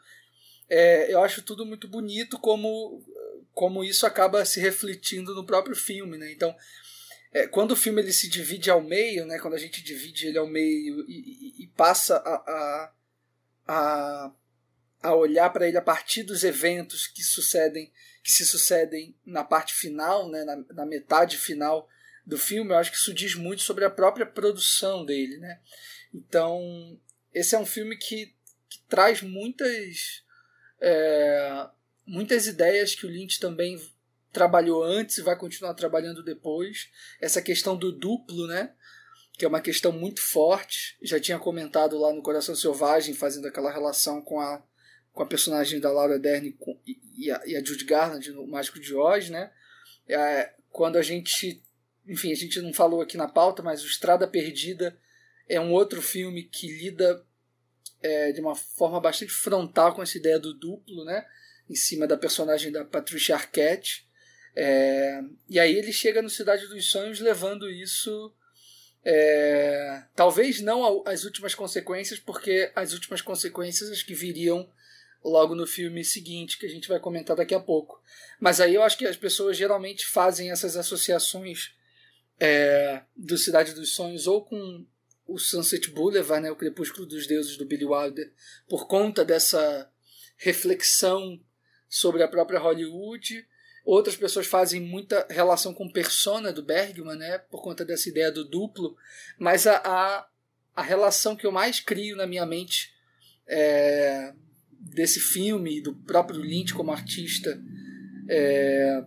C: é, eu acho tudo muito bonito como, como isso acaba se refletindo no próprio filme. Né? Então, é, quando o filme ele se divide ao meio, né, quando a gente divide ele ao meio e, e, e passa a, a, a, a olhar para ele a partir dos eventos que sucedem que se sucedem na parte final, né, na, na metade final do filme, eu acho que isso diz muito sobre a própria produção dele. Né? Então, esse é um filme que, que traz muitas é, muitas ideias que o Lynch também trabalhou antes e vai continuar trabalhando depois. Essa questão do duplo, né? Que é uma questão muito forte. Já tinha comentado lá no Coração Selvagem, fazendo aquela relação com a, com a personagem da Laura Dern e a, e a Garland no Mágico de Oz, né? É, quando a gente. Enfim, a gente não falou aqui na pauta, mas o Estrada Perdida é um outro filme que lida é, de uma forma bastante frontal com essa ideia do duplo, né? Em cima da personagem da Patricia Arquette. É, e aí ele chega no Cidade dos Sonhos levando isso. É, talvez não as últimas consequências, porque as últimas consequências acho que viriam logo no filme seguinte, que a gente vai comentar daqui a pouco. Mas aí eu acho que as pessoas geralmente fazem essas associações é, do Cidade dos Sonhos ou com o Sunset Boulevard, né, o Crepúsculo dos Deuses do Billy Wilder, por conta dessa reflexão sobre a própria Hollywood. Outras pessoas fazem muita relação com Persona do Bergman, né, por conta dessa ideia do duplo, mas a, a, a relação que eu mais crio na minha mente é, desse filme, do próprio Lynch como artista, é,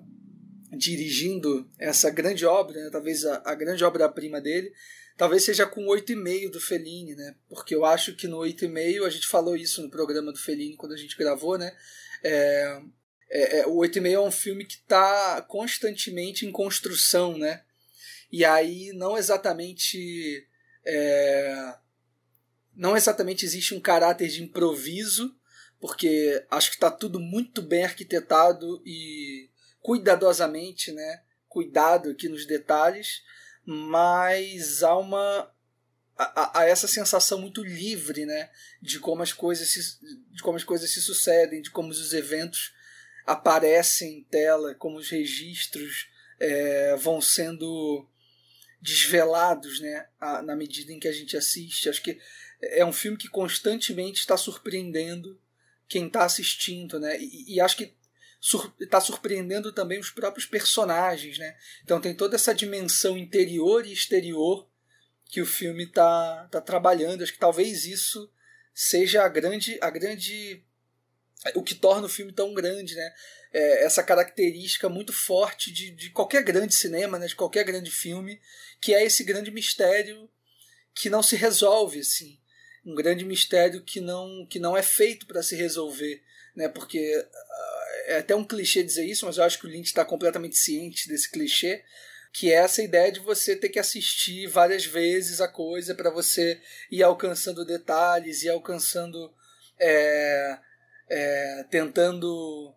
C: dirigindo essa grande obra, né, talvez a, a grande obra-prima dele, talvez seja com 8,5 do Fellini, né? Porque eu acho que no 8,5, a gente falou isso no programa do Fellini quando a gente gravou, né? É, é, é, o 8,5 é um filme que está constantemente em construção, né? E aí não exatamente. É, não exatamente existe um caráter de improviso, porque acho que está tudo muito bem arquitetado e cuidadosamente, né? Cuidado aqui nos detalhes mas há uma há, há essa sensação muito livre, né, de como as coisas se, de como as coisas se sucedem, de como os eventos aparecem em tela, como os registros é, vão sendo desvelados, né, na medida em que a gente assiste. Acho que é um filme que constantemente está surpreendendo quem está assistindo, né, e, e acho que está surpreendendo também os próprios personagens, né? Então tem toda essa dimensão interior e exterior que o filme está tá trabalhando. Acho que talvez isso seja a grande, a grande o que torna o filme tão grande, né? É essa característica muito forte de, de qualquer grande cinema, né? de qualquer grande filme, que é esse grande mistério que não se resolve, assim. Um grande mistério que não, que não é feito para se resolver, né? Porque é até um clichê dizer isso, mas eu acho que o Lynch está completamente ciente desse clichê, que é essa ideia de você ter que assistir várias vezes a coisa para você ir alcançando detalhes e alcançando é, é, tentando.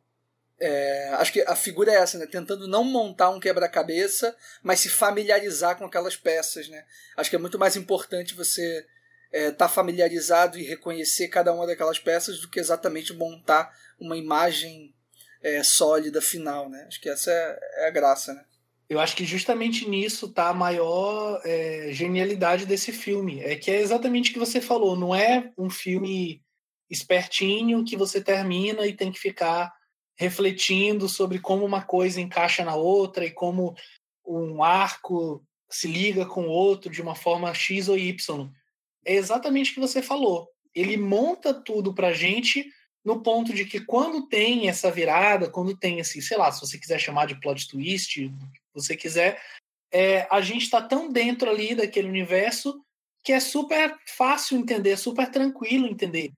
C: É, acho que a figura é essa, né? Tentando não montar um quebra-cabeça, mas se familiarizar com aquelas peças, né? Acho que é muito mais importante você estar é, tá familiarizado e reconhecer cada uma daquelas peças do que exatamente montar uma imagem é, sólida final, né? Acho que essa é, é, a graça, né?
B: Eu acho que justamente nisso tá a maior é, genialidade desse filme. É que é exatamente o que você falou. Não é um filme espertinho que você termina e tem que ficar refletindo sobre como uma coisa encaixa na outra e como um arco se liga com o outro de uma forma X ou Y. É exatamente o que você falou. Ele monta tudo pra gente no ponto de que quando tem essa virada, quando tem esse, sei lá, se você quiser chamar de plot twist, você quiser, é, a gente está tão dentro ali daquele universo que é super fácil entender, super tranquilo entender.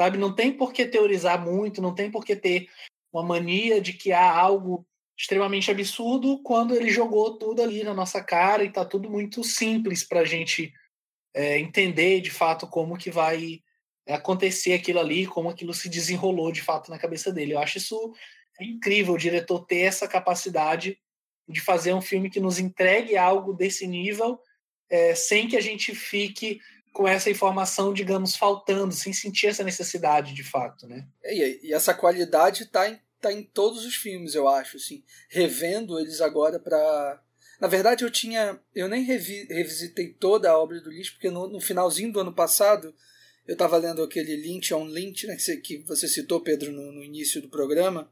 B: Sabe? Não tem por que teorizar muito, não tem por que ter uma mania de que há algo extremamente absurdo quando ele jogou tudo ali na nossa cara e está tudo muito simples para a gente é, entender de fato como que vai acontecer aquilo ali, como aquilo se desenrolou de fato na cabeça dele. Eu acho isso incrível, o diretor ter essa capacidade de fazer um filme que nos entregue algo desse nível, é, sem que a gente fique com essa informação, digamos, faltando, sem sentir essa necessidade de fato, né?
C: E, e essa qualidade está em, tá em todos os filmes, eu acho, assim, revendo eles agora para na verdade, eu tinha. Eu nem revi, revisitei toda a obra do Lynch, porque no, no finalzinho do ano passado eu estava lendo aquele Lynch on Lynch, né, que, você, que você citou, Pedro, no, no início do programa.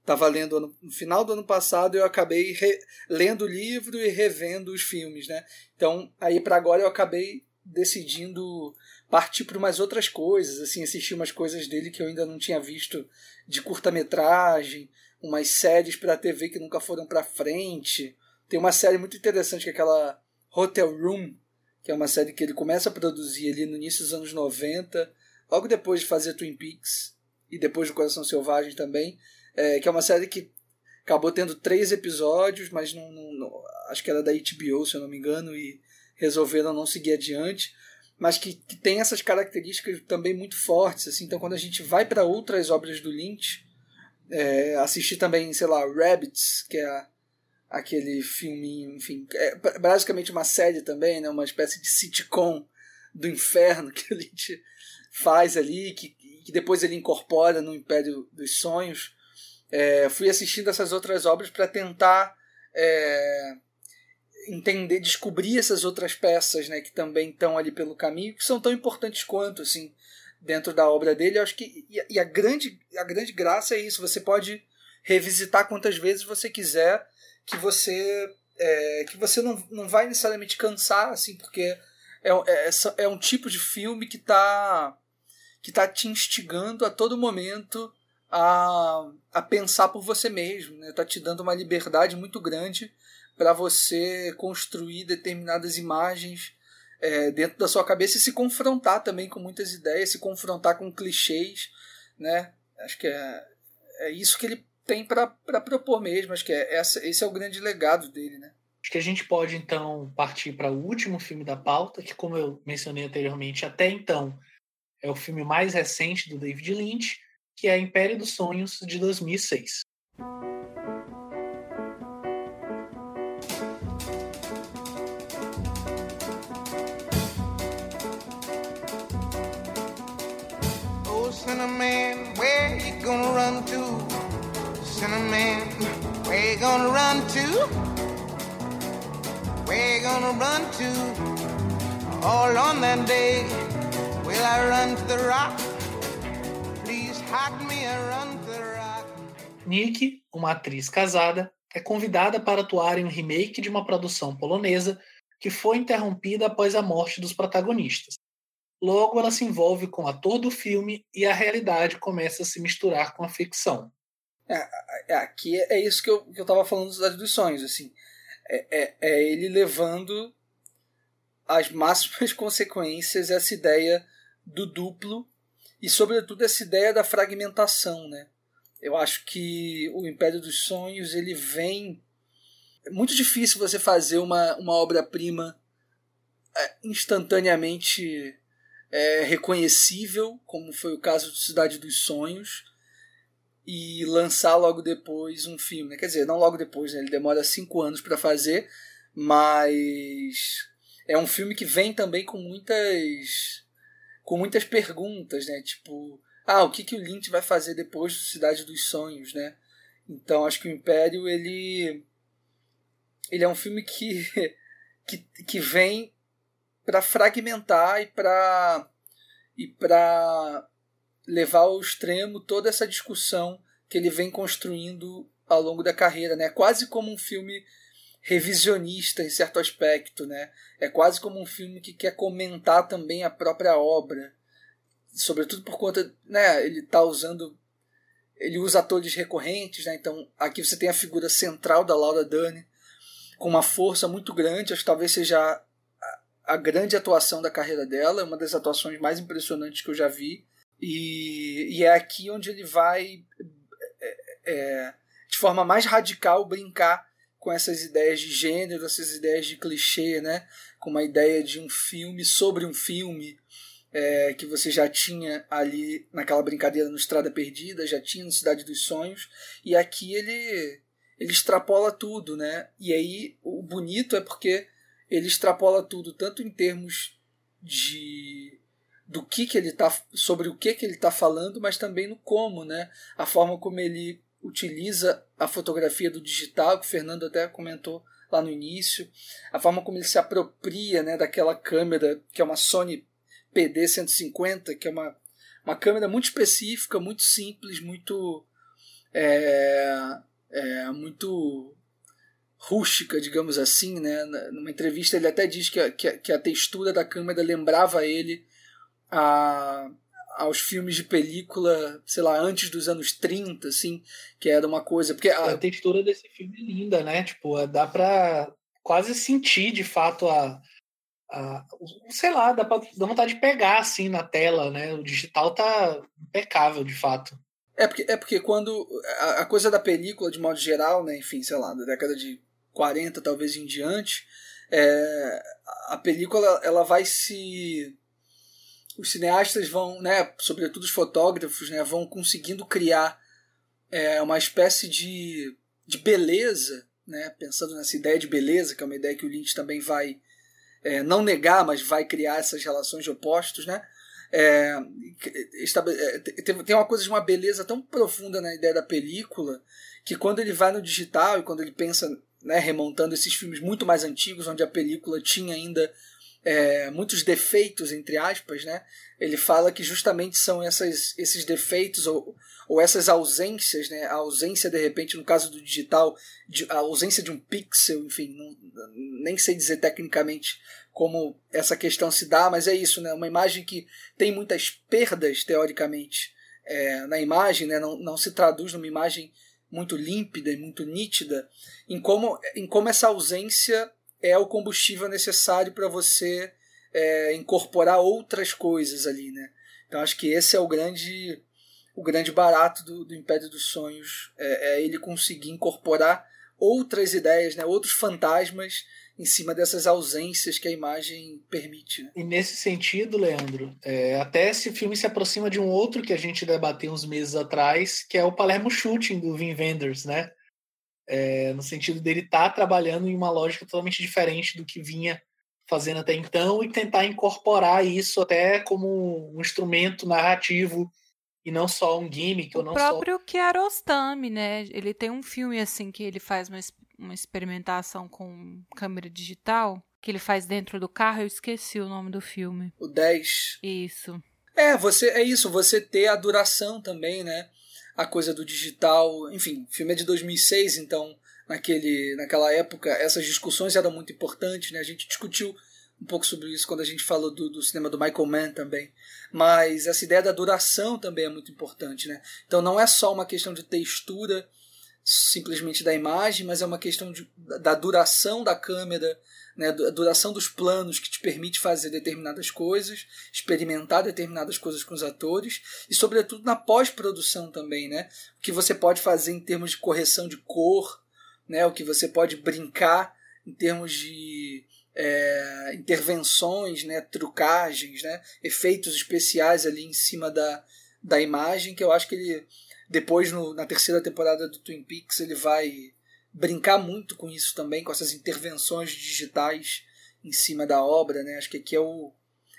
C: Estava lendo no, no, final do ano passado eu acabei re, lendo o livro e revendo os filmes, né? Então, aí para agora eu acabei decidindo partir para umas outras coisas, assim, assistir umas coisas dele que eu ainda não tinha visto de curta-metragem, umas séries para TV que nunca foram para frente. Tem uma série muito interessante que é aquela Hotel Room, que é uma série que ele começa a produzir ali no início dos anos 90, logo depois de fazer Twin Peaks e depois do Coração Selvagem também, é, que é uma série que acabou tendo três episódios, mas não, não, não, acho que era da HBO, se eu não me engano, e resolveram não seguir adiante, mas que, que tem essas características também muito fortes. Assim, então, quando a gente vai para outras obras do Lynch, é, assistir também, sei lá, Rabbits, que é aquele filminho, enfim, é basicamente uma série também, né, uma espécie de sitcom do inferno que a gente faz ali, que, que depois ele incorpora no Império dos Sonhos. É, fui assistindo essas outras obras para tentar é, entender, descobrir essas outras peças, né, que também estão ali pelo caminho, que são tão importantes quanto, assim, dentro da obra dele. Eu acho que e, a grande a grande graça é isso. Você pode revisitar quantas vezes você quiser que você é, que você não, não vai necessariamente cansar, assim, porque é, é, é um tipo de filme que está que tá te instigando a todo momento a, a pensar por você mesmo, né? Tá te dando uma liberdade muito grande para você construir determinadas imagens é, dentro da sua cabeça e se confrontar também com muitas ideias, se confrontar com clichês, né? Acho que é, é isso que ele tem para propor mesmo. Acho que é, essa, esse é o grande legado dele, né?
B: Acho que a gente pode então partir para o último filme da pauta, que, como eu mencionei anteriormente, até então é o filme mais recente do David Lynch, que é Império dos Sonhos de 2006. Cinnamon, where you gonna run to? Cinnamon, where you gonna run to? Where you gonna run to? All on that day, will I run to the rock? Please hide me and run to the rock. Nick, uma atriz casada, é convidada para atuar em um remake de uma produção polonesa que foi interrompida após a morte dos protagonistas. Logo, ela se envolve com o ator do filme e a realidade começa a se misturar com a ficção.
C: É, é, aqui é isso que eu, que eu tava falando Cidade dos Sonhos, assim. É, é, é ele levando as máximas consequências essa ideia do duplo e, sobretudo, essa ideia da fragmentação, né? Eu acho que o Império dos Sonhos, ele vem... É muito difícil você fazer uma, uma obra-prima é, instantaneamente é, reconhecível, como foi o caso de Cidade dos Sonhos, e lançar logo depois um filme. Né? Quer dizer, não logo depois, né? ele demora cinco anos para fazer, mas é um filme que vem também com muitas com muitas perguntas, né? Tipo, ah, o que, que o Lynch vai fazer depois de Cidade dos Sonhos, né? Então acho que o Império ele ele é um filme que que, que vem para fragmentar e para e para levar ao extremo toda essa discussão que ele vem construindo ao longo da carreira, né? Quase como um filme revisionista em certo aspecto, né? É quase como um filme que quer comentar também a própria obra, sobretudo por conta, né? Ele está usando, ele usa atores recorrentes, né? Então aqui você tem a figura central da Laura Dern com uma força muito grande, acho que talvez seja a, grande atuação da carreira dela, uma das atuações mais impressionantes que eu já vi. E, e é aqui onde ele vai, é, é, de forma mais radical, brincar com essas ideias de gênero, essas ideias de clichê, né? com uma ideia de um filme sobre um filme. É, que você já tinha ali naquela brincadeira no Estrada Perdida, já tinha no Cidade dos Sonhos, e aqui ele ele extrapola tudo, né? E aí o bonito é porque ele extrapola tudo tanto em termos de do que que ele tá sobre o que que ele está falando, mas também no como, né? A forma como ele utiliza a fotografia do digital, que o Fernando até comentou lá no início, a forma como ele se apropria, né, daquela câmera que é uma Sony PD 150, que é uma uma câmera muito específica, muito simples, muito é, é, muito rústica, digamos assim, né? Numa entrevista ele até diz que a, que a, textura da câmera lembrava ele a, aos filmes de película, sei lá, antes dos anos 30, assim, que era uma coisa. Porque
B: a, a textura desse filme é linda, né? Tipo, dá pra quase sentir de fato a. a sei lá, dá, pra, dá vontade de pegar assim na tela, né? O digital tá impecável, de fato.
C: É porque, é porque quando a, a, coisa da película, de modo geral, né, enfim, sei lá, da década de 40 talvez em diante, é, a película ela vai se. Os cineastas vão, né, sobretudo os fotógrafos, né, vão conseguindo criar é, uma espécie de, de beleza, né, pensando nessa ideia de beleza, que é uma ideia que o Lynch também vai é, não negar, mas vai criar essas relações de opostos, né? É, é tem uma coisa de uma beleza tão profunda na ideia da película que quando ele vai no digital e quando ele pensa, né, remontando esses filmes muito mais antigos, onde a película tinha ainda é, muitos defeitos, entre aspas, né, ele fala que justamente são essas, esses defeitos ou, ou essas ausências, né, a ausência, de repente, no caso do digital, de, a ausência de um pixel, enfim, não, nem sei dizer tecnicamente como essa questão se dá, mas é isso, né? Uma imagem que tem muitas perdas, teoricamente, é, na imagem, né? não, não se traduz numa imagem muito límpida e muito nítida, em como, em como essa ausência é o combustível necessário para você é, incorporar outras coisas ali, né? Então acho que esse é o grande o grande barato do, do Império dos Sonhos, é, é ele conseguir incorporar outras ideias, né? outros fantasmas em cima dessas ausências que a imagem permite. Né?
B: E nesse sentido, Leandro, é, até esse filme se aproxima de um outro que a gente debateu uns meses atrás, que é o Palermo Shooting do Vin Wenders, né? É, no sentido dele estar tá trabalhando em uma lógica totalmente diferente do que vinha fazendo até então e tentar incorporar isso até como um instrumento narrativo e não só um gimmick
D: o
B: ou não
D: próprio
B: só...
D: Kiarostami, né? Ele tem um filme assim que ele faz uma uma experimentação com câmera digital que ele faz dentro do carro, eu esqueci o nome do filme.
C: O 10.
D: Isso.
C: É, você é isso, você ter a duração também, né? A coisa do digital, enfim, o filme é de 2006, então naquele naquela época essas discussões eram muito importantes, né? A gente discutiu um pouco sobre isso quando a gente falou do, do cinema do Michael Mann também. Mas essa ideia da duração também é muito importante, né? Então não é só uma questão de textura, simplesmente da imagem, mas é uma questão de, da duração da câmera, né, a duração dos planos que te permite fazer determinadas coisas, experimentar determinadas coisas com os atores e, sobretudo, na pós-produção também, né? O que você pode fazer em termos de correção de cor, né? O que você pode brincar em termos de é, intervenções, né, trucagens, né, efeitos especiais ali em cima da, da imagem, que eu acho que ele, depois no, na terceira temporada do Twin Peaks, ele vai brincar muito com isso também, com essas intervenções digitais em cima da obra. Né? Acho que aqui é o,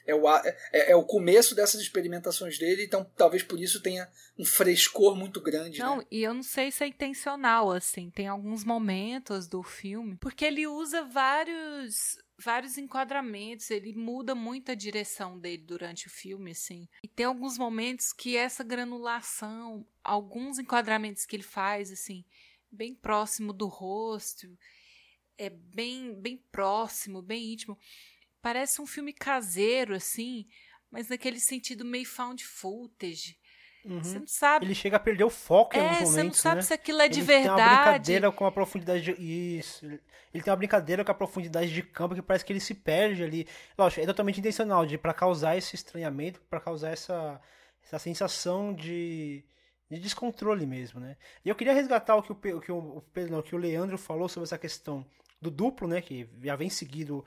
C: é o, é, é, o começo dessas experimentações dele, então talvez por isso tenha um frescor muito grande.
D: Não,
C: né?
D: e eu não sei se é intencional, assim, tem alguns momentos do filme, porque ele usa vários vários enquadramentos, ele muda muito a direção dele durante o filme, assim. E tem alguns momentos que essa granulação, alguns enquadramentos que ele faz, assim, bem próximo do rosto, é bem bem próximo, bem íntimo Parece um filme caseiro, assim, mas naquele sentido meio found footage. Uhum. Você não sabe.
E: Ele chega a perder o foco em
D: é,
E: alguns momentos.
D: Você não sabe
E: né?
D: se aquilo é de
E: ele
D: verdade.
E: Tem uma brincadeira com a profundidade de. Isso. Ele tem uma brincadeira com a profundidade de campo que parece que ele se perde ali. Lógico, é totalmente intencional, de para causar esse estranhamento, para causar essa, essa sensação de, de descontrole mesmo, né? E eu queria resgatar o que o, o que o, o, que o Leandro falou sobre essa questão do duplo, né? Que já vem seguido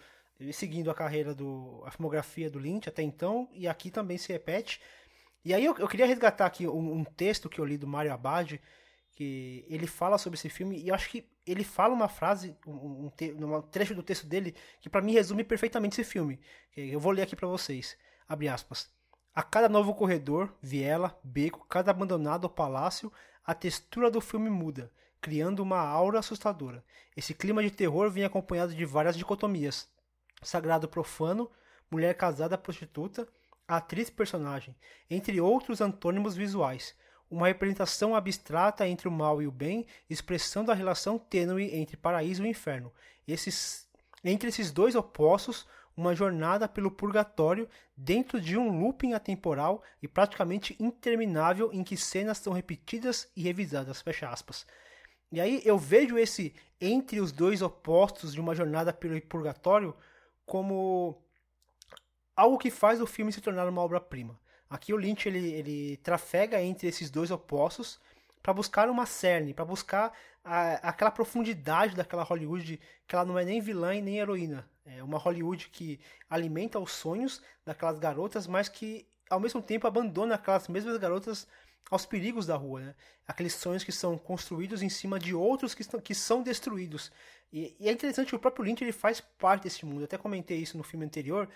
E: seguindo a carreira do a filmografia do Lynch até então e aqui também se repete. E aí eu, eu queria resgatar aqui um, um, texto que eu li do Mário Abad que ele fala sobre esse filme e eu acho que ele fala uma frase, um, um, um trecho do texto dele que para mim resume perfeitamente esse filme. Eu vou ler aqui para vocês. Abre aspas. A cada novo corredor, viela, beco, cada abandonado palácio, a textura do filme muda, criando uma aura assustadora. Esse clima de terror vem acompanhado de várias dicotomias, sagrado profano, mulher casada prostituta, atriz personagem, entre outros antônimos visuais. Uma representação abstrata entre o mal e o bem, expressando a relação tênue entre paraíso e inferno. Esses, entre esses dois opostos, uma jornada pelo purgatório dentro de um looping atemporal e praticamente interminável em que cenas são repetidas e revisadas. Fecha aspas. E aí eu vejo esse entre os dois opostos de uma jornada pelo purgatório como algo que faz o filme se tornar uma obra-prima. Aqui o Lynch ele, ele trafega entre esses dois opostos para buscar uma cerne, para buscar a, aquela profundidade daquela Hollywood que ela não é nem vilã e nem heroína. É uma Hollywood que alimenta os sonhos daquelas garotas, mas que ao mesmo tempo abandona aquelas mesmas garotas aos perigos da rua, né? Aqueles sonhos que são construídos em cima de outros que, estão, que são destruídos. E, e, é interessante que o próprio Lynch ele faz parte desse mundo. Eu até comentei isso no filme anterior,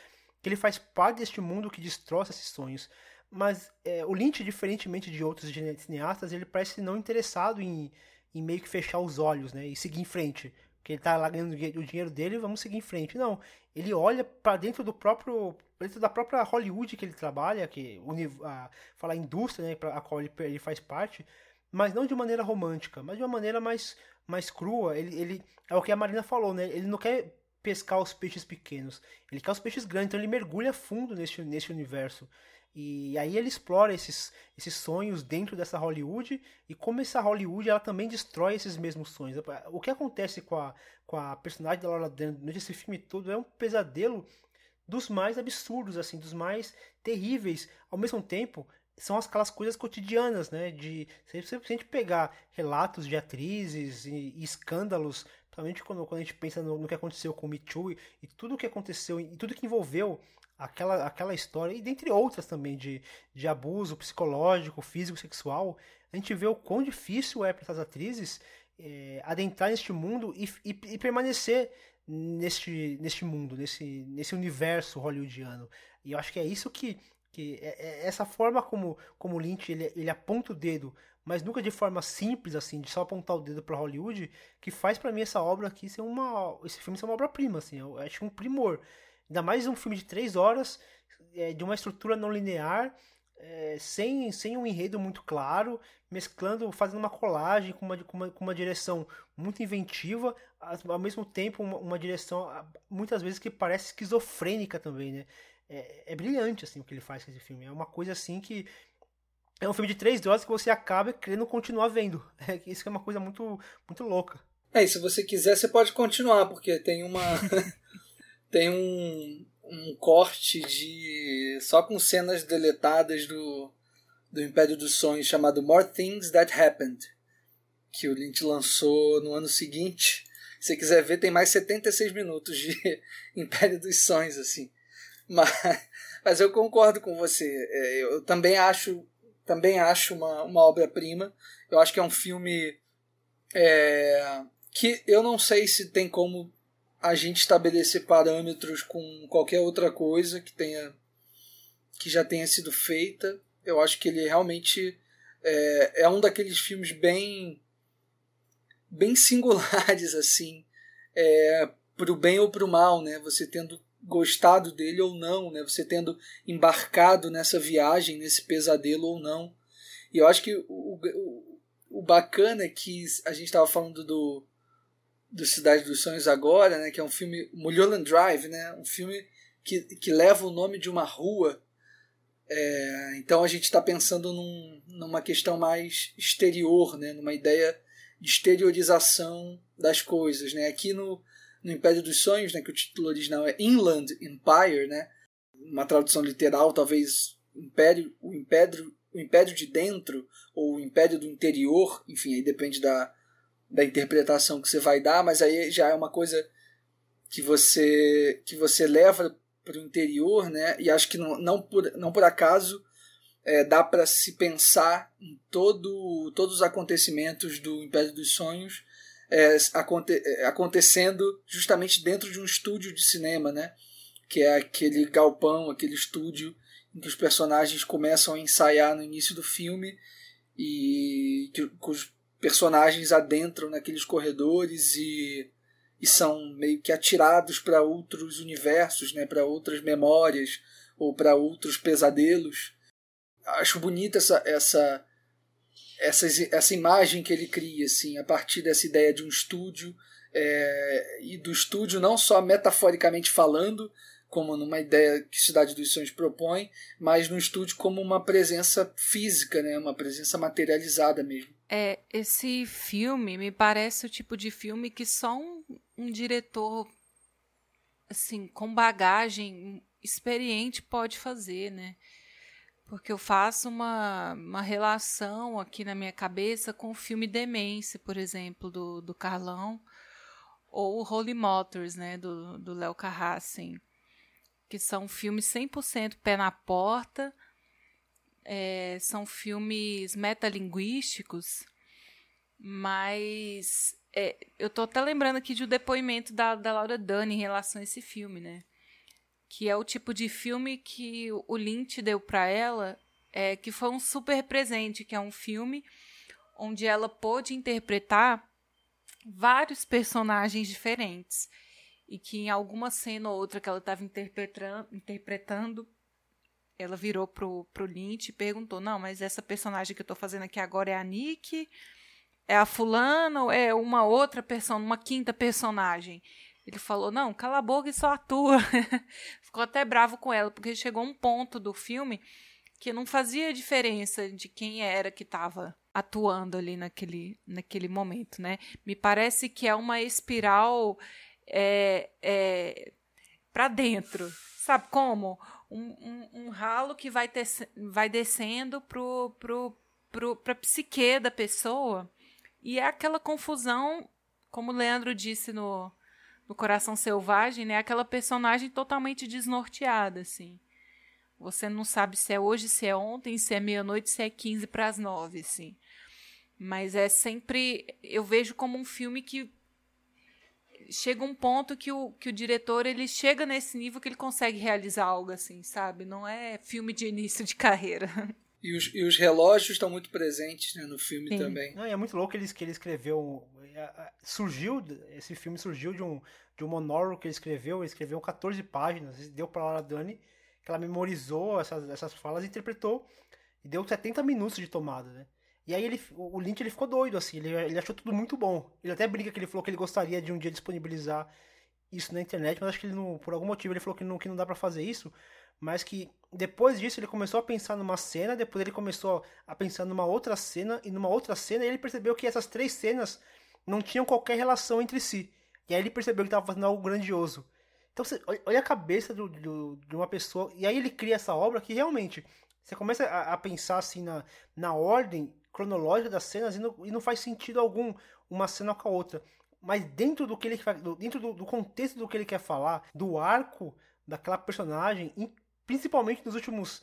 E: que ele faz parte deste mundo que destroça esses sonhos. Mas é, o Lynch, diferentemente de outros cineastas, ele parece não interessado em, em meio que fechar os olhos, né? E seguir em frente. Porque ele tá lá ganhando o dinheiro dele, vamos seguir em frente. Não, ele olha para dentro do próprio dentro da própria Hollywood que ele trabalha, que a, fala a indústria, né, a qual ele, ele faz parte, mas não de maneira romântica, mas de uma maneira mais mais crua. Ele, ele é o que a Marina falou, né? Ele não quer pescar os peixes pequenos, ele quer os peixes grandes, então ele mergulha fundo nesse, nesse universo. E aí ele explora esses, esses sonhos dentro dessa Hollywood e como essa Hollywood ela também destrói esses mesmos sonhos. O que acontece com a, com a personagem da Laura Dern nesse filme todo é um pesadelo dos mais absurdos, assim, dos mais terríveis. Ao mesmo tempo, são aquelas coisas cotidianas, né? De se a gente pegar relatos de atrizes e, e escândalos, principalmente quando, quando a gente pensa no, no que aconteceu com o Me Too e, e tudo que aconteceu e tudo que envolveu aquela, aquela história, e dentre outras também, de, de abuso psicológico, físico, sexual, a gente vê o quão difícil é para essas atrizes é, adentrar neste mundo e, e, e, permanecer neste, neste mundo, nesse, nesse universo hollywoodiano. E eu acho que é isso que, que é, é essa forma como, como Lynch ele, ele aponta o dedo, mas nunca de forma simples assim, de só apontar o dedo para Hollywood, que faz para mim essa obra aqui ser uma esse filme ser uma obra-prima assim, eu acho um primor. Ainda mais um filme de três horas, é, de uma estrutura não linear, é, sem, sem um enredo muito claro, mesclando, fazendo uma colagem com uma, com uma, com uma direção muito inventiva, ao mesmo tempo uma, uma, direção muitas vezes que parece esquizofrênica também, né? É, é brilhante assim o que ele faz com esse filme. É uma coisa assim que é um filme de três horas que você acaba querendo continuar vendo. É, isso é uma coisa muito muito louca.
C: É, e se você quiser, você pode continuar, porque tem uma tem um, um corte de só com cenas deletadas do, do Império dos Sonhos chamado More Things That Happened, que o Lynch lançou no ano seguinte. Se você quiser ver, tem mais 76 minutos de Império dos Sonhos, assim. Mas, mas eu concordo com você. É, eu também acho, também acho uma, uma obra-prima. Eu acho que é um filme é, que eu não sei se tem como a gente estabelecer parâmetros com qualquer outra coisa que tenha que já tenha sido feita. Eu acho que ele realmente é, é um daqueles filmes bem bem singulares assim, é, pro bem ou pro mal, né? Você tendo gostado dele ou não, né? Você tendo embarcado nessa viagem, nesse pesadelo ou não. E eu acho que o, o, o bacana é que a gente estava falando do, do Cidade dos Sonhos agora, né? Que é um filme Mulholland Drive, né? Um filme que, que leva o nome de uma rua. É, então a gente está pensando num, numa questão mais exterior, né? Numa ideia de exteriorização das coisas, né? Aqui no, no Império dos Sonhos, né, que o título original é Inland Empire, né? Uma tradução literal, talvez Império, o Império, o Império de dentro ou o Império do interior, enfim, aí depende da, da interpretação que você vai dar, mas aí já é uma coisa que você que você leva para o interior, né? E acho que não, não, por, não por acaso é, dá para se pensar em todo, todos os acontecimentos do Império dos Sonhos é, aconte, é, acontecendo justamente dentro de um estúdio de cinema, né? Que é aquele galpão, aquele estúdio em que os personagens começam a ensaiar no início do filme e que, que os personagens adentram naqueles corredores e, e são meio que atirados para outros universos, né? Para outras memórias ou para outros pesadelos acho bonita essa, essa, essa, essa imagem que ele cria, assim, a partir dessa ideia de um estúdio, é, e do estúdio não só metaforicamente falando, como numa ideia que Cidade dos Sonhos propõe, mas no estúdio como uma presença física, né, uma presença materializada mesmo.
D: É, esse filme me parece o tipo de filme que só um, um diretor assim, com bagagem experiente pode fazer, né? Porque eu faço uma, uma relação aqui na minha cabeça com o filme Demência, por exemplo, do, do Carlão, ou o Holy Motors, né, do Léo Carrassin, que são filmes 100% pé na porta, é, são filmes metalinguísticos, mas é, eu tô até lembrando aqui de um depoimento da, da Laura Dani em relação a esse filme, né? Que é o tipo de filme que o Lynch deu para ela, é, que foi um super presente, que é um filme onde ela pôde interpretar vários personagens diferentes e que em alguma cena ou outra que ela estava interpretando, interpretando, ela virou pro, pro Lynch e perguntou: Não, mas essa personagem que eu estou fazendo aqui agora é a Nick? É a fulana ou é uma outra pessoa, uma quinta personagem? Ele falou: Não, cala a boca e só atua. Ficou até bravo com ela, porque chegou um ponto do filme que não fazia diferença de quem era que estava atuando ali naquele, naquele momento, né? Me parece que é uma espiral é, é, para dentro, sabe como? Um, um, um, ralo que vai, ter, vai descendo pro, pro, pro, pra psique da pessoa e é aquela confusão, como o Leandro disse no, no Coração Selvagem, né? Aquela personagem totalmente desnorteada, assim. Você não sabe se é hoje, se é ontem, se é meia-noite, se é 15 para as 9, assim. Mas é sempre. Eu vejo como um filme que. Chega um ponto que o, que o diretor ele chega nesse nível que ele consegue realizar algo assim, sabe? Não é filme de início de carreira.
C: E os, e os relógios estão muito presentes né, no filme
E: Sim.
C: também.
E: Não, é muito louco que ele, que ele escreveu. Surgiu, esse filme surgiu de um, de um monólogo que ele escreveu. Ele escreveu 14 páginas, deu para Laura Dani, que ela memorizou essas, essas falas e interpretou. E deu 70 minutos de tomada, né? E aí ele, o Lynch ele ficou doido, assim, ele, ele achou tudo muito bom. Ele até brinca que ele falou que ele gostaria de um dia disponibilizar isso na internet, mas acho que ele não, por algum motivo ele falou que não, que não dá para fazer isso, mas que depois disso ele começou a pensar numa cena, depois ele começou a pensar numa outra cena e numa outra cena, e ele percebeu que essas três cenas não tinham qualquer relação entre si. E aí ele percebeu que estava fazendo algo grandioso. Então você olha a cabeça do, do, de uma pessoa, e aí ele cria essa obra que realmente você começa a, a pensar assim na, na ordem cronológica das cenas e não, e não faz sentido algum uma cena com a outra. mas dentro do que ele dentro do, do contexto do que ele quer falar, do arco daquela personagem, principalmente nos últimos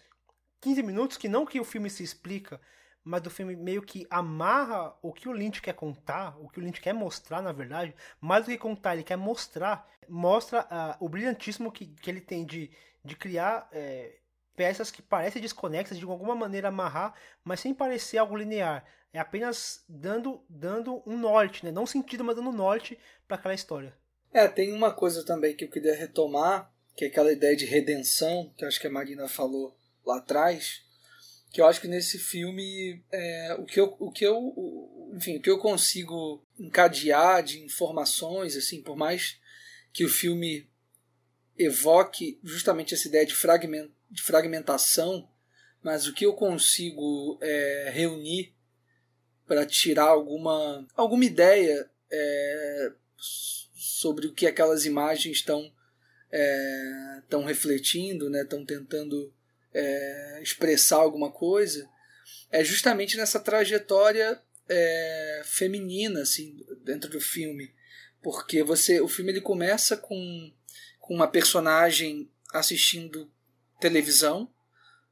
E: 15 minutos, que não que o filme se explica, mas do filme meio que amarra o que o Lynch quer contar, o que o Lynch quer mostrar, na verdade, mais do que contar, ele quer mostrar, mostra uh, o brilhantismo que, que ele tem de, de criar é, peças que parecem desconexas, de alguma maneira amarrar, mas sem parecer algo linear. É apenas dando, dando um norte, né? não sentido, mas dando um norte para aquela história.
C: É, tem uma coisa também que eu queria retomar, que é aquela ideia de redenção, que acho que a Marina falou lá atrás, que eu acho que nesse filme é, o que eu, o que eu enfim o que eu consigo encadear de informações assim por mais que o filme evoque justamente essa ideia de, fragment, de fragmentação mas o que eu consigo é, reunir para tirar alguma alguma ideia é, sobre o que aquelas imagens estão estão é, refletindo né estão tentando é, expressar alguma coisa, é justamente nessa trajetória é, feminina assim dentro do filme, porque você o filme ele começa com, com uma personagem assistindo televisão,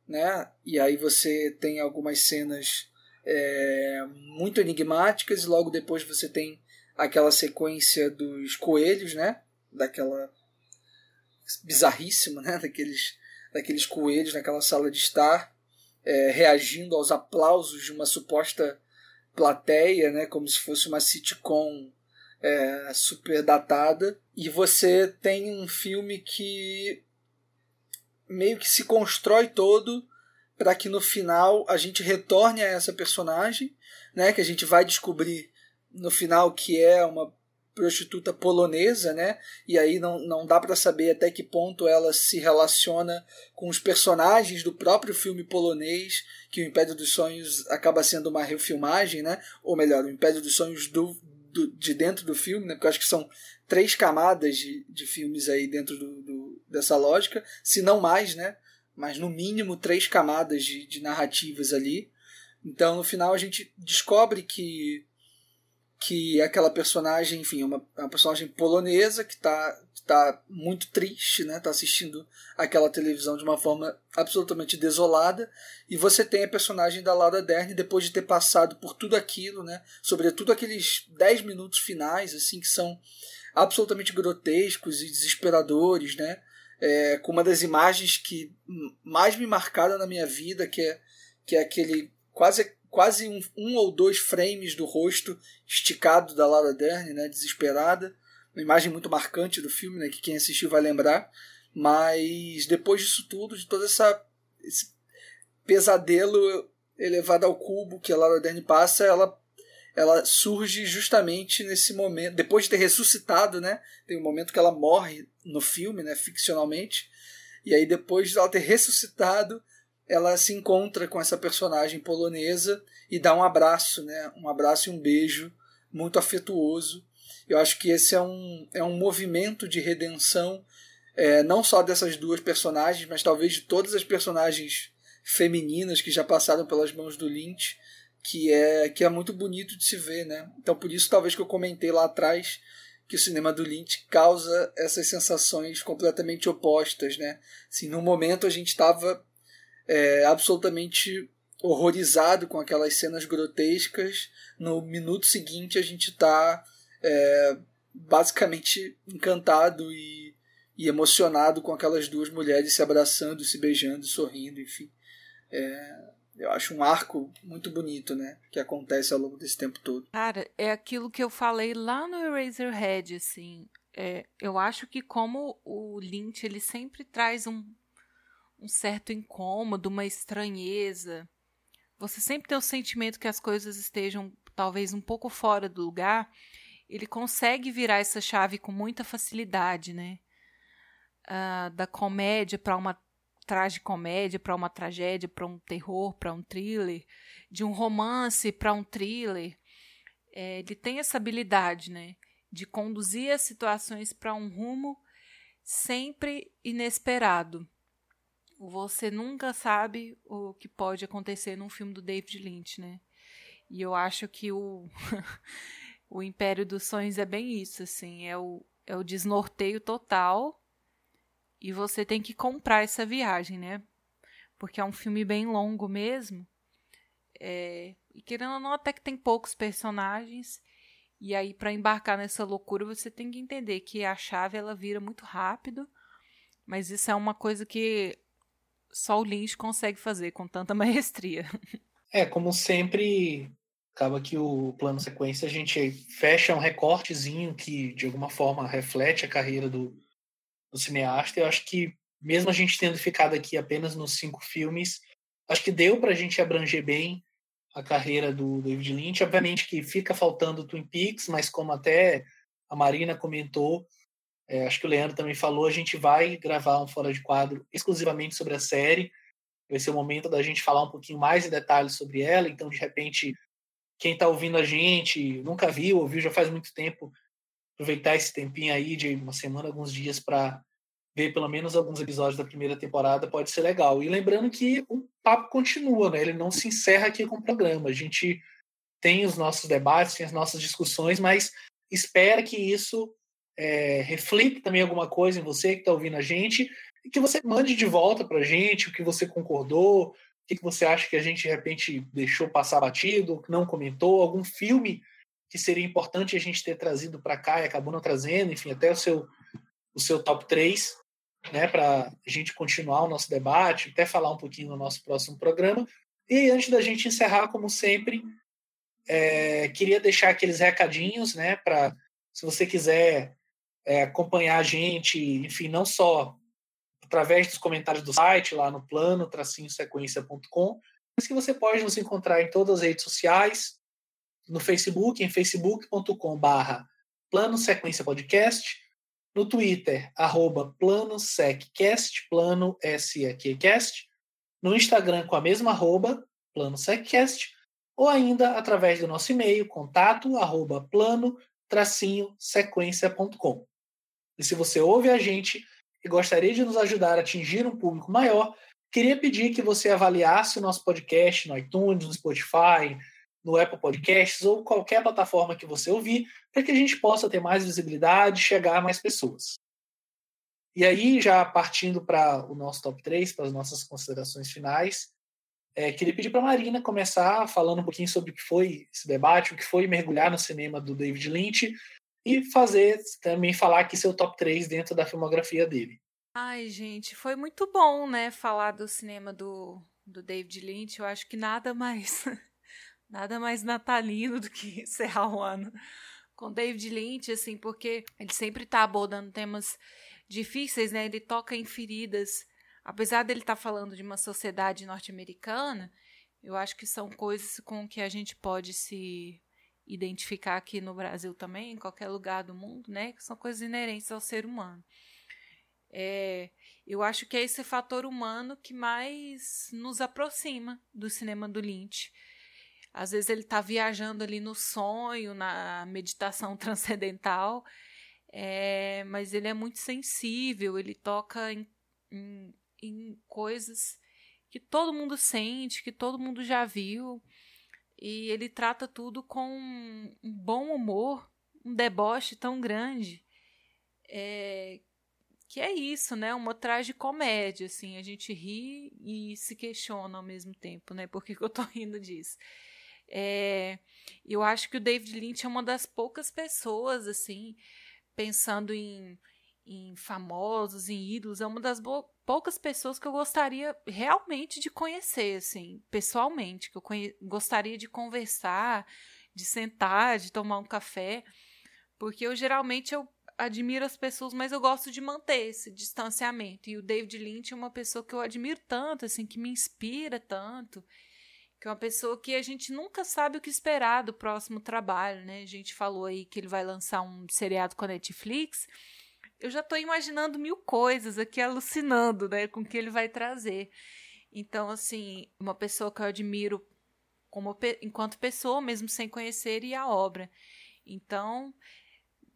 C: né? E aí você tem algumas cenas é, muito enigmáticas e logo depois você tem aquela sequência dos coelhos, né? Daquela bizarríssima, né? Daqueles daqueles coelhos naquela sala de estar, é, reagindo aos aplausos de uma suposta plateia, né, como se fosse uma sitcom é, super datada. E você tem um filme que meio que se constrói todo para que no final a gente retorne a essa personagem, né, que a gente vai descobrir no final que é uma prostituta polonesa, né? E aí não, não dá para saber até que ponto ela se relaciona com os personagens do próprio filme polonês, que o Império dos Sonhos acaba sendo uma refilmagem, né? Ou melhor, o Império dos Sonhos do, do de dentro do filme, né? Porque eu acho que são três camadas de, de filmes aí dentro do, do, dessa lógica, se não mais, né? Mas no mínimo três camadas de, de narrativas ali. Então no final a gente descobre que que aquela personagem, enfim, é uma, é uma personagem polonesa que está tá muito triste, né? Tá assistindo aquela televisão de uma forma absolutamente desolada. E você tem a personagem da Laura Dern depois de ter passado por tudo aquilo, né? Sobretudo aqueles 10 minutos finais, assim, que são absolutamente grotescos e desesperadores, né? É, com uma das imagens que mais me marcaram na minha vida, que é, que é aquele quase quase um, um, ou dois frames do rosto esticado da Laura Dern, né, desesperada. Uma imagem muito marcante do filme, né, que quem assistiu vai lembrar. Mas depois disso tudo, de todo essa, esse pesadelo elevado ao cubo que a Laura Dern passa, ela, ela surge justamente nesse momento, depois de ter ressuscitado, né? Tem um momento que ela morre no filme, né, ficcionalmente. E aí depois de ela ter ressuscitado, ela se encontra com essa personagem polonesa e dá um abraço, né? Um abraço e um beijo muito afetuoso. Eu acho que esse é um, é um movimento de redenção, é, não só dessas duas personagens, mas talvez de todas as personagens femininas que já passaram pelas mãos do Lynch, que é, que é muito bonito de se ver, né? Então por isso talvez que eu comentei lá atrás que o cinema do Lynch causa essas sensações completamente opostas, né? Assim, no momento a gente estava é, absolutamente horrorizado com aquelas cenas grotescas. No minuto seguinte a gente está é, basicamente encantado e, e, emocionado com aquelas duas mulheres se abraçando, se beijando, sorrindo, enfim. É, eu acho um arco muito bonito, né? Que acontece ao longo desse tempo todo.
D: Cara, é aquilo que eu falei lá no Eraserhead, assim. É, eu acho que como o Lynch ele sempre traz um um certo incômodo, uma estranheza. Você sempre tem o sentimento que as coisas estejam talvez um pouco fora do lugar. Ele consegue virar essa chave com muita facilidade, né? Uh, da comédia para uma tragicomédia, para uma tragédia, para um terror, para um thriller, de um romance para um thriller. É, ele tem essa habilidade, né? De conduzir as situações para um rumo sempre inesperado você nunca sabe o que pode acontecer num filme do David Lynch, né? E eu acho que o o Império dos Sonhos é bem isso, assim, é o, é o desnorteio total e você tem que comprar essa viagem, né? Porque é um filme bem longo mesmo. É, e querendo ou não, até que tem poucos personagens. E aí, para embarcar nessa loucura, você tem que entender que a chave ela vira muito rápido. Mas isso é uma coisa que só o Lynch consegue fazer com tanta maestria.
B: É, como sempre, acaba que o plano sequência a gente fecha um recortezinho que de alguma forma reflete a carreira do, do cineasta. Eu acho que mesmo a gente tendo ficado aqui apenas nos cinco filmes, acho que deu para a gente abranger bem a carreira do David Lynch. Obviamente que fica faltando Twin Peaks, mas como até a Marina comentou, é, acho que o Leandro também falou, a gente vai gravar um fora de quadro exclusivamente sobre a série. Vai ser o momento da gente falar um pouquinho mais em detalhes sobre ela. Então, de repente, quem está ouvindo a gente nunca viu, ouviu já faz muito tempo, aproveitar esse tempinho aí de uma semana, alguns dias para ver pelo menos alguns episódios da primeira temporada pode ser legal. E lembrando que o papo continua, né? Ele não se encerra aqui com o programa. A gente tem os nossos debates, tem as nossas discussões, mas espera que isso é, reflita também alguma coisa em você que está ouvindo a gente e que você mande de volta para a gente o que você concordou, o que, que você acha que a gente de repente deixou passar batido, não comentou, algum filme que seria importante a gente ter trazido para cá e acabou não trazendo, enfim, até o seu, o seu top 3 né, para a gente continuar o nosso debate, até falar um pouquinho no nosso próximo programa. E antes da gente encerrar, como sempre, é, queria deixar aqueles recadinhos, né, para se você quiser é, acompanhar a gente, enfim, não só através dos comentários do site, lá no plano, tracinhosequência.com, mas que você pode nos encontrar em todas as redes sociais, no Facebook, em facebook.com barra plano sequência podcast, no Twitter, arroba planoseccast, plano SEQcast, no Instagram com a mesma arroba, planoseccast, ou ainda através do nosso e-mail, contato arroba plano sequência.com. E se você ouve a gente e gostaria de nos ajudar a atingir um público maior, queria pedir que você avaliasse o nosso podcast no iTunes, no Spotify, no Apple Podcasts ou qualquer plataforma que você ouvir, para que a gente possa ter mais visibilidade e chegar a mais pessoas. E aí, já partindo para o nosso top 3, para as nossas considerações finais, é, queria pedir para a Marina começar falando um pouquinho sobre o que foi esse debate, o que foi mergulhar no cinema do David Lynch e fazer também falar aqui seu top 3 dentro da filmografia dele.
D: Ai, gente, foi muito bom, né, falar do cinema do, do David Lynch. Eu acho que nada mais Nada mais natalino do que encerrar o ano com David Lynch, assim, porque ele sempre está abordando temas difíceis, né? Ele toca em feridas. Apesar dele estar tá falando de uma sociedade norte-americana, eu acho que são coisas com que a gente pode se identificar aqui no Brasil também, em qualquer lugar do mundo, né? Que são coisas inerentes ao ser humano. É, eu acho que é esse fator humano que mais nos aproxima do cinema do Lynch. Às vezes ele está viajando ali no sonho, na meditação transcendental, é, mas ele é muito sensível, ele toca em, em, em coisas que todo mundo sente, que todo mundo já viu, e ele trata tudo com um bom humor, um deboche tão grande, é, que é isso, né? Uma tragicomédia, assim, a gente ri e se questiona ao mesmo tempo, né? Por que, que eu tô rindo disso? É, eu acho que o David Lynch é uma das poucas pessoas, assim, pensando em, em famosos, em ídolos, é uma das poucas pessoas que eu gostaria realmente de conhecer, assim, pessoalmente, que eu gostaria de conversar, de sentar, de tomar um café, porque eu geralmente eu admiro as pessoas, mas eu gosto de manter esse distanciamento. E o David Lynch é uma pessoa que eu admiro tanto, assim, que me inspira tanto que é uma pessoa que a gente nunca sabe o que esperar do próximo trabalho, né? A gente falou aí que ele vai lançar um seriado com a Netflix. Eu já estou imaginando mil coisas aqui, alucinando, né, com o que ele vai trazer. Então, assim, uma pessoa que eu admiro como enquanto pessoa, mesmo sem conhecer, e a obra. Então,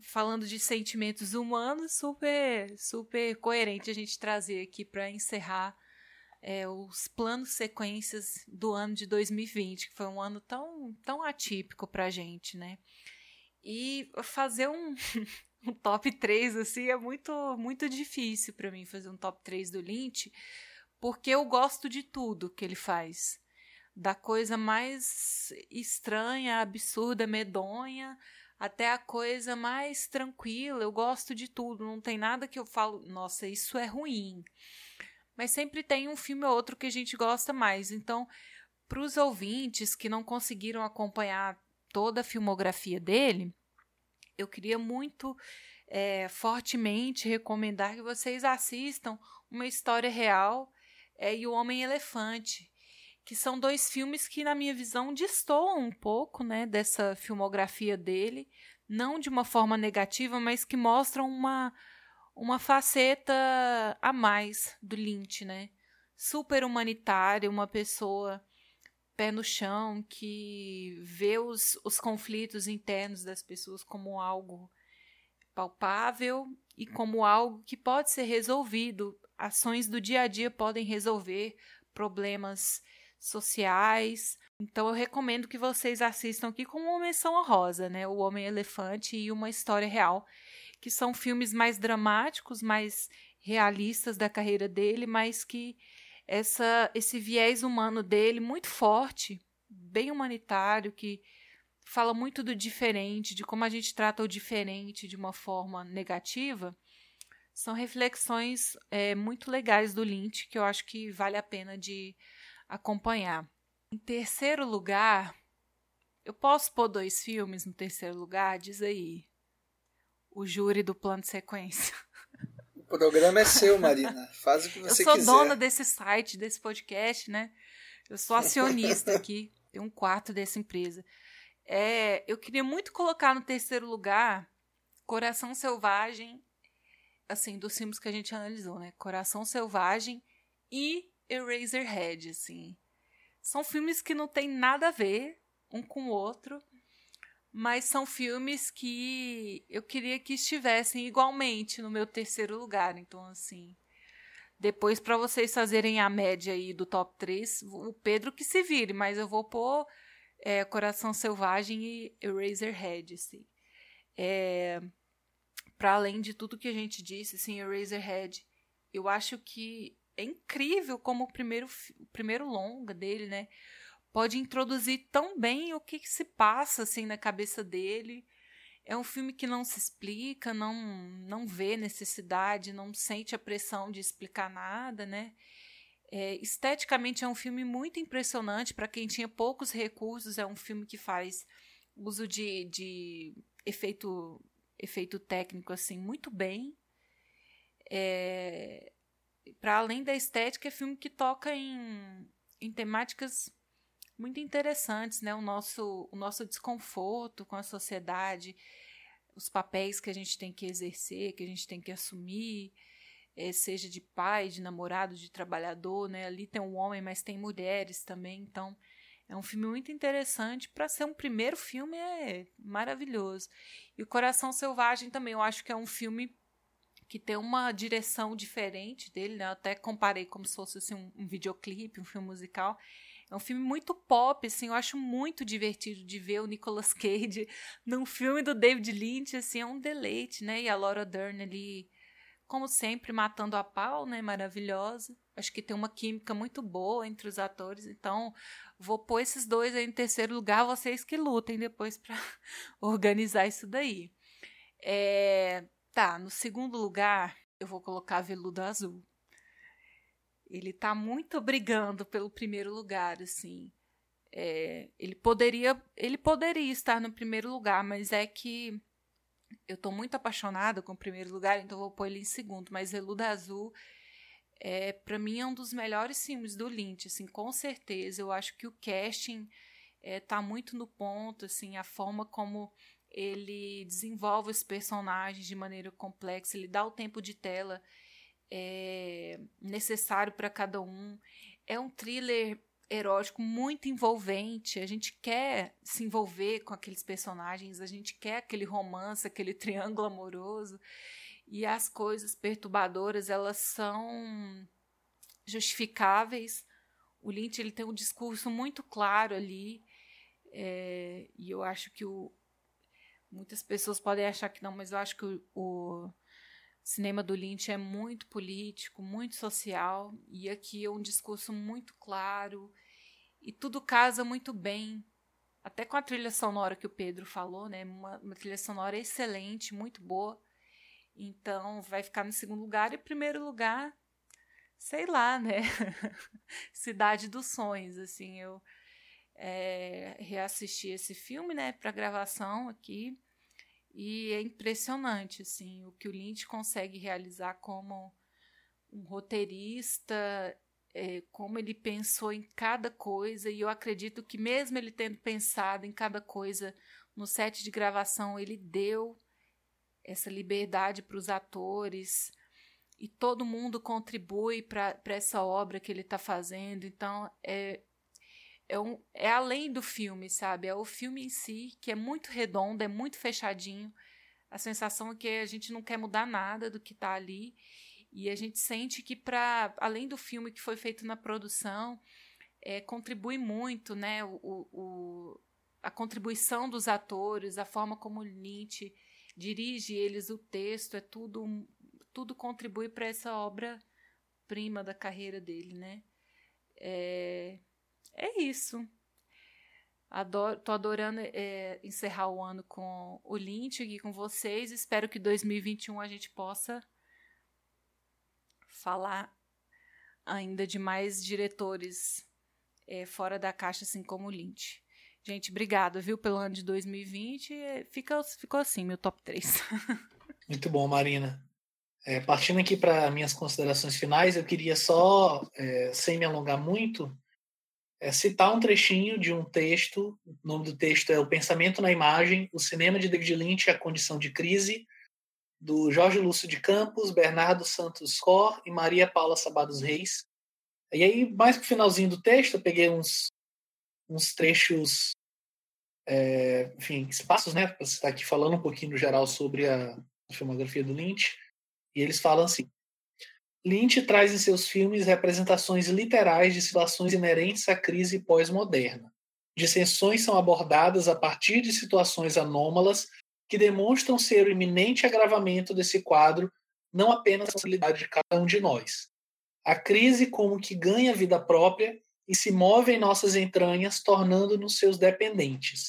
D: falando de sentimentos humanos, super, super coerente a gente trazer aqui para encerrar é, os planos sequências do ano de 2020, que foi um ano tão, tão atípico para a gente, né? E fazer um, um top 3 assim é muito muito difícil para mim fazer um top 3 do Lynch, porque eu gosto de tudo que ele faz. Da coisa mais estranha, absurda, medonha, até a coisa mais tranquila. Eu gosto de tudo, não tem nada que eu falo, nossa, isso é ruim. Mas sempre tem um filme ou outro que a gente gosta mais. Então, para os ouvintes que não conseguiram acompanhar toda a filmografia dele, eu queria muito é, fortemente recomendar que vocês assistam Uma História Real é, e O Homem Elefante, que são dois filmes que, na minha visão, destoam um pouco né, dessa filmografia dele, não de uma forma negativa, mas que mostram uma, uma faceta a mais do Lynch, né? Super humanitária, uma pessoa pé no chão, que vê os, os conflitos internos das pessoas como algo palpável e como algo que pode ser resolvido. Ações do dia a dia podem resolver problemas sociais. Então eu recomendo que vocês assistam aqui com uma menção honrosa, né? O Homem Elefante e Uma História Real, que são filmes mais dramáticos, mais realistas da carreira dele, mas que essa, esse viés humano dele muito forte, bem humanitário, que fala muito do diferente, de como a gente trata o diferente de uma forma negativa, são reflexões é, muito legais do Lynch que eu acho que vale a pena de acompanhar. Em terceiro lugar, eu posso pôr dois filmes no terceiro lugar? Diz aí. O júri do plano de sequência.
C: O programa é seu, Marina. Faz o que você quiser.
D: Eu sou dona desse site, desse podcast, né? Eu sou acionista aqui. Tenho um quarto dessa empresa. É, eu queria muito colocar no terceiro lugar Coração Selvagem, assim, dos filmes que a gente analisou, né? Coração Selvagem e Eraserhead, assim. São filmes que não tem nada a ver um com o outro, mas são filmes que eu queria que estivessem igualmente no meu terceiro lugar. Então, assim, depois para vocês fazerem a média aí do top 3, o Pedro que se vire, mas eu vou pôr é, Coração Selvagem e Eraserhead, assim. É, para além de tudo que a gente disse, assim, Eraserhead, eu acho que é incrível como o primeiro, o primeiro longa dele, né? Pode introduzir tão bem o que, que se passa assim na cabeça dele. É um filme que não se explica, não não vê necessidade, não sente a pressão de explicar nada, né? É, esteticamente é um filme muito impressionante para quem tinha poucos recursos. É um filme que faz uso de, de efeito efeito técnico assim muito bem. É, para além da estética, é filme que toca em, em temáticas muito interessantes, né? O nosso, o nosso desconforto com a sociedade, os papéis que a gente tem que exercer, que a gente tem que assumir, é, seja de pai, de namorado, de trabalhador, né? Ali tem um homem, mas tem mulheres também, então é um filme muito interessante para ser um primeiro filme é maravilhoso. E o Coração Selvagem também, eu acho que é um filme que tem uma direção diferente dele, né? Eu até comparei como se fosse assim, um, um videoclipe, um filme musical. É um filme muito pop, assim, eu acho muito divertido de ver o Nicolas Cage num filme do David Lynch, assim, é um deleite, né? E a Laura Dern ali, como sempre, matando a pau, né? Maravilhosa. Acho que tem uma química muito boa entre os atores, então vou pôr esses dois aí em terceiro lugar, vocês que lutem depois para organizar isso daí. É, tá, no segundo lugar, eu vou colocar Veludo Azul. Ele tá muito brigando pelo primeiro lugar, assim. É, ele poderia ele poderia estar no primeiro lugar, mas é que eu tô muito apaixonada com o primeiro lugar, então vou pôr ele em segundo. Mas Veludo Azul, é, para mim, é um dos melhores filmes do Lynch, assim, com certeza. Eu acho que o casting é, tá muito no ponto, assim, a forma como ele desenvolve os personagens de maneira complexa, ele dá o tempo de tela é, necessário para cada um. É um thriller erótico muito envolvente. A gente quer se envolver com aqueles personagens, a gente quer aquele romance, aquele triângulo amoroso. E as coisas perturbadoras, elas são justificáveis. O Lynch ele tem um discurso muito claro ali. É, e eu acho que o, Muitas pessoas podem achar que não, mas eu acho que o, o cinema do Lynch é muito político, muito social, e aqui é um discurso muito claro, e tudo casa muito bem, até com a trilha sonora que o Pedro falou, né? Uma, uma trilha sonora excelente, muito boa. Então, vai ficar no segundo lugar. E primeiro lugar, sei lá, né? Cidade dos Sonhos, assim, eu é, reassisti esse filme, né, para gravação aqui, e é impressionante, assim, o que o Lynch consegue realizar como um roteirista, é, como ele pensou em cada coisa, e eu acredito que mesmo ele tendo pensado em cada coisa no set de gravação, ele deu essa liberdade para os atores e todo mundo contribui para essa obra que ele está fazendo. Então, é, é, um, é além do filme, sabe? É o filme em si, que é muito redondo, é muito fechadinho. A sensação é que a gente não quer mudar nada do que está ali. E a gente sente que, para além do filme que foi feito na produção, é, contribui muito, né? O, o, a contribuição dos atores, a forma como Lynch dirige eles, o texto, é tudo, tudo contribui para essa obra prima da carreira dele, né? É, é isso. Adoro, tô adorando é, encerrar o ano com o Lynch aqui com vocês. Espero que 2021 a gente possa falar ainda de mais diretores é, fora da caixa, assim como o Lynch. Gente, obrigada, viu, pelo ano de 2020. Fica, ficou assim, meu top 3.
B: Muito bom, Marina. É, partindo aqui para minhas considerações finais, eu queria só, é, sem me alongar muito, é, citar um trechinho de um texto. O nome do texto é O Pensamento na Imagem, o cinema de David Lynch e a condição de crise, do Jorge Lúcio de Campos, Bernardo Santos Cor e Maria Paula Sabados Reis. E aí, mais pro finalzinho do texto, eu peguei uns, uns trechos, é, enfim, espaços, né? Você está aqui falando um pouquinho no geral sobre a filmografia do Lynch. E eles falam assim: Lynch traz em seus filmes representações literais de situações inerentes à crise pós-moderna. Dissensões são abordadas a partir de situações anômalas que demonstram ser o iminente agravamento desse quadro, não apenas a responsabilidade de cada um de nós. A crise como que ganha vida própria e se move em nossas entranhas, tornando-nos seus dependentes.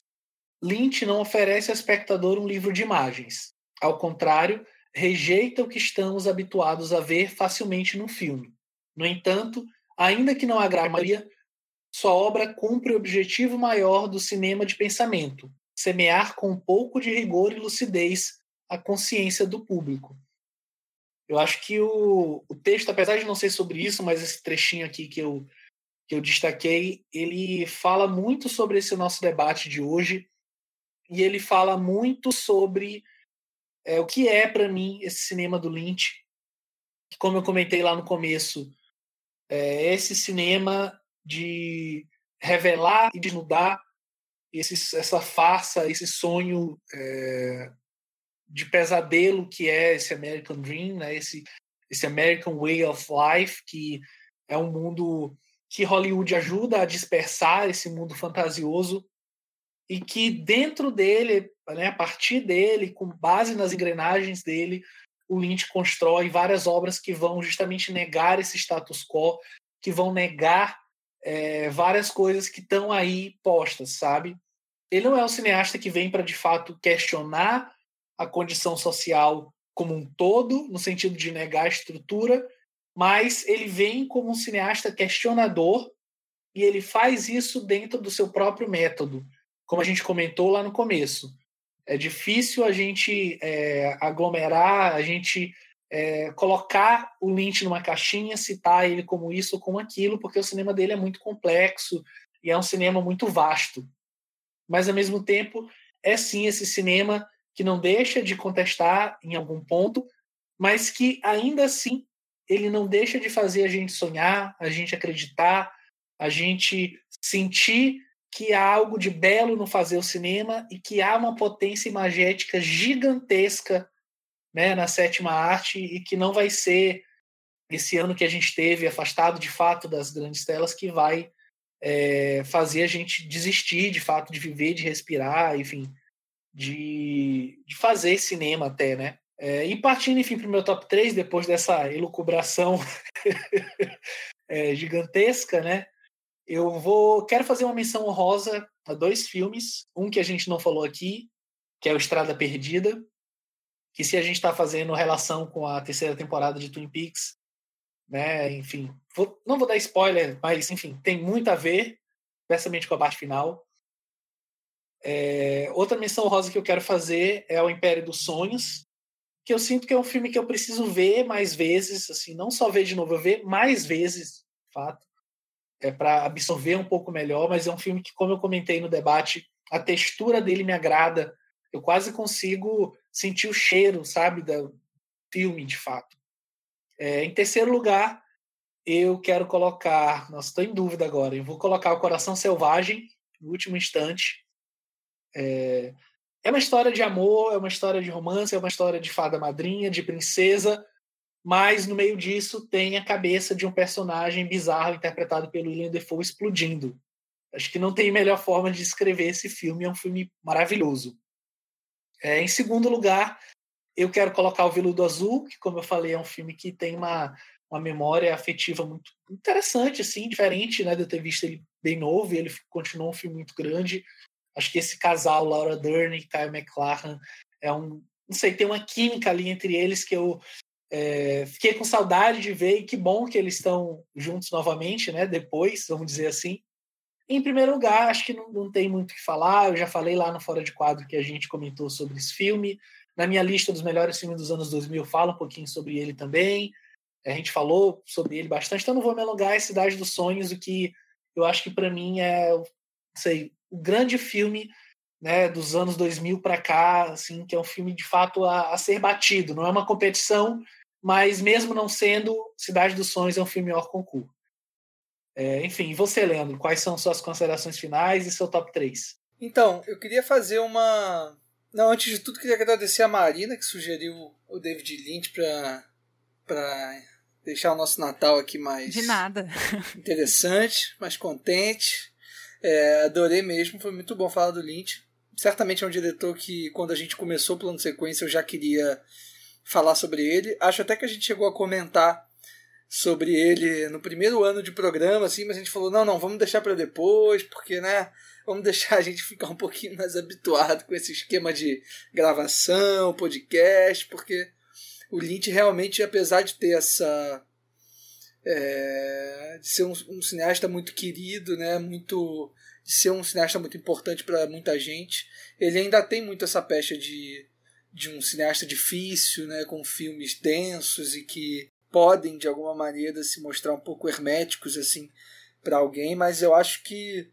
B: Lynch não oferece ao espectador um livro de imagens. Ao contrário, rejeita o que estamos habituados a ver facilmente no filme. No entanto, ainda que não agrade a maioria, sua obra cumpre o objetivo maior do cinema de pensamento, semear com um pouco de rigor e lucidez a consciência do público. Eu acho que o, o texto, apesar de não ser sobre isso, mas esse trechinho aqui que eu, que eu destaquei, ele fala muito sobre esse nosso debate de hoje e ele fala muito sobre é, o que é para mim esse cinema do Lynch. Como eu comentei lá no começo, é esse cinema de revelar e desnudar esse, essa farsa, esse sonho é, de pesadelo que é esse American Dream, né? esse, esse American Way of Life, que é um mundo que Hollywood ajuda a dispersar esse mundo fantasioso e que dentro dele, né, a partir dele, com base nas engrenagens dele, o Lynch constrói várias obras que vão justamente negar esse status quo, que vão negar é, várias coisas que estão aí postas, sabe? Ele não é um cineasta que vem para de fato questionar a condição social como um todo, no sentido de negar a estrutura, mas ele vem como um cineasta questionador e ele faz isso dentro do seu próprio método, como a gente comentou lá no começo. É difícil a gente é, aglomerar, a gente é, colocar o Lynch numa caixinha, citar ele como isso ou como aquilo, porque o cinema dele é muito complexo e é um cinema muito vasto. Mas, ao mesmo tempo, é sim esse cinema que não deixa de contestar em algum ponto, mas que ainda assim ele não deixa de fazer a gente sonhar, a gente acreditar, a gente sentir que há algo de belo no fazer o cinema e que há uma potência imagética gigantesca né, na sétima arte e que não vai ser esse ano que a gente teve afastado de fato das grandes telas que vai é, fazer a gente desistir de fato de viver, de respirar, enfim. de, de fazer cinema até, né? É, e partindo, enfim, para o meu top 3, depois dessa elucubração é, gigantesca, né? Eu vou. Quero fazer uma menção honrosa a dois filmes. Um que a gente não falou aqui, que é o Estrada Perdida, que se a gente está fazendo relação com a terceira temporada de Twin Peaks, né? Enfim, vou, não vou dar spoiler, mas enfim, tem muito a ver, especialmente com a parte final. É, outra menção rosa que eu quero fazer é o Império dos Sonhos, que eu sinto que é um filme que eu preciso ver mais vezes, assim, não só ver de novo, eu ver mais vezes, de fato, é para absorver um pouco melhor, mas é um filme que, como eu comentei no debate, a textura dele me agrada, eu quase consigo sentir o cheiro, sabe, do filme, de fato. É, em terceiro lugar, eu quero colocar, nossa, estou em dúvida agora, eu vou colocar o Coração Selvagem, no último instante, é, é uma história de amor, é uma história de romance, é uma história de fada madrinha, de princesa, mas no meio disso tem a cabeça de um personagem bizarro interpretado pelo William Defoe explodindo. Acho que não tem melhor forma de descrever esse filme, é um filme maravilhoso. É, em segundo lugar, eu quero colocar o Veludo Azul, que, como eu falei, é um filme que tem uma, uma memória afetiva muito interessante, assim, diferente né, de eu ter visto ele bem novo, e ele continuou um filme muito grande. Acho que esse casal, Laura Dern e Kyle McLachlan, é um. Não sei, tem uma química ali entre eles que eu é, fiquei com saudade de ver e que bom que eles estão juntos novamente, né? Depois, vamos dizer assim. Em primeiro lugar, acho que não, não tem muito o que falar. Eu já falei lá no Fora de Quadro que a gente comentou sobre esse filme. Na minha lista dos melhores filmes dos anos 2000, fala um pouquinho sobre ele também. A gente falou sobre ele bastante, então não vou me alongar. É Cidade dos Sonhos, o que eu acho que para mim é, sei, o grande filme né, dos anos 2000 para cá, assim, que é um filme de fato a, a, ser batido. Não é uma competição, mas mesmo não sendo, Cidade dos Sonhos é um filme hors concurso. É, enfim, você, Leandro, quais são suas considerações finais e seu top 3?
C: Então, eu queria fazer uma. Não, antes de tudo, queria agradecer a Marina, que sugeriu o David Lynch para deixar o nosso Natal aqui mais.
D: De nada.
C: Interessante, mais contente. É, adorei mesmo, foi muito bom falar do Lynch. Certamente é um diretor que, quando a gente começou o plano de sequência, eu já queria falar sobre ele. Acho até que a gente chegou a comentar sobre ele no primeiro ano de programa, assim, mas a gente falou: não, não, vamos deixar para depois, porque, né? Vamos deixar a gente ficar um pouquinho mais habituado com esse esquema de gravação, podcast, porque o Lynch realmente, apesar de ter essa é, de ser um, um, cineasta muito querido, né, muito de ser um cineasta muito importante para muita gente. Ele ainda tem muito essa pecha de, de um cineasta difícil, né, com filmes densos e que podem de alguma maneira se mostrar um pouco herméticos assim para alguém, mas eu acho que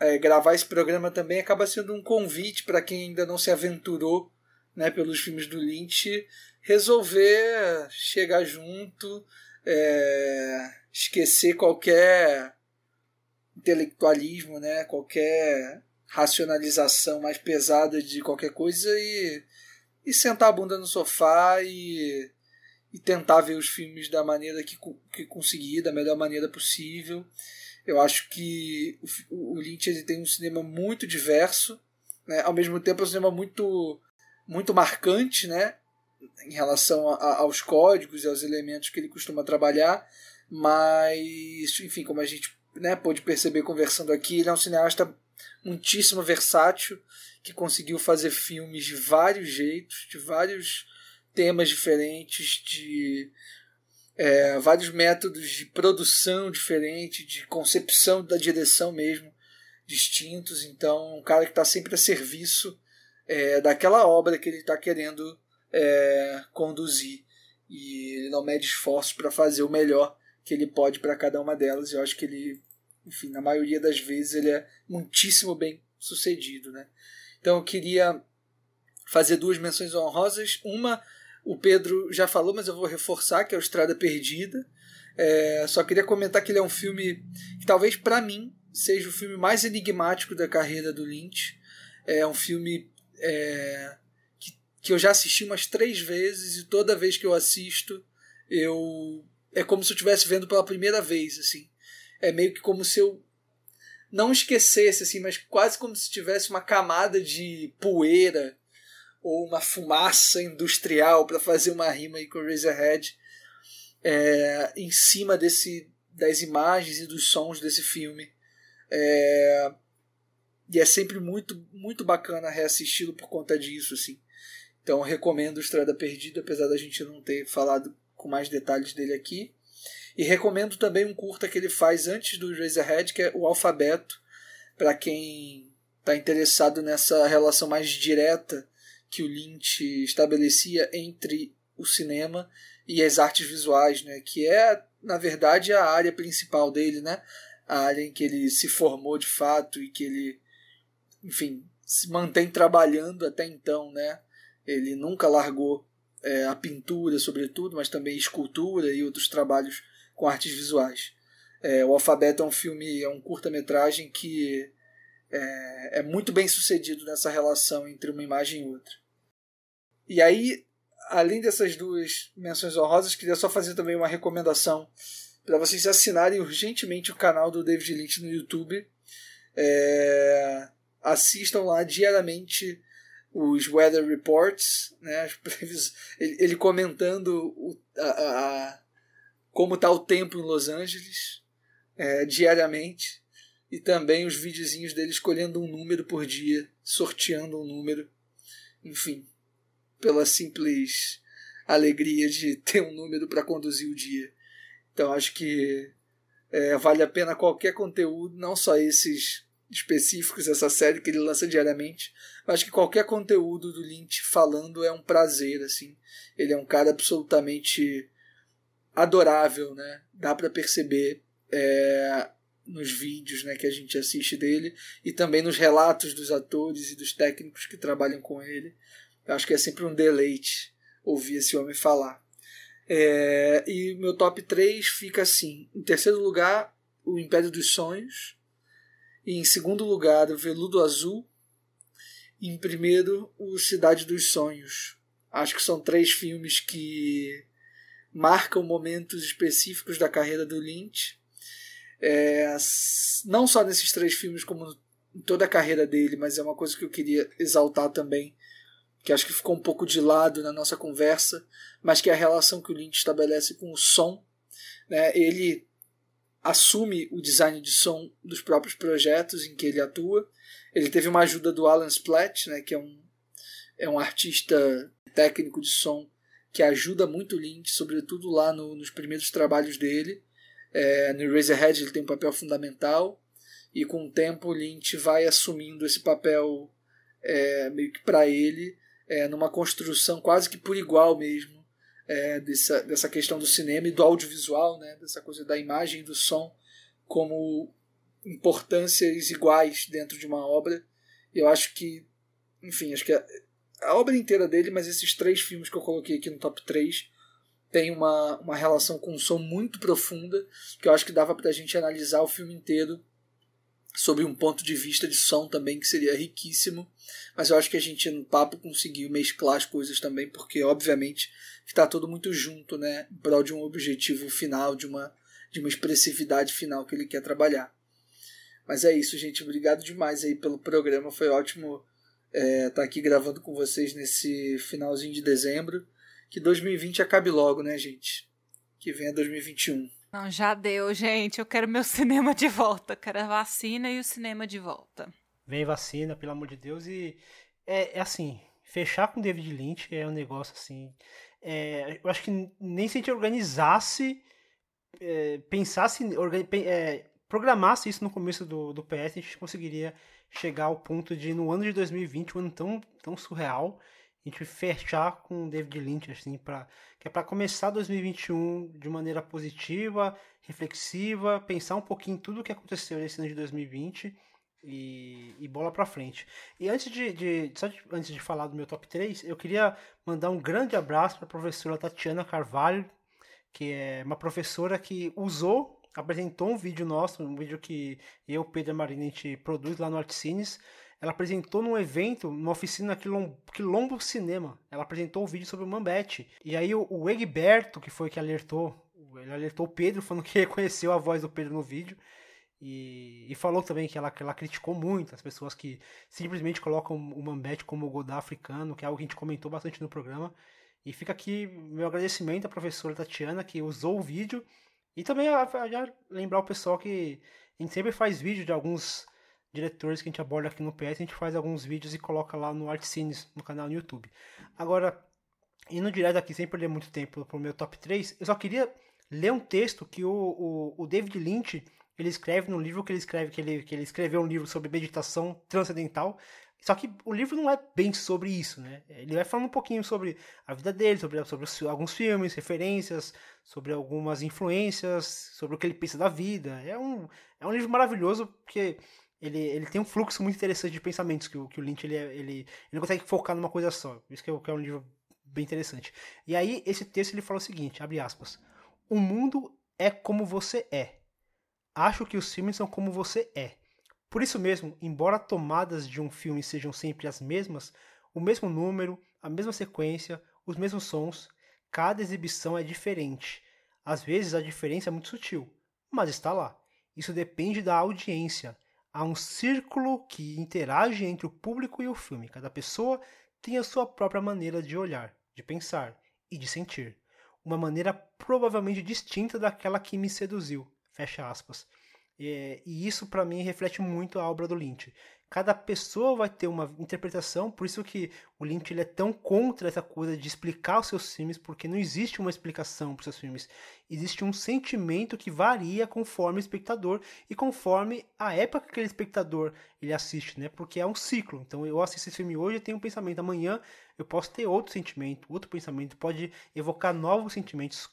C: é, gravar esse programa também acaba sendo um convite para quem ainda não se aventurou né, pelos filmes do Lynch resolver chegar junto é, esquecer qualquer intelectualismo, né? qualquer racionalização mais pesada de qualquer coisa e, e sentar a bunda no sofá e, e tentar ver os filmes da maneira que, que conseguir, da melhor maneira possível. Eu acho que o, o Lynch ele tem um cinema muito diverso, né? ao mesmo tempo é um cinema muito, muito marcante, né? em relação a, aos códigos e aos elementos que ele costuma trabalhar, mas, enfim, como a gente né, pôde perceber conversando aqui, ele é um cineasta muitíssimo versátil, que conseguiu fazer filmes de vários jeitos, de vários temas diferentes, de é, vários métodos de produção diferentes, de concepção da direção mesmo distintos. Então, um cara que está sempre a serviço é, daquela obra que ele está querendo é, conduzir e ele não mede esforços para fazer o melhor que ele pode para cada uma delas. Eu acho que ele, enfim, na maioria das vezes ele é muitíssimo bem sucedido, né? Então eu queria fazer duas menções honrosas. Uma, o Pedro já falou, mas eu vou reforçar, que é o Estrada Perdida. É, só queria comentar que ele é um filme que talvez para mim seja o filme mais enigmático da carreira do Lynch. É um filme é, que eu já assisti umas três vezes e toda vez que eu assisto eu é como se eu estivesse vendo pela primeira vez assim é meio que como se eu não esquecesse, assim, mas quase como se tivesse uma camada de poeira ou uma fumaça industrial para fazer uma rima aí com Razorhead é, em cima desse das imagens e dos sons desse filme. É, e é sempre muito muito bacana reassisti-lo por conta disso, assim. Então recomendo Estrada Perdida, apesar da gente não ter falado com mais detalhes dele aqui. E recomendo também um curta que ele faz antes do Razorhead, que é o Alfabeto, para quem está interessado nessa relação mais direta que o Lynch estabelecia entre o cinema e as artes visuais, né? que é, na verdade, a área principal dele, né? a área em que ele se formou de fato e que ele, enfim, se mantém trabalhando até então. Né? Ele nunca largou é, a pintura, sobretudo, mas também escultura e outros trabalhos com artes visuais. É, o Alfabeto é um filme, é um curta-metragem que é, é, muito bem sucedido nessa relação entre uma imagem e outra. E aí, além dessas duas menções honrosas, queria só fazer também uma recomendação para vocês assinarem urgentemente o canal do David Lynch no YouTube. É, assistam lá diariamente os weather reports, né, ele, ele comentando o, a, a, como está o tempo em Los Angeles é, diariamente e também os videozinhos dele escolhendo um número por dia, sorteando um número, enfim, pela simples alegria de ter um número para conduzir o dia. Então acho que é, vale a pena qualquer conteúdo, não só esses específicos, essa série que ele lança diariamente, mas que qualquer conteúdo do Lynch falando é um prazer, assim. Ele é um cara absolutamente adorável, né? Dá para perceber é, nos vídeos né, que a gente assiste dele e também nos relatos dos atores e dos técnicos que trabalham com ele. Eu acho que é sempre um deleite ouvir esse homem falar. É, e meu top 3 fica assim: em terceiro lugar, O Império dos Sonhos. E em segundo lugar, O Veludo Azul. E em primeiro, O Cidade dos Sonhos. Acho que são três filmes que marcam momentos específicos da carreira do Lynch. É, não só nesses três filmes, como em toda a carreira dele, mas é uma coisa que eu queria exaltar também, que acho que ficou um pouco de lado na nossa conversa, mas que é a relação que o Lynch estabelece com o som. Né? Ele assume o design de som dos próprios projetos em que ele atua. Ele teve uma ajuda do Alan Splatt, né, que é um, é um artista técnico de som que ajuda muito o Lynch, sobretudo lá no, nos primeiros trabalhos dele. É, no Razorhead ele tem um papel fundamental e com o tempo o Lynch vai assumindo esse papel é, meio que para ele, é, numa construção quase que por igual mesmo é, dessa, dessa questão do cinema e do audiovisual, né, dessa coisa da imagem e do som como importâncias iguais dentro de uma obra. Eu acho que, enfim, acho que a obra inteira dele, mas esses três filmes que eu coloquei aqui no top 3 tem uma, uma relação com um som muito profunda, que eu acho que dava pra gente analisar o filme inteiro sob um ponto de vista de som também, que seria riquíssimo. Mas eu acho que a gente no papo conseguiu mesclar as coisas também, porque obviamente está tudo muito junto, né? Em prol de um objetivo final, de uma, de uma expressividade final que ele quer trabalhar. Mas é isso, gente. Obrigado demais aí pelo programa. Foi ótimo é, tá aqui gravando com vocês nesse finalzinho de dezembro. Que 2020 acabe logo, né, gente? Que venha 2021.
D: Não, já deu, gente. Eu quero meu cinema de volta. Quero a vacina e o cinema de volta.
E: Vem vacina, pelo amor de Deus. E é, é assim, fechar com David Lynch é um negócio assim. É, eu acho que nem se a gente organizasse, é, pensasse, organi é, programasse isso no começo do, do PS, a gente conseguiria chegar ao ponto de, no ano de 2020, um ano tão, tão surreal, a gente fechar com David Lynch, assim, pra, que é para começar 2021 de maneira positiva, reflexiva, pensar um pouquinho em tudo o que aconteceu nesse ano de 2020 e, e bola para frente. E antes de, de, só de, antes de falar do meu top 3, eu queria mandar um grande abraço para a professora Tatiana Carvalho, que é uma professora que usou apresentou um vídeo nosso, um vídeo que eu, Pedro Marini, a gente produz lá no Artcines. Ela apresentou num evento, numa oficina Quilombo, Quilombo Cinema. Ela apresentou um vídeo sobre o Mambete. E aí o, o Egberto, que foi que alertou, ele alertou o Pedro, falando que reconheceu a voz do Pedro no vídeo. E, e, falou também que ela, que ela criticou muito as pessoas que simplesmente colocam o Mambete como o Godá africano, que é algo que a gente comentou bastante no programa. E fica aqui meu agradecimento à professora Tatiana que usou o vídeo. E também lembrar o pessoal que a gente sempre faz vídeo de alguns diretores que a gente aborda aqui no PS, a gente faz alguns vídeos e coloca lá no Artcines, no canal no YouTube. Agora, indo direto aqui, sem perder muito tempo pro meu top 3, eu só queria ler um texto que o, o, o David Lynch ele escreve no livro que ele escreve, que ele, que ele escreveu um livro sobre meditação transcendental. Só que o livro não é bem sobre isso, né? Ele vai falando um pouquinho sobre a vida dele, sobre, sobre alguns filmes, referências, sobre algumas influências, sobre o que ele pensa da vida. É um, é um livro maravilhoso porque ele, ele tem um fluxo muito interessante de pensamentos que o, que o Lynch ele, ele, ele não consegue focar numa coisa só. Por isso que é, que é um livro bem interessante. E aí, esse texto ele fala o seguinte, abre aspas. O mundo é como você é. Acho que os filmes são como você é. Por isso mesmo, embora tomadas de um filme sejam sempre as mesmas, o mesmo número, a mesma sequência, os mesmos sons, cada exibição é diferente. Às vezes a diferença é muito sutil, mas está lá. Isso depende da audiência. Há um círculo que interage entre o público e o filme. Cada pessoa tem a sua própria maneira de olhar, de pensar e de sentir. Uma maneira provavelmente distinta daquela que me seduziu. Fecha aspas. É, e isso para mim reflete muito a obra do Lynch. Cada pessoa vai ter uma interpretação, por isso que o Lynch ele é tão contra essa coisa de explicar os seus filmes, porque não existe uma explicação para os seus filmes. Existe um sentimento que varia conforme o espectador e conforme a época que aquele espectador ele assiste, né? Porque é um ciclo. Então eu assisto esse filme hoje e tenho um pensamento, amanhã eu posso ter outro sentimento, outro pensamento, pode evocar novos sentimentos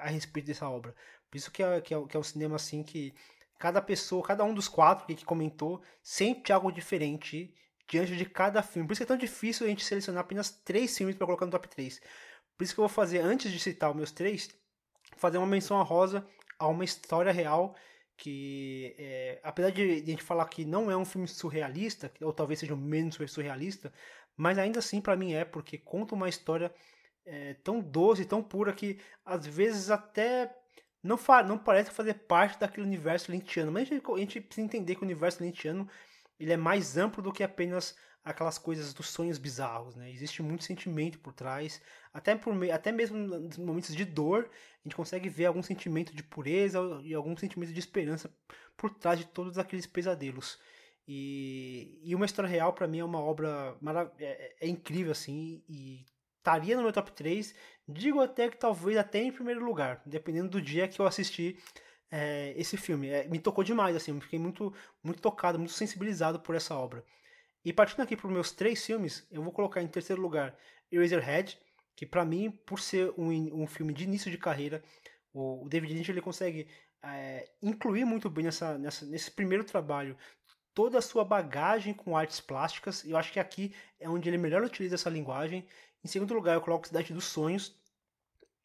E: a respeito dessa obra. Por isso que é, que é, que é um cinema assim que cada pessoa, cada um dos quatro que comentou, sente algo diferente diante de cada filme. Por isso é tão difícil a gente selecionar apenas três filmes para colocar no top 3. Por isso que eu vou fazer, antes de citar os meus três, fazer uma menção a rosa a uma história real que, é, apesar de, a gente falar que não é um filme surrealista, ou talvez seja menos surrealista, mas ainda assim para mim é, porque conta uma história é, tão doce, tão pura que às vezes até não, fa não parece fazer parte daquele universo lynchiano. Mas a gente, a gente, precisa entender que o universo lynchiano ele é mais amplo do que apenas aquelas coisas dos sonhos bizarros, né? Existe muito sentimento por trás, até por até mesmo nos momentos de dor, a gente consegue ver algum sentimento de pureza e algum sentimento de esperança por trás de todos aqueles pesadelos. E, e uma história real para mim é uma obra é, é, é incrível assim e estaria no meu top 3. Digo até que talvez até em primeiro lugar, dependendo do dia que eu assisti é, esse filme. É, me tocou demais, assim, fiquei muito, muito tocado, muito sensibilizado por essa obra. E partindo aqui para os meus três filmes, eu vou colocar em terceiro lugar Eraserhead, que para mim, por ser um, um filme de início de carreira, o, o David Lynch ele consegue é, incluir muito bem nessa, nessa, nesse primeiro trabalho toda a sua bagagem com artes plásticas. Eu acho que aqui é onde ele melhor utiliza essa linguagem. Em segundo lugar, eu coloco Cidade dos Sonhos.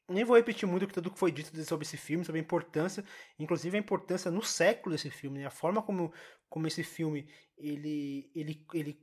E: Nem vou repetir muito tudo que foi dito sobre esse filme, sobre a importância, inclusive a importância no século desse filme, né? a forma como, como esse filme ele, ele, ele,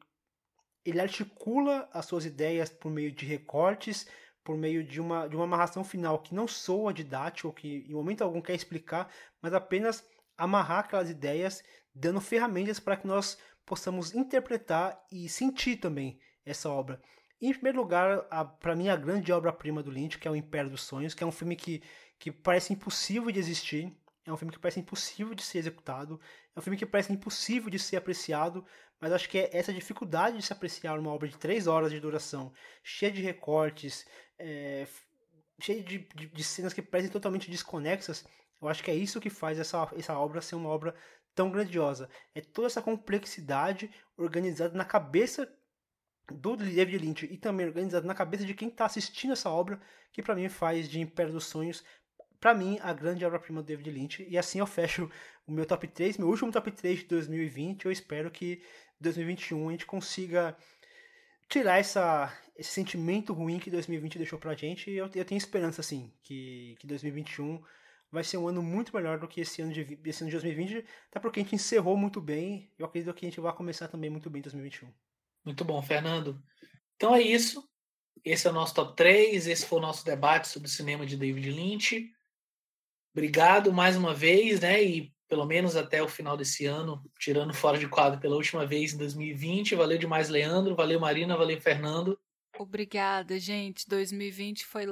E: ele articula as suas ideias por meio de recortes, por meio de uma, de uma amarração final que não soa didática, ou que em momento algum quer explicar, mas apenas amarrar aquelas ideias, dando ferramentas para que nós possamos interpretar e sentir também essa obra em primeiro lugar, para mim, a grande obra-prima do Lynch, que é o Império dos Sonhos, que é um filme que, que parece impossível de existir, é um filme que parece impossível de ser executado, é um filme que parece impossível de ser apreciado, mas acho que é essa dificuldade de se apreciar uma obra de três horas de duração, cheia de recortes, é, cheia de, de, de, cenas que parecem totalmente desconexas, eu acho que é isso que faz essa, essa obra ser uma obra tão grandiosa. É toda essa complexidade organizada na cabeça do David Lynch e também organizado na cabeça de quem está assistindo essa obra, que para mim faz de Império dos Sonhos, para mim, a grande obra-prima do David Lynch. E assim eu fecho o meu top 3, meu último top 3 de 2020. Eu espero que em 2021 a gente consiga tirar essa, esse sentimento ruim que 2020 deixou pra gente. E eu, eu tenho esperança, assim, que, que 2021 vai ser um ano muito melhor do que esse ano, de, esse ano de 2020, até porque a gente encerrou muito bem. Eu acredito que a gente vai começar também muito bem em 2021.
B: Muito bom, Fernando. Então é isso. Esse é o nosso top 3. Esse foi o nosso debate sobre o cinema de David Lynch. Obrigado mais uma vez, né? E pelo menos até o final desse ano, tirando fora de quadro pela última vez em 2020. Valeu demais, Leandro. Valeu, Marina. Valeu, Fernando.
D: Obrigada, gente. 2020 foi,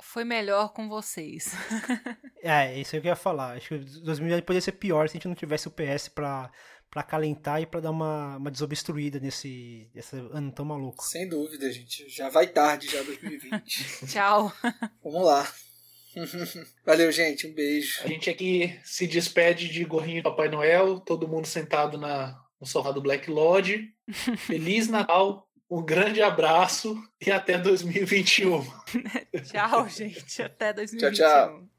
D: foi melhor com vocês.
E: é, isso eu ia falar. Acho que 2020 poderia ser pior se a gente não tivesse o PS pra, pra calentar e pra dar uma, uma desobstruída nesse, nesse ano tão maluco.
C: Sem dúvida, gente. Já vai tarde, já 2020.
D: Tchau.
C: Vamos lá. Valeu, gente. Um beijo.
B: A gente aqui se despede de gorrinho de Papai Noel, todo mundo sentado na, no sofá do Black Lodge. Feliz Natal, um grande abraço e até 2021.
D: tchau, gente. Até 2021.
C: Tchau, tchau.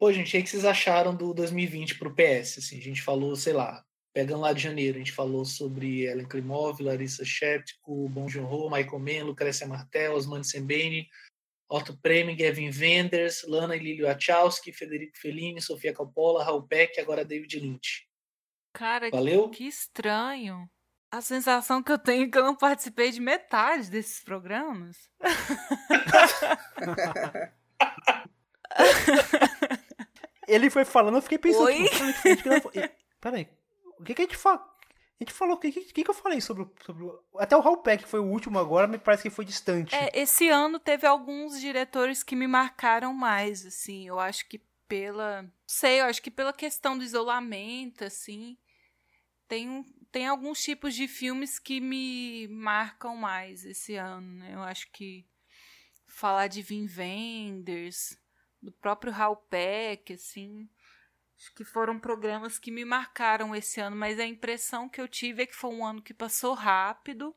B: Pô, gente, o que vocês acharam do 2020 pro PS? Assim, a gente falou, sei lá, pegando lá de janeiro, a gente falou sobre Ellen Klimov, Larissa Sheptico, Bon Joon-ho, Michael Mann, Lucrecia Martel, Osman Sembene, Otto Preming, Gavin Wenders, Lana e Lili Wachowski, Federico Fellini, Sofia Coppola, Raul Peck e agora David Lynch.
D: Cara,
B: Valeu?
D: que estranho. A sensação que eu tenho é que eu não participei de metade desses programas.
E: Ele foi falando, eu fiquei pensando.
D: Oi?
E: Tipo, Peraí, o que, que a gente fala? A gente falou, o que, que, que eu falei sobre, sobre. Até o Raul Peck foi o último agora, me parece que foi distante.
D: É, esse ano teve alguns diretores que me marcaram mais, assim. Eu acho que pela. Sei, eu acho que pela questão do isolamento, assim. Tem, tem alguns tipos de filmes que me marcam mais esse ano, né? Eu acho que falar de Vin Wenders, do próprio Raul Peck, assim. Acho que foram programas que me marcaram esse ano, mas a impressão que eu tive é que foi um ano que passou rápido.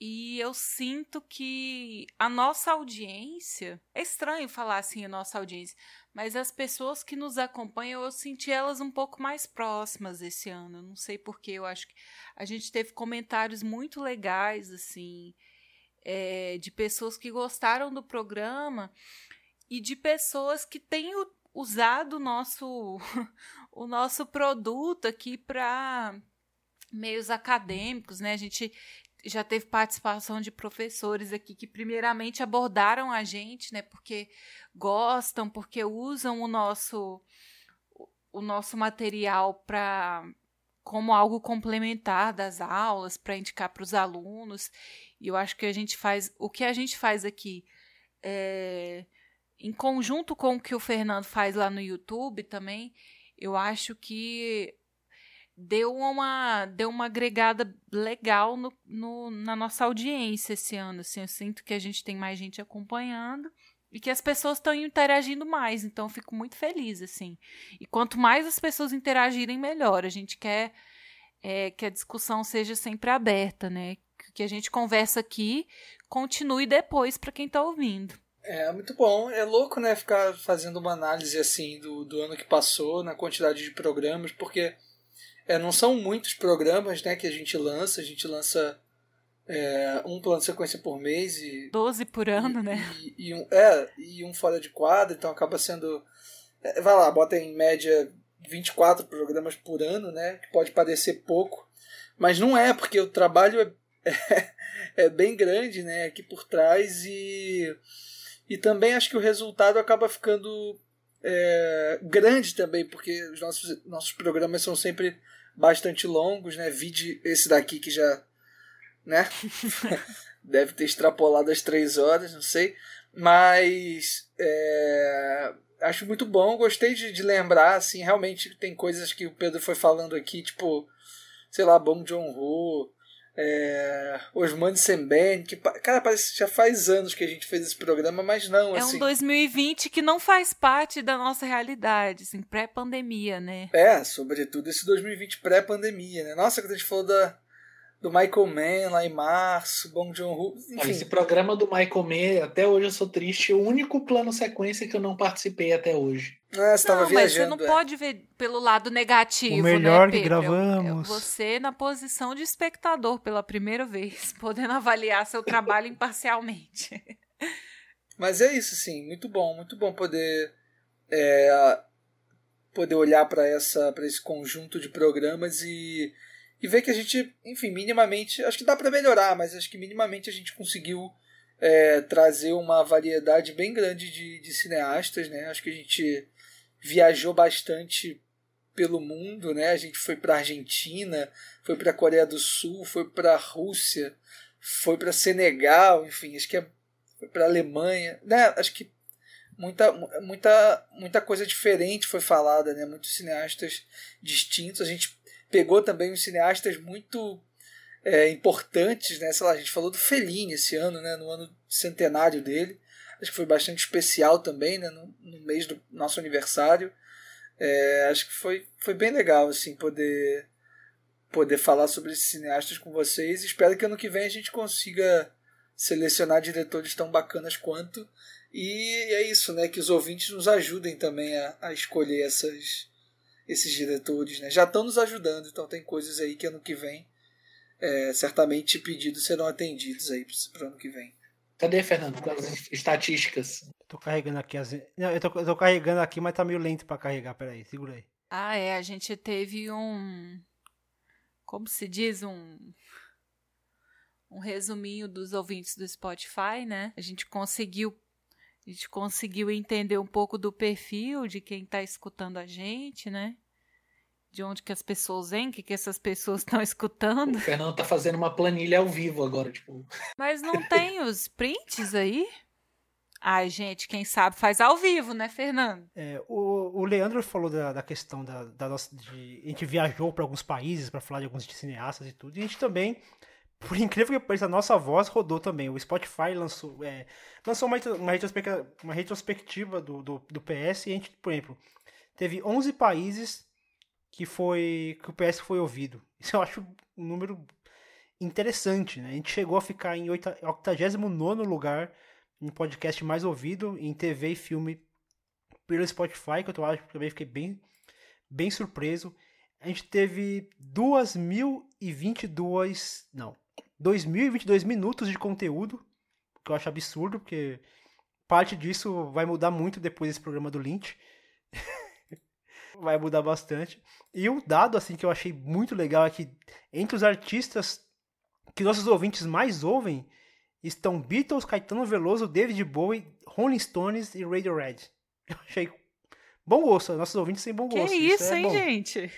D: E eu sinto que a nossa audiência. É estranho falar assim, a nossa audiência, mas as pessoas que nos acompanham, eu senti elas um pouco mais próximas esse ano. Não sei porquê, eu acho que a gente teve comentários muito legais, assim, é, de pessoas que gostaram do programa e de pessoas que têm usado o nosso, o nosso produto aqui para meios acadêmicos, né? A gente já teve participação de professores aqui que primeiramente abordaram a gente, né? Porque gostam, porque usam o nosso o nosso material para como algo complementar das aulas para indicar para os alunos. E eu acho que a gente faz o que a gente faz aqui é, em conjunto com o que o Fernando faz lá no YouTube também, eu acho que deu uma, deu uma agregada legal no, no, na nossa audiência esse ano. Assim, eu sinto que a gente tem mais gente acompanhando e que as pessoas estão interagindo mais, então eu fico muito feliz, assim. E quanto mais as pessoas interagirem, melhor. A gente quer é, que a discussão seja sempre aberta, né? Que a gente conversa aqui continue depois para quem está ouvindo.
C: É muito bom. É louco, né, ficar fazendo uma análise assim do, do ano que passou, na quantidade de programas, porque é, não são muitos programas né, que a gente lança. A gente lança é, um plano de sequência por mês e.
D: 12 por ano,
C: e,
D: né?
C: E, e, um, é, e um fora de quadro, então acaba sendo. É, vai lá, bota em média 24 programas por ano, né? Que pode parecer pouco. Mas não é, porque o trabalho é, é, é bem grande, né? Aqui por trás e e também acho que o resultado acaba ficando é, grande também, porque os nossos, nossos programas são sempre bastante longos, né? Vide esse daqui que já né? deve ter extrapolado as três horas, não sei. Mas é, acho muito bom, gostei de, de lembrar, assim, realmente tem coisas que o Pedro foi falando aqui, tipo, sei lá, Bong Joon-ho, é, Osman Semben, que, cara, parece que já faz anos que a gente fez esse programa, mas não,
D: é
C: assim...
D: É um 2020 que não faz parte da nossa realidade, assim, pré-pandemia, né?
C: É, sobretudo esse 2020 pré-pandemia, né? Nossa, quando a gente falou da, do Michael Mann lá em março, Bong Joon-ho, enfim.
B: Esse programa do Michael Mann, até hoje eu sou triste, é o único plano sequência que eu não participei até hoje.
C: Ah, você não,
D: mas você não é. pode ver pelo lado negativo,
E: o melhor
D: né,
E: que gravamos.
D: Você na posição de espectador pela primeira vez, podendo avaliar seu trabalho imparcialmente.
C: Mas é isso, sim, muito bom, muito bom poder é, poder olhar para essa para esse conjunto de programas e e ver que a gente, enfim, minimamente, acho que dá para melhorar, mas acho que minimamente a gente conseguiu é, trazer uma variedade bem grande de, de cineastas, né? Acho que a gente viajou bastante pelo mundo, né? A gente foi para Argentina, foi para Coreia do Sul, foi para Rússia, foi para Senegal, enfim, acho que é, foi para Alemanha, né? Acho que muita, muita, muita coisa diferente foi falada, né? Muitos cineastas distintos. A gente pegou também uns cineastas muito é, importantes, né? Sei lá, a gente falou do Fellini esse ano, né? No ano centenário dele. Acho que foi bastante especial também, né? No, no mês do nosso aniversário. É, acho que foi, foi bem legal, assim, poder poder falar sobre esses cineastas com vocês. Espero que ano que vem a gente consiga selecionar diretores tão bacanas quanto. E é isso, né? Que os ouvintes nos ajudem também a, a escolher essas, esses diretores, né? Já estão nos ajudando, então tem coisas aí que ano que vem é, certamente pedidos serão atendidos aí para o ano que vem.
B: Cadê, Fernando? Com as estatísticas.
E: Tô carregando aqui as. Não, eu tô, eu tô carregando aqui, mas tá meio lento para carregar. Peraí, segura aí.
D: Ah, é. A gente teve um. Como se diz? Um. Um resuminho dos ouvintes do Spotify, né? A gente conseguiu a gente conseguiu entender um pouco do perfil de quem está escutando a gente, né? De onde que as pessoas vêm, o que, que essas pessoas estão escutando. O
B: Fernando tá fazendo uma planilha ao vivo agora, tipo.
D: Mas não tem os prints aí? Ai, gente, quem sabe faz ao vivo, né, Fernando?
E: É, o, o Leandro falou da, da questão da, da nossa. De, a gente viajou para alguns países para falar de alguns cineastas e tudo, e a gente também por incrível que pareça, a nossa voz rodou também. O Spotify lançou, é, lançou uma, uma, retrospectiva, uma retrospectiva do, do, do, PS e a gente, por exemplo, teve 11 países que, foi, que o PS foi ouvido. Isso eu acho um número interessante, né? A gente chegou a ficar em 89 lugar em podcast mais ouvido, em TV e filme pelo Spotify, que eu acho que também fiquei bem, bem surpreso. A gente teve 2.022. Não, 2022 minutos de conteúdo, que eu acho absurdo, porque parte disso vai mudar muito depois desse programa do Lynch. vai mudar bastante. E um dado assim que eu achei muito legal é que entre os artistas que nossos ouvintes mais ouvem estão Beatles, Caetano Veloso, David Bowie, Rolling Stones e Radiohead. Eu achei bom gosto, nossos ouvintes têm bom gosto.
D: Que isso, isso é hein, bom. gente?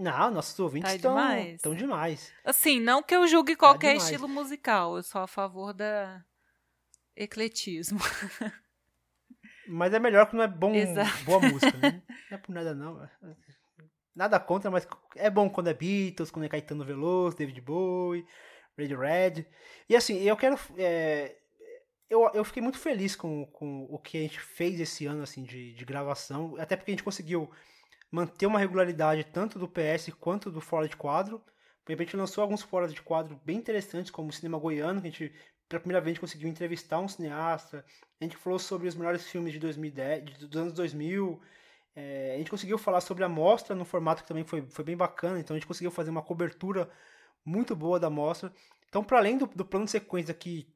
E: Não, nossos ouvintes estão tá demais. Tão demais.
D: Assim, não que eu julgue qualquer tá estilo musical, eu sou a favor da ecletismo.
E: Mas é melhor que não é bom, boa música, né? Não é por nada não. Nada contra, mas é bom quando é Beatles, quando é Caetano Veloso, David Bowie, Radiohead. E assim, eu quero... É, eu, eu fiquei muito feliz com, com o que a gente fez esse ano assim de, de gravação, até porque a gente conseguiu manter uma regularidade tanto do PS quanto do fora de quadro. De repente lançou alguns fora de quadro bem interessantes, como o cinema goiano, que a gente pela primeira vez conseguiu entrevistar um cineasta. A gente falou sobre os melhores filmes de 2010, dos anos 2000. É, a gente conseguiu falar sobre a mostra no formato que também foi, foi bem bacana. Então a gente conseguiu fazer uma cobertura muito boa da mostra. Então, para além do, do plano de sequência que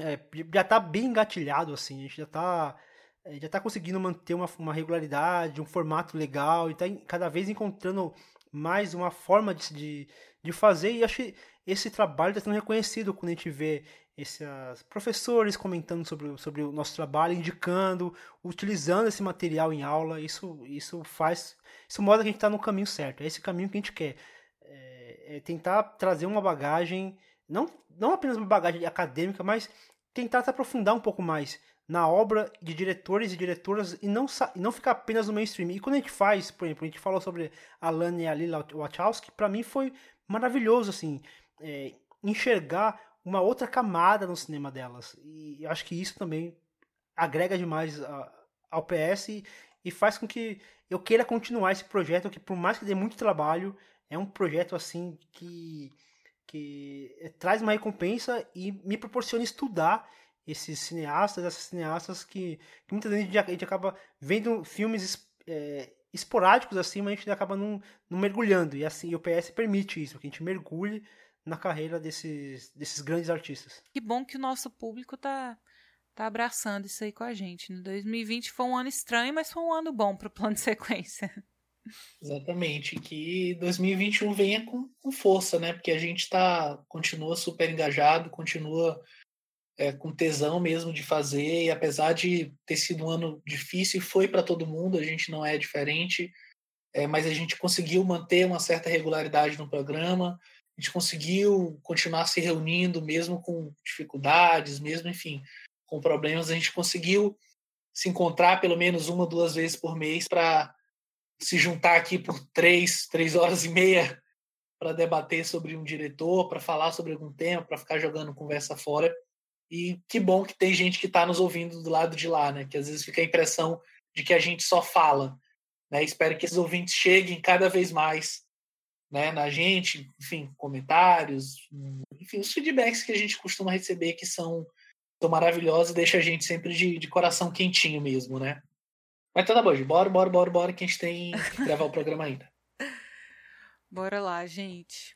E: é, já está bem engatilhado, assim, a gente já está é, já está conseguindo manter uma, uma regularidade, um formato legal, e está cada vez encontrando mais uma forma de, de, de fazer, e acho que esse trabalho está sendo reconhecido quando a gente vê esses professores comentando sobre, sobre o nosso trabalho, indicando, utilizando esse material em aula, isso, isso faz, isso mostra que a gente está no caminho certo, é esse caminho que a gente quer, é, é tentar trazer uma bagagem, não, não apenas uma bagagem acadêmica, mas tentar se aprofundar um pouco mais na obra de diretores e diretoras e não, e não ficar apenas no mainstream. E quando a gente faz, por exemplo, a gente falou sobre a Lana e a Lila Wachowski, para mim foi maravilhoso, assim, é, enxergar uma outra camada no cinema delas. E acho que isso também agrega demais a, ao PS e, e faz com que eu queira continuar esse projeto, que por mais que dê muito trabalho, é um projeto assim que, que traz uma recompensa e me proporciona estudar esses cineastas, essas cineastas que, que muitas vezes a gente acaba vendo filmes é, esporádicos assim, mas a gente acaba não, não mergulhando. E assim, o PS permite isso, que a gente mergulhe na carreira desses, desses grandes artistas.
D: Que bom que o nosso público tá, tá abraçando isso aí com a gente. 2020 foi um ano estranho, mas foi um ano bom para o plano de sequência.
B: Exatamente, que 2021 venha com, com força, né? Porque a gente tá, continua super engajado, continua é, com tesão mesmo de fazer, e apesar de ter sido um ano difícil, foi para todo mundo, a gente não é diferente, é, mas a gente conseguiu manter uma certa regularidade no programa, a gente conseguiu continuar se reunindo, mesmo com dificuldades, mesmo, enfim, com problemas, a gente conseguiu se encontrar pelo menos uma, duas vezes por mês para se juntar aqui por três, três horas e meia para debater sobre um diretor, para falar sobre algum tema, para ficar jogando conversa fora. E que bom que tem gente que está nos ouvindo do lado de lá, né? Que às vezes fica a impressão de que a gente só fala. Né? Espero que esses ouvintes cheguem cada vez mais né, na gente, enfim, comentários, enfim, os feedbacks que a gente costuma receber que são, são maravilhosos, deixa a gente sempre de, de coração quentinho mesmo, né? Mas então tá bom, bora, bora, bora, bora, que a gente tem que gravar o programa ainda.
D: Bora lá, gente.